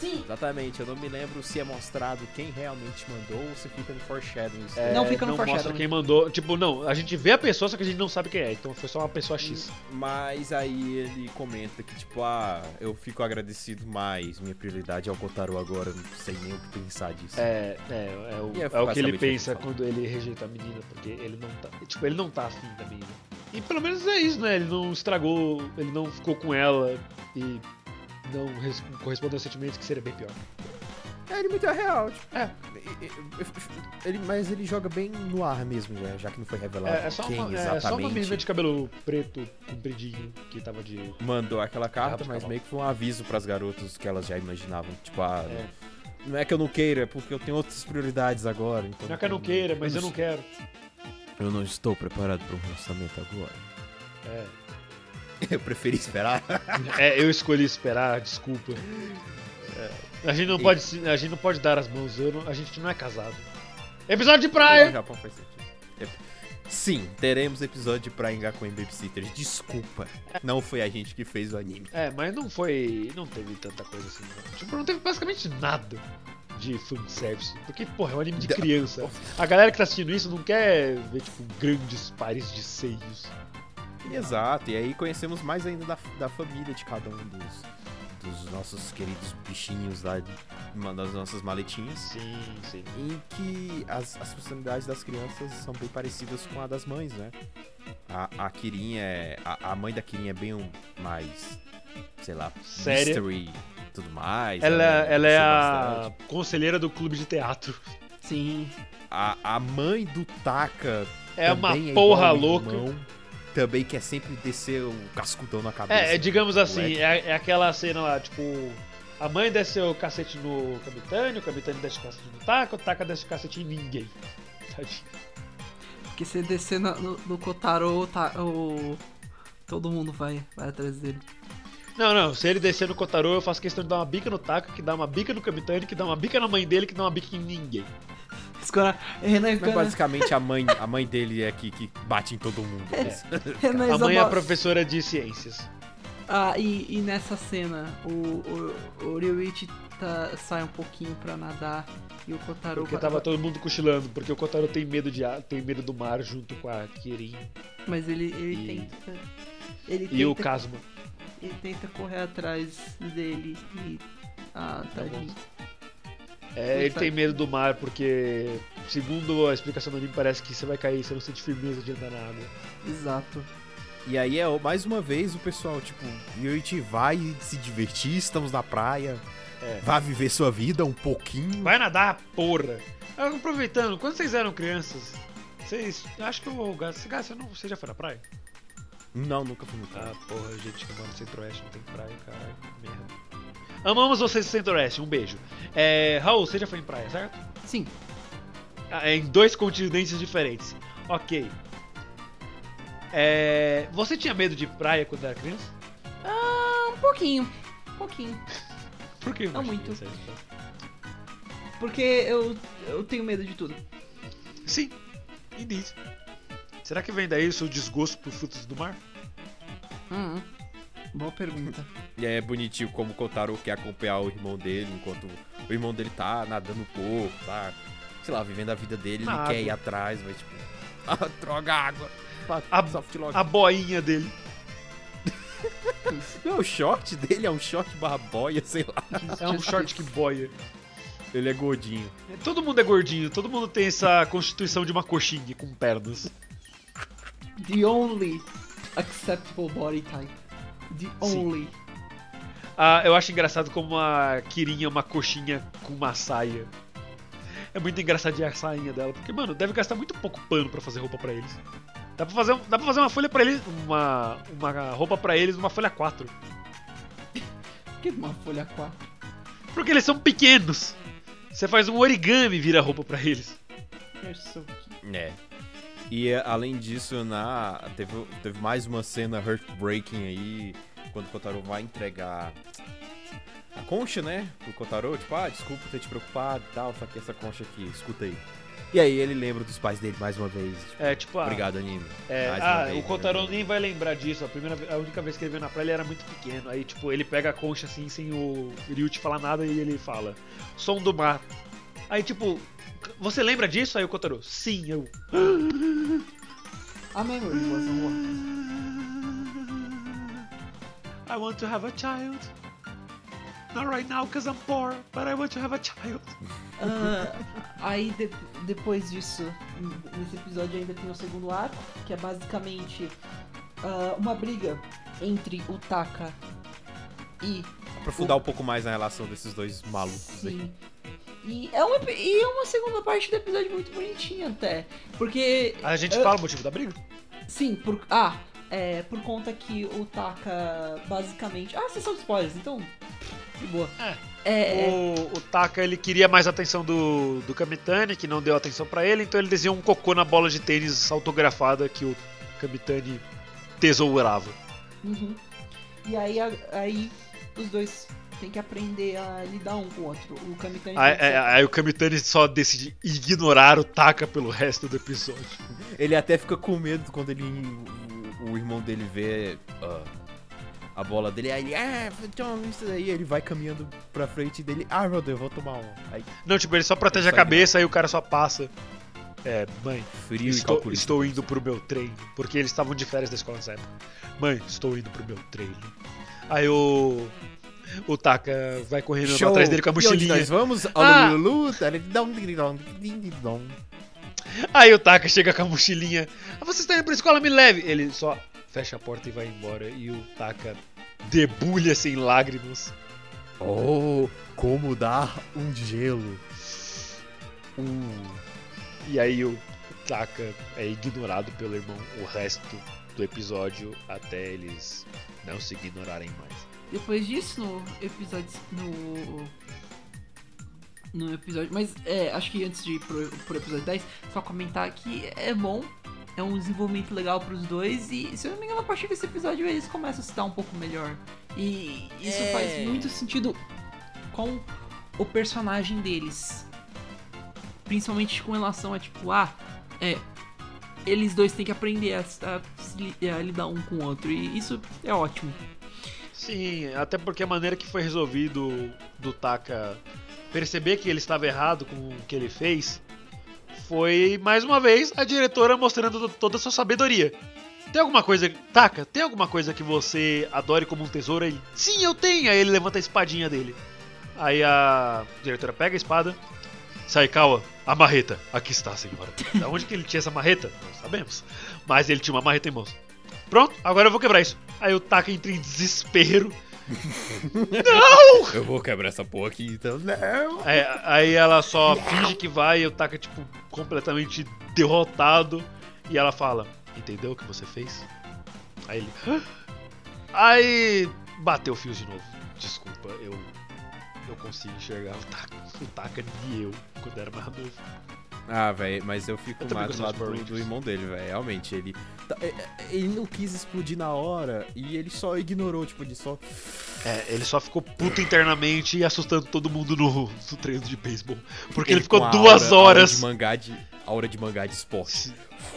sim. Exatamente, eu não me lembro se é mostrado quem realmente mandou ou se fica no foreshadowing. É, Não fica no não mostra foreshadowing. quem mandou. Tipo, não, a gente vê a pessoa, só que a gente não sabe quem é. Então foi só uma pessoa X. Mas aí ele comenta que, tipo, ah, eu fico agradecido mais. Minha prioridade é o Kotaro agora. Não sei nem o que pensar disso. É, é, é, o, é é o que ele pensa o que ele quando ele rejeita a menina, porque ele não tá. Tipo, ele não tá afim da menina. E pelo menos é isso, né? Ele não estragou, ele não ficou com ela e não res- correspondeu aos sentimentos, que seria bem pior. É, ele muito real, tipo, é. Ele, mas ele joga bem no ar mesmo, né? Já que não foi revelado É, é só, quem uma, é exatamente só uma menina de cabelo preto, compridinho, que tava de. mandou aquela carta, mas meio que foi um aviso pras garotas que elas já imaginavam. Tipo, ah, É. não é que eu não queira, é porque eu tenho outras prioridades agora. Então Não é que eu não queira, mas eu não quero. Eu não estou preparado para um relacionamento agora. É. Eu preferi esperar. É, eu escolhi esperar, desculpa. A gente não E- pode, a gente não pode dar as mãos, eu não- a gente não é casado. Episódio de No praia! Japão faz sentido. É. Sim, teremos episódio pra Engaku em Babysitters. Desculpa, não foi a gente que fez o anime. É, mas não foi. Não teve tanta coisa assim. Não. Tipo, não teve basicamente nada de fanservice. Porque, porra, é um anime de criança. A galera que tá assistindo isso não quer ver, tipo, grandes pares de seios. Exato, e aí conhecemos mais ainda da, da família de cada um dos, dos nossos queridos bichinhos lá, de uma das nossas maletinhas. Sim, sim. Em que as, as personalidades das crianças são bem parecidas com a das mães, né? A, a Kirin é. A, a mãe da Kirin é bem um, mais. Sei lá, Séria. mystery tudo mais. Ela, ela é gosta a bastante. conselheira do clube de teatro. Sim. A, a mãe do Taka É uma é porra louca. irmão, também quer sempre descer o cascudão na cabeça. É, é, digamos assim, é, é aquela cena lá, tipo, a mãe desceu o cacete no Kamitani, o Kamitani desce o cacete no Taka, o Taka desce o cacete em ninguém. Tadinho. Porque se descer na- no, no Kotaro, tá, o... todo mundo vai, vai atrás dele. Não, não, se ele descer no Kotaro, eu faço questão de dar uma bica no Taka, que dá uma bica no Kamitani, que dá uma bica na mãe dele, que dá uma bica em ninguém. Escora, Renan, Mas basicamente a mãe, a mãe dele é que, que bate em todo mundo. Renan A mãe é a professora de ciências. Ah, e, e nessa cena, o, o, o Ryuichi tá, sai um pouquinho pra nadar e o Kotaro... Porque tava todo mundo cochilando, porque o Kotaro tem medo de tem medo do mar junto com a Kirin Mas ele, ele E- tenta... Ele e o Kazuma. ele tenta correr atrás dele e... Ah, tadinho. É, ele tem medo do mar porque, segundo a explicação do anime, parece que você vai cair, você não sente firmeza de andar na água. Exato. E aí é mais uma vez o pessoal, tipo, Yoichi vai se divertir, estamos na praia, É. vá viver sua vida um pouquinho. Vai nadar, porra! Ah, Aproveitando, quando vocês eram crianças, vocês. Acho que o Gás. Você, não, você já foi na praia? Não, nunca fui no Ah, praia. porra, gente que mora no Centro-Oeste não tem praia, caralho. Merda. Amamos vocês do Centro-Oeste, um beijo. É, Raul, você já foi em praia, certo? Sim. Ah, Em dois continentes diferentes. Ok. É, você tinha medo de praia quando era criança? Ah, um pouquinho. Um pouquinho. Por que? Não muito. Porque eu, eu tenho medo de tudo. Sim, indeed. Será que vem daí o seu desgosto por frutos do mar? Hum, boa pergunta. E aí é bonitinho como o Kotaro quer acompanhar o irmão dele, enquanto o irmão dele tá nadando um pouco, tá, sei lá, vivendo a vida dele, ele quer ir atrás, mas tipo, ah, droga, água. A- lock. A boinha dele. Não, o short dele é um short barra boia, sei lá. É um short que boia. Ele é gordinho. Todo mundo é gordinho, todo mundo tem essa constituição de uma coxinha com pernas. The only acceptable body type. The only. Ah, eu acho engraçado como a Kirinha é uma coxinha com uma saia. É muito engraçadinha a sainha dela, porque, mano, deve gastar muito pouco pano pra fazer roupa pra eles. Dá pra fazer, um- dá pra fazer uma folha pra eles, uma, uma roupa pra eles numa folha 4. Por que uma folha 4? Porque eles são pequenos. Você faz um origami e vira roupa pra eles. É. E eh, além disso, na teve, teve mais uma cena heartbreaking aí, quando o Kotaro vai entregar a concha, né? Pro Kotaro, tipo, ah, desculpa ter te preocupado e tal, só que essa concha aqui, escuta aí. E aí ele lembra dos pais dele mais uma vez. tipo, É, tipo, ah, Obrigado, anime. É, ah, vez, o Kotaro né? nem vai lembrar disso. A, primeira, a única vez que ele veio na praia ele era muito pequeno. Aí, tipo, ele pega a concha assim, sem o Ryuichi falar nada e ele fala: Som do mar. Aí, tipo, você lembra disso? Aí o Kotaro: Sim, eu. A memory working. I want to have a child. Not right now because I'm poor, but I want to have a child. Ah, aí de- depois disso, nesse episódio ainda tem o segundo arco, que é basicamente ah, uma briga entre o Taka e Aprofundar um pouco mais na relação desses dois malucos aí. E é, uma, e é uma segunda parte do episódio muito bonitinha até. Porque. A gente eu- fala o motivo da briga? Sim, por. Ah, é. Por conta que o Taka basicamente. Ah, vocês são spoilers, então. De boa. É. É, é, O, o Taka ele queria mais atenção do, do Kamitani, que não deu atenção pra ele, então ele desenhou um cocô na bola de tênis autografada que o Kamitani tesourava. uhum. E aí, aí os dois têm que aprender a lidar um com o outro. O Kamitani. Aí, tem que aí- o Kamitani só decide ignorar o Taka pelo resto do episódio. Ele até fica com medo quando ele o, o irmão dele vê ah, a bola dele. Aí ele, ah, toma isso daí. Ele vai caminhando pra frente dele. Ah, meu Deus, eu vou tomar um. Aí, Não, tipo, ele só protege a cabeça e o cara só passa. É, mãe, frio estou, estou indo pro meu treino. Porque eles estavam de férias da escola nessa época. Mãe, estou indo pro meu treino. Aí o. O Taka vai correndo Show. atrás dele com a mochilinha. nós vamos? Ah. Aí o Taka chega com a mochilinha. Ah, você está indo pra escola, me leve. Ele só fecha a porta e vai embora. E o Taka debulha-se em lágrimas. Oh, como dar um gelo. Uh. E aí o Taka é ignorado pelo irmão o resto do episódio até eles não se ignorarem mais. Depois disso, no episódio. No. No episódio. Mas é, acho que antes de ir pro, pro episódio 10, só comentar que é bom. É um desenvolvimento legal pros dois. E se eu não me engano, a partir desse episódio eles começam a se dar um pouco melhor. E isso É. faz muito sentido com o personagem deles. Principalmente com relação a tipo, ah, é. Eles dois têm que aprender a, a a lidar um com o outro. E isso é ótimo. Sim, até porque a maneira que foi resolvido do Taka perceber que ele estava errado com o que ele fez foi, mais uma vez, a diretora mostrando toda a sua sabedoria. Tem alguma coisa. Taka, tem alguma coisa que você adore como um tesouro aí? Sim, eu tenho! Aí ele levanta a espadinha dele. Aí a diretora pega a espada. Saikawa, a marreta. Aqui está, senhora. Da onde que ele tinha essa marreta? Não sabemos. Mas ele tinha uma marreta em mãos. Pronto, agora eu vou quebrar isso. Aí o Taka entra em desespero. Eu vou quebrar essa porra aqui, então. Não. Aí, aí ela só finge que vai e o Taka, tipo, completamente derrotado. E ela fala: Entendeu o que você fez? Aí ele. "Hã?" Aí bateu o fio de novo. Desculpa, eu. Eu consigo enxergar o Taka, o Taka e eu quando era mais novo. Ah, velho, mas eu fico Eu mais do lado do, do irmão dele, velho. Realmente, ele. tá- é- é- Ele não quis explodir na hora e ele só ignorou, tipo, de só. É, ele só ficou puto internamente e assustando todo mundo no, no treino de beisebol. Porque ele, com ficou a duas aura- aura horas. de mangá de, aura de mangá de esporte.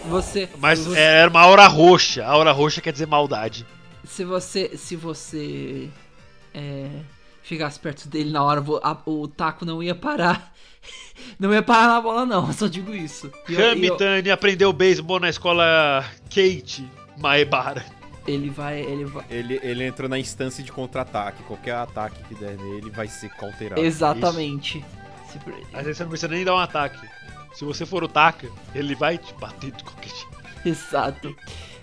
Você. Mas você- era uma aura roxa. A aura roxa quer dizer maldade. Se você. Se você. É, chegasse perto dele na hora, a- o taco não ia parar. Não ia parar na bola, não, eu só digo isso. E eu- aprendeu beisebol na escola Kate Maebara. ele vai. Ele vai. Ele, ele entrou na instância de contra-ataque. Qualquer ataque que der nele vai ser cauterado. Exatamente. Se pre- Às vezes você não precisa nem dar um ataque. Se você for o Taka, ele vai te bater de qualquer jeito. Exato.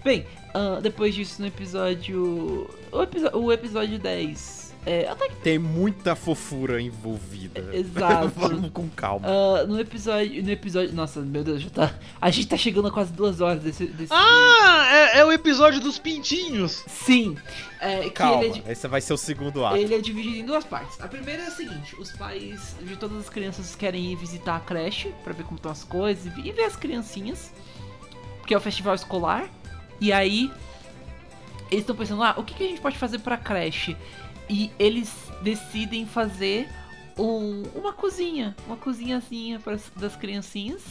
Bem, ah, depois disso no episódio. O, episo- o episódio 10. É, até que. Tem muita fofura envolvida. Exato. Vamos com calma. ah, no episódio. No episódio. Nossa, meu Deus, já tá. A gente tá chegando a quase duas horas desse. desse... Ah, é, é o episódio dos pintinhos. Sim! É, que calma, ele é, esse vai ser o segundo ato. ele é dividido em duas partes. A primeira é a seguinte: os pais de todas as crianças querem ir visitar a creche pra ver como estão as coisas e ver as criancinhas. Porque é o festival escolar. E aí. Eles estão pensando, ah, o que, que a gente pode fazer pra creche? E eles decidem fazer um- uma cozinha. Uma cozinhazinha pras, das criancinhas.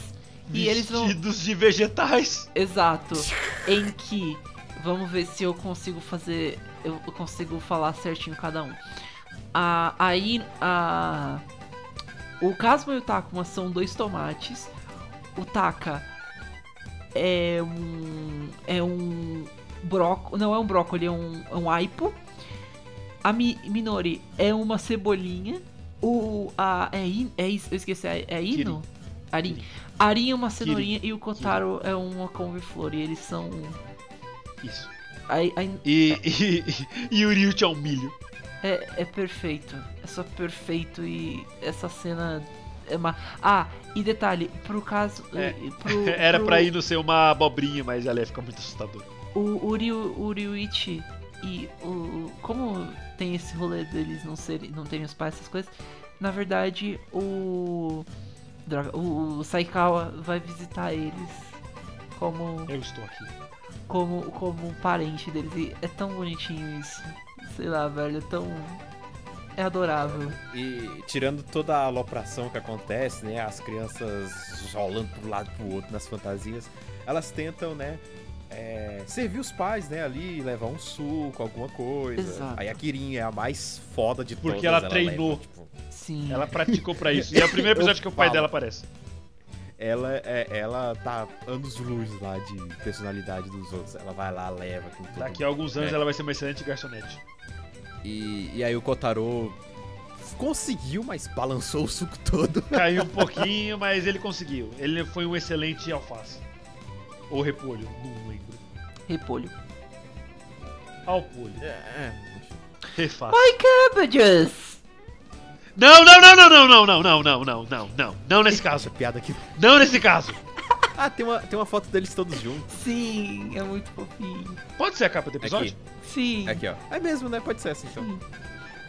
E eles vão. Vestidos de vegetais. Exato. em que. Vamos ver se eu consigo fazer. Eu consigo falar certinho cada um. A, aí. A, o Casma e o Takuma são dois tomates. O Taka é um. É um. Brócolis. Não é um brócolis, é um, é um aipo. A Mi- Minori é uma cebolinha. O. A, é, in, é isso, eu esqueci. É, é Ino? Arin. Arin é uma cenourinha e o Kotaro é uma couve-flor. E eles são. Isso. Aí, aí- E, e, e o Ryuchi é um milho. é, é perfeito. É só perfeito e essa cena é uma. Ah, e detalhe, pro caso. É, pro- Era pro- pra ir no ser uma abobrinha, mas ela ia ficar muito assustadora. O, Ryuichi e o. Como tem esse rolê deles não serem. não terem os pais, essas coisas. Na verdade, o. Droga, o, o Saikawa vai visitar eles como. Eu estou aqui. como, como um parente deles. E é tão bonitinho isso. Sei lá, velho, é tão. é adorável. E tirando toda a alopração que acontece, né? As crianças rolando pro lado e pro outro nas fantasias, elas tentam, né? É, servir os pais, né? Ali, levar um suco, alguma coisa. Exato. Aí a Kirin é a mais foda de todas. Porque ela treinou. leva, tipo, Sim. Ela praticou pra isso. E é o primeiro episódio que o pai falo. dela aparece. ela, é, ela tá anos luz lá de personalidade dos outros. Ela vai lá, leva com tudo. Daqui a alguns anos É. ela vai ser uma excelente garçonete. E, e aí o Kotaro conseguiu, mas balançou o suco todo. Caiu um pouquinho, mas ele conseguiu. Ele foi um excelente alface. Ou repolho, não lembro. Repolho. Alpolho. É, Refaça. Cabbages! Não, não, não, não, não, não, não, não, não, não, não, não. Não nesse essa caso. piada aqui. Não nesse caso. Ah, tem uma, tem uma foto deles todos juntos. Sim, é muito fofinho. Pode ser a capa do episódio? Aqui, Sim. aqui, ó. É mesmo, né? Pode ser essa então.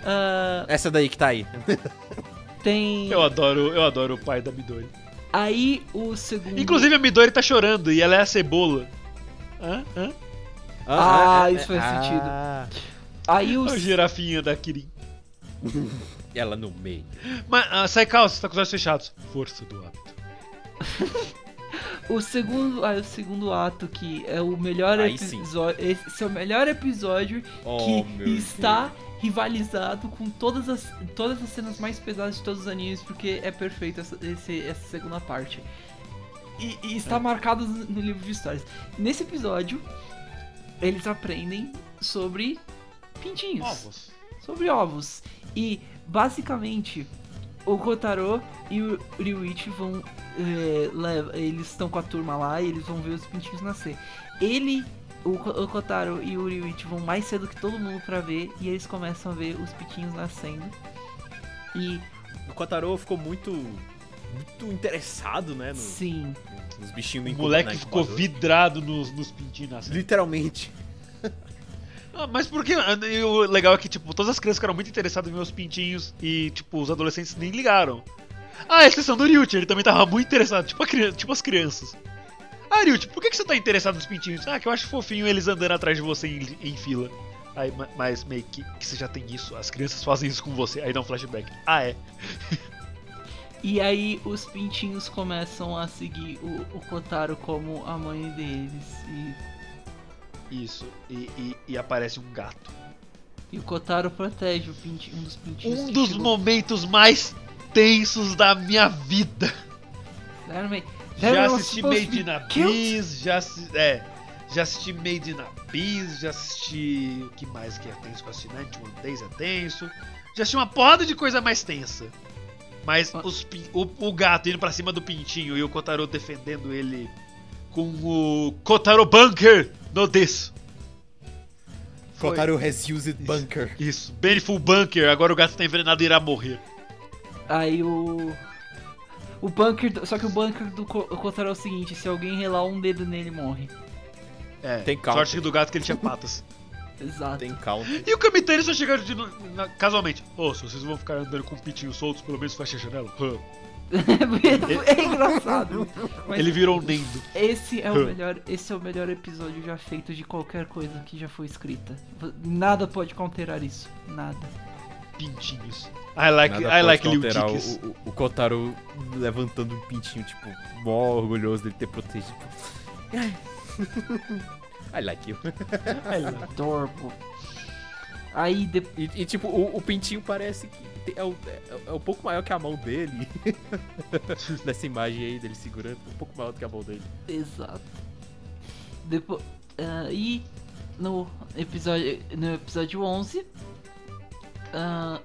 Ah, Essa daí que tá aí. tem. Eu adoro, eu adoro o pai da Midori. Aí o segundo. Inclusive a Midori tá chorando e ela é a cebola. Hã? Hã? Ah, é, isso faz ah, Aí o. A girafinha da Kirin. Ela no meio. Mas, ah, Saikao, você tá com os olhos fechados. Força do hábito. O segundo, ah, o segundo ato que é o melhor episódio, esse é o melhor episódio Oh, que está rivalizado com todas as todas as cenas mais pesadas de todos os animes porque é perfeito essa, esse- essa segunda parte. E, e É. está marcado no livro de histórias. Nesse episódio, eles aprendem sobre pintinhos Ovos. sobre ovos. E basicamente o Kotaro e o Ryuichi vão. eh, leva- eles estão com a turma lá e eles vão ver os pintinhos nascer. Ele, o, Ko- o Kotaro e o Ryuichi vão mais cedo que todo mundo pra ver e eles começam a ver os pintinhos nascendo. E O Kotaro ficou muito. Muito interessado, né? no- sim, nos bichinhos O do moleque na ficou vidrado nos, nos pintinhos nascendo. Literalmente. Ah, mas por que? ah, e O legal é que, tipo, todas as crianças ficaram muito interessadas em ver os pintinhos e, tipo, os adolescentes nem ligaram. Ah, a exceção do Ryuchi, ele também tava muito interessado, tipo, a criança, tipo as crianças. Ah, Ryuchi, por que, que você tá interessado nos pintinhos? Ah, que eu acho fofinho eles andando atrás de você em, em fila. Aí, ma- mas meio que, que você já tem isso, as crianças fazem isso com você. Aí dá um flashback. Ah, é. E aí os pintinhos começam a seguir o, o Kotaro como a mãe deles. E, Isso. E, e- e aparece um gato. e o Kotaro protege o pinti, um dos pintinhos. Um dos chegou- momentos mais tensos da minha vida. Ma- Já they're assisti to Made in. Abyss, já é, já assisti Made in Abyss, já assisti o que mais que é tenso que eu assisti, 91 Days é tenso. Já assisti uma porrada de coisa mais tensa. Mas Ah. os o, o gato indo pra cima do pintinho e o Kotaro defendendo ele com o Kotaro Bunker no this. Kotaro has used bunker. Isso, Beneful Bunker, agora o gato tá envenenado e irá morrer. Aí o. O bunker. do- Só que o bunker do Kotaro é o seguinte: se alguém relar um dedo nele, morre. É, Tem counter. sorte do gato que ele tinha patas. Exato. Tem counter. E o Kamitani só chega de, na- casualmente. Ô, se vocês vão ficar andando com pintinhos soltos, pelo menos fecha a janela. Hã. é engraçado. Mas Ele virou um Nendo. esse é o melhor. Esse é o melhor episódio já feito de qualquer coisa que já foi escrita. Nada pode counterar isso. Nada. Pintinhos. I like, Nada I like Liu Dicks. o, o, o Kotaro levantando um pintinho, tipo, mó orgulhoso dele ter protegido. I like you. Adorable. Aí depois. E, e, tipo, o, o pintinho parece que tem- é, o- é- é um pouco maior que a mão dele. Nessa imagem aí dele segurando, um pouco maior do que a mão dele. Exato. Depois. e no episódio, no episódio 11. Ah,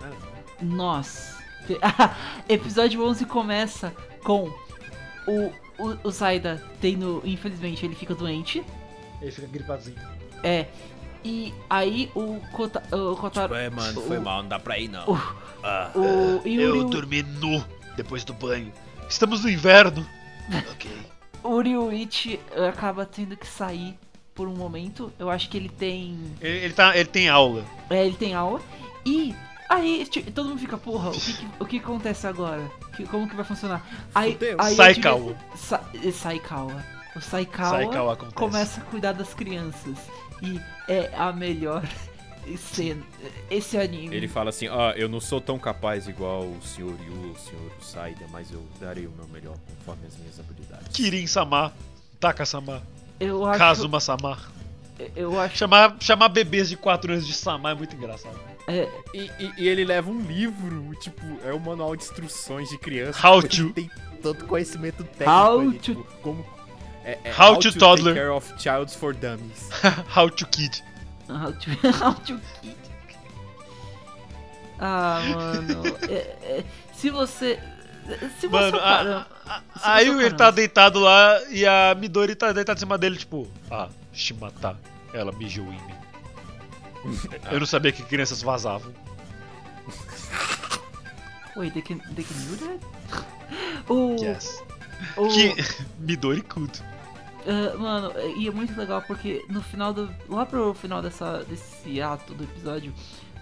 nós. episódio 11 começa com o, o, o Saida tendo. Infelizmente, ele fica doente. Ele fica gripadinho. É. E aí o, Kota, o Kotaro. é, mano, foi mal, não dá pra ir não. o, Ah. o, e o, Eu dormi nu depois do banho. Estamos no inverno. ok. o Ryuichi acaba tendo que sair por um momento. Eu acho que ele tem. Ele, ele tá, ele tem aula. É, ele tem aula. E aí ti- todo mundo fica, porra, o que, que- o que acontece agora? Que- como que vai funcionar? Aí, aí Saikawa. Sa eh, Saikawa. O Saikawa, Saikawa começa a cuidar das crianças. E é a melhor cena, esse anime. Ele fala assim, ah, eu não sou tão capaz igual o Sr. Yu, o Sr. Saida, mas eu darei o meu melhor conforme as minhas habilidades. Kirin-sama, Taka-sama, Eu acho, Kazuma-sama. eu acho, Chamar, chamar bebês de 4 anos de Sama é muito engraçado. É, E, e- e ele leva um livro, tipo, é um manual de instruções de criança. How tipo, ele to. Tem tanto conhecimento técnico How ali, to- tipo, como... É, é How to take toddler. care of childs for dummies. How to Kid. How to, how to kid. Ah, mano. é- é, se você. Se você Mano, parar- a- se aí você ele tá deitado lá e a Midori tá deitada em cima dele, tipo, ah, Shimata, ela mijou em mim. Eu não sabia que crianças vazavam. Wait, they can, they can do that? O, Yes. o, Que Midori could. ah, mano, e é muito legal porque no final do. Lá pro final dessa, desse ato do episódio,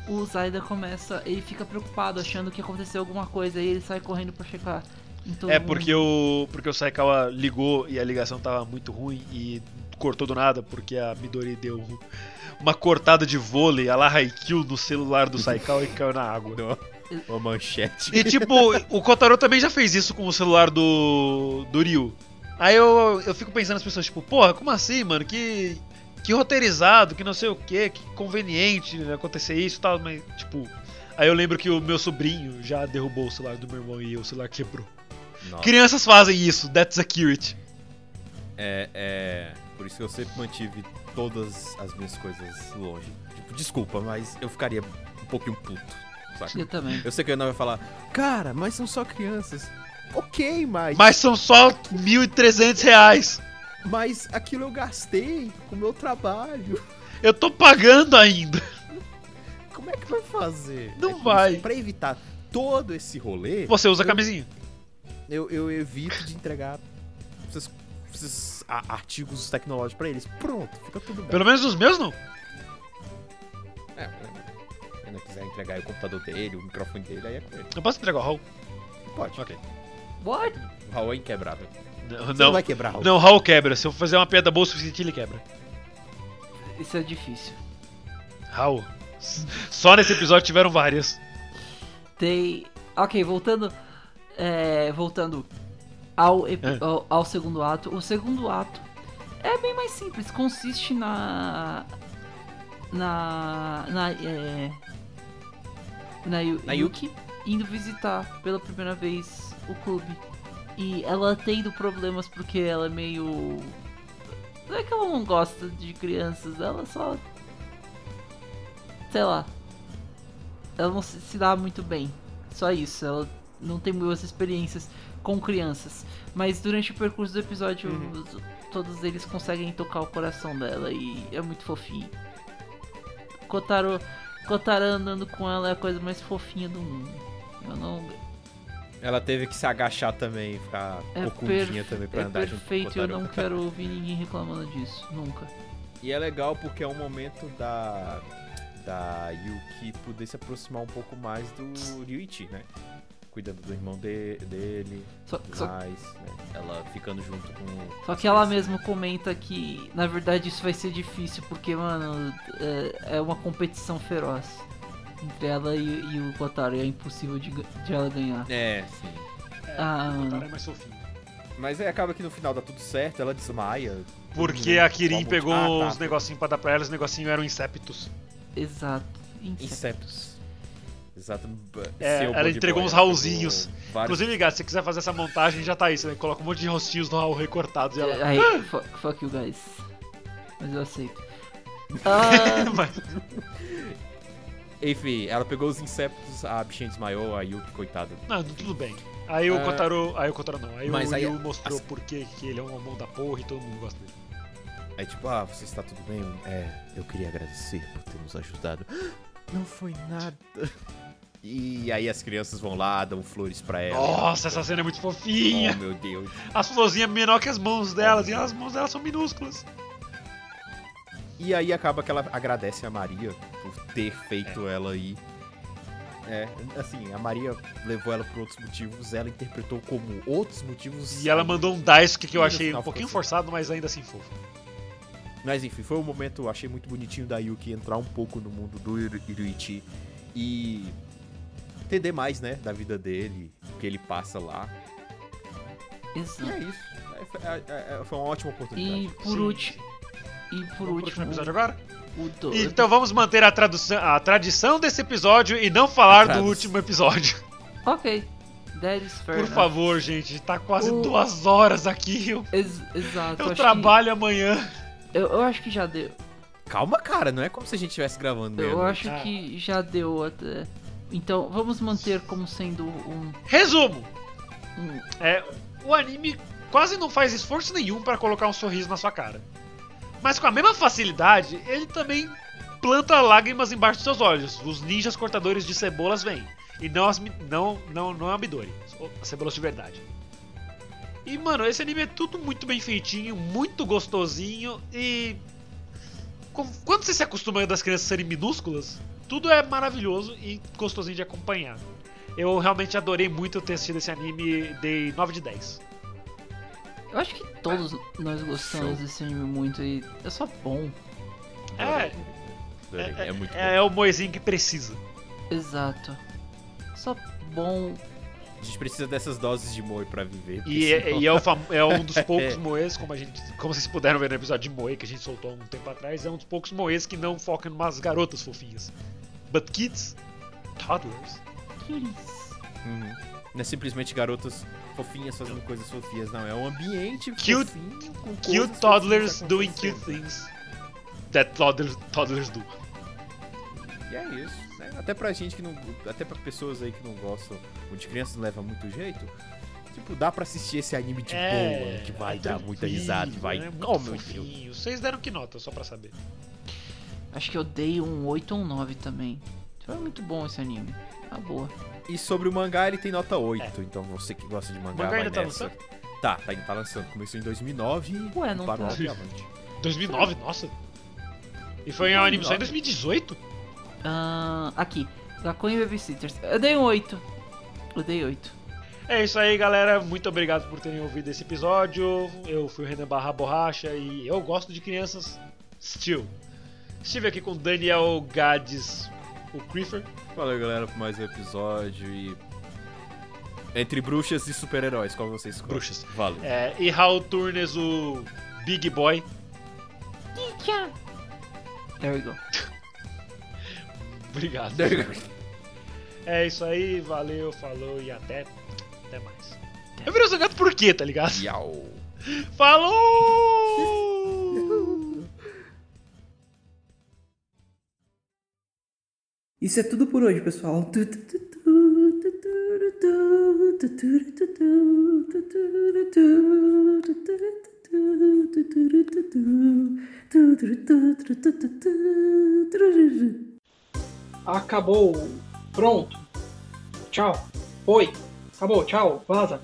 o Zaida começa. Ele fica preocupado, achando que aconteceu alguma coisa, e ele sai correndo pra checar É mundo. porque o porque o Saikawa ligou e a ligação tava muito ruim e cortou do nada porque a Midori deu uma cortada de vôlei, a la Haikyuu no celular do Saikawa e caiu na água. Uma manchete. E tipo, o Kotaro também já fez isso com o celular do do Ryu. Aí eu, eu fico pensando nas pessoas, tipo, porra, como assim, mano? Que que roteirizado, que não sei o que, que conveniente acontecer isso e tal, mas tipo, aí eu lembro que o meu sobrinho já derrubou o celular do meu irmão e o celular quebrou. Nossa. Crianças fazem isso, that's accurate. É, é. Por isso que eu sempre mantive todas as minhas coisas longe. Tipo, desculpa, mas eu ficaria um pouquinho puto. Saca? Eu também. Eu sei que a Ana vai falar, cara, mas são só crianças. Ok, mas. Mas são só 1.300 reais. Mas aquilo eu gastei com o meu trabalho. Eu tô pagando ainda. Como é que vai fazer? Não É vai. Pra evitar todo esse rolê, Você usa eu- camisinha. eu, eu evito de entregar esses, esses a- artigos tecnológicos pra eles. Pronto, fica tudo bem. Pelo menos os meus não. É, se ele não quiser entregar aí o computador dele, o microfone dele, aí é com ele. Eu posso entregar o Raul? Pode. Ok. What? O Raul é inquebrável. Não, Você não não, vai quebrar, Raul. não, o Raul quebra. Se eu fazer uma piada boa o suficiente, ele quebra. Isso é difícil. Raul. s- Só nesse episódio tiveram várias. Tem. Ok, voltando. é, voltando ao, É. ao, ao segundo ato. O segundo ato é bem mais simples. Consiste na. Na. Na. É, na, Na Yuki indo visitar pela primeira vez o clube. E ela tendo problemas porque ela é meio. Não é que ela não gosta de crianças, ela só. Sei lá. Ela não se, se dá muito bem. Só isso. Ela não tem boas experiências com crianças. Mas durante o percurso do episódio, os- todos eles conseguem tocar o coração dela e é muito fofinho. Kotaro, Kotaro andando com ela é a coisa mais fofinha do mundo. Eu não. Ela teve que se agachar também, ficar É, ocundinha perfe- também pra é andar junto com o perfeito e eu não quero ouvir ninguém reclamando disso. Nunca. E é legal porque é um momento da da Yuki poder se aproximar um pouco mais do Ryuichi, né? Cuidando do irmão de- dele, Só, só, mais, né? Ela ficando junto com. só que ela mesma comenta que, na verdade, isso vai ser difícil porque, mano, é, é uma competição feroz entre ela e, e o Kotaro. E é impossível de, de ela ganhar. É, sim. Ah, O cara é mais fofinho. Mas aí acaba que no final dá tudo certo, ela desmaia. Porque Todo a Kirin pegou Ah, tá. uns negocinhos pra dar pra ela, os negocinhos eram inceptos. Exato. Inseto. Insetos. Exato. É, ela entregou boy, uns Raulzinhos. vários- Inclusive, gato, se você quiser fazer essa montagem, já tá aí. Você coloca um monte de rostinhos no Raul recortados e ela. Aí, fu- fuck you guys. Mas eu aceito. Ah, Mas- Enfim, ela pegou os insetos, a bichinha desmaiou, a Yuki, coitada. Não, tudo bem. Aí o É. Kotaro. Aí o Kotaro não. Aí Mas o aí- Yu mostrou assim- por que que ele é um mão da porra e todo mundo gosta dele. Aí tipo, ah, você está tudo bem? É, eu queria agradecer por ter nos ajudado. Não foi nada. E aí as crianças vão lá, dão flores pra ela. Nossa, essa cena é muito Oh, fofinha. meu Deus. As florzinhas menor que as mãos delas, e as mãos delas são minúsculas. E aí acaba que ela agradece a Maria por ter feito ela aí. É, assim, a Maria levou ela por outros motivos, ela interpretou como outros motivos. E ela mandou um Daisuke que eu achei um pouquinho ficou forçado, mas ainda assim fofo. Mas enfim, foi um momento, achei muito bonitinho da Yuki entrar um pouco no mundo do Iru- Iruichi e entender mais, né, da vida dele, o que ele passa lá. E Exato. é isso. É, foi- é- é- foi uma ótima oportunidade. E por último. E por Vamos último. episódio agora? O do... Então vamos manter a, tradução, a tradição desse episódio e não falar do último episódio. Ok. That is fair Por enough. favor, gente. Tá quase O- duas horas aqui. Eu, Ex- exato. eu acho trabalho amanhã. Que, eu, eu acho que já deu. Calma, cara, não é como se a gente estivesse gravando Eu mesmo. acho Ah. que já deu até. Então, vamos manter como sendo um. Resumo. um É, o anime quase não faz esforço nenhum para colocar um sorriso na sua cara. Mas com a mesma facilidade, ele também planta lágrimas embaixo dos seus olhos. Os ninjas cortadores de cebolas vêm. E não as não não não é Midori, as cebolas de verdade. E mano, esse anime é tudo muito bem feitinho, muito gostosinho e quando você se acostuma das crianças serem minúsculas, tudo é maravilhoso e gostosinho de acompanhar. Eu realmente adorei muito ter assistido esse anime, dei 9 de 10. Eu acho que todos nós gostamos desse anime muito e é só bom. É, Adorei, é, é muito bom. é, é o moezinho que precisa. Exato. Só bom. A gente precisa dessas doses de moe pra viver. E, é, senão- e é, o é um dos poucos moes, como, a gente, como vocês puderam ver no episódio de Moe que a gente soltou há um tempo atrás, é um dos poucos moes que não foca em umas garotas fofinhas. But kids, toddlers. Cuties. Uhum. Não é simplesmente garotas fofinhas fazendo coisas fofinhas, não. É um ambiente Cute- fofinho com Cute toddlers doing cute things that toddlers, toddlers do. E é isso, né? Até pra gente que não. Até pra pessoas aí que não gostam, ou de crianças não leva muito jeito. Tipo, dá pra assistir esse anime de boa, que vai é dar muita risada, que vai. É muito oh, meu Deus. Vocês deram que nota, só pra saber? Acho que eu dei um 8 ou um 9 também. Foi muito bom esse anime. Tá boa. E sobre o mangá, ele tem nota 8. Então você que gosta de mangá, O mangá vai ainda tá nessa. lançando? Tá, tá, tá lançando. Começou em 2009 e Ué, não parou tá. obviamente. 2009, nossa. E foi um anime só em 2018? Ah, aqui. Gakuen Babysitters. Eu dei um 8. Eu dei 8. É isso aí, galera. Muito obrigado por terem ouvido esse episódio. Eu fui o Renan Barra Borracha e eu gosto de crianças. Still. Estive aqui com Daniel Gades, o Creeper. Valeu, galera, por mais um episódio e. Entre bruxas e super-heróis, qual vocês escolhem? Bruxas. Valeu. É, e Raul Turnes, o Big Boy. There we go. Obrigado. É isso aí, valeu, falou e até, até mais. Eu virei o gato por quê, tá ligado? Yau. Falou! Isso é tudo por hoje, pessoal. Acabou. Pronto. Tchau. Oi. Acabou. Tchau. Vaza.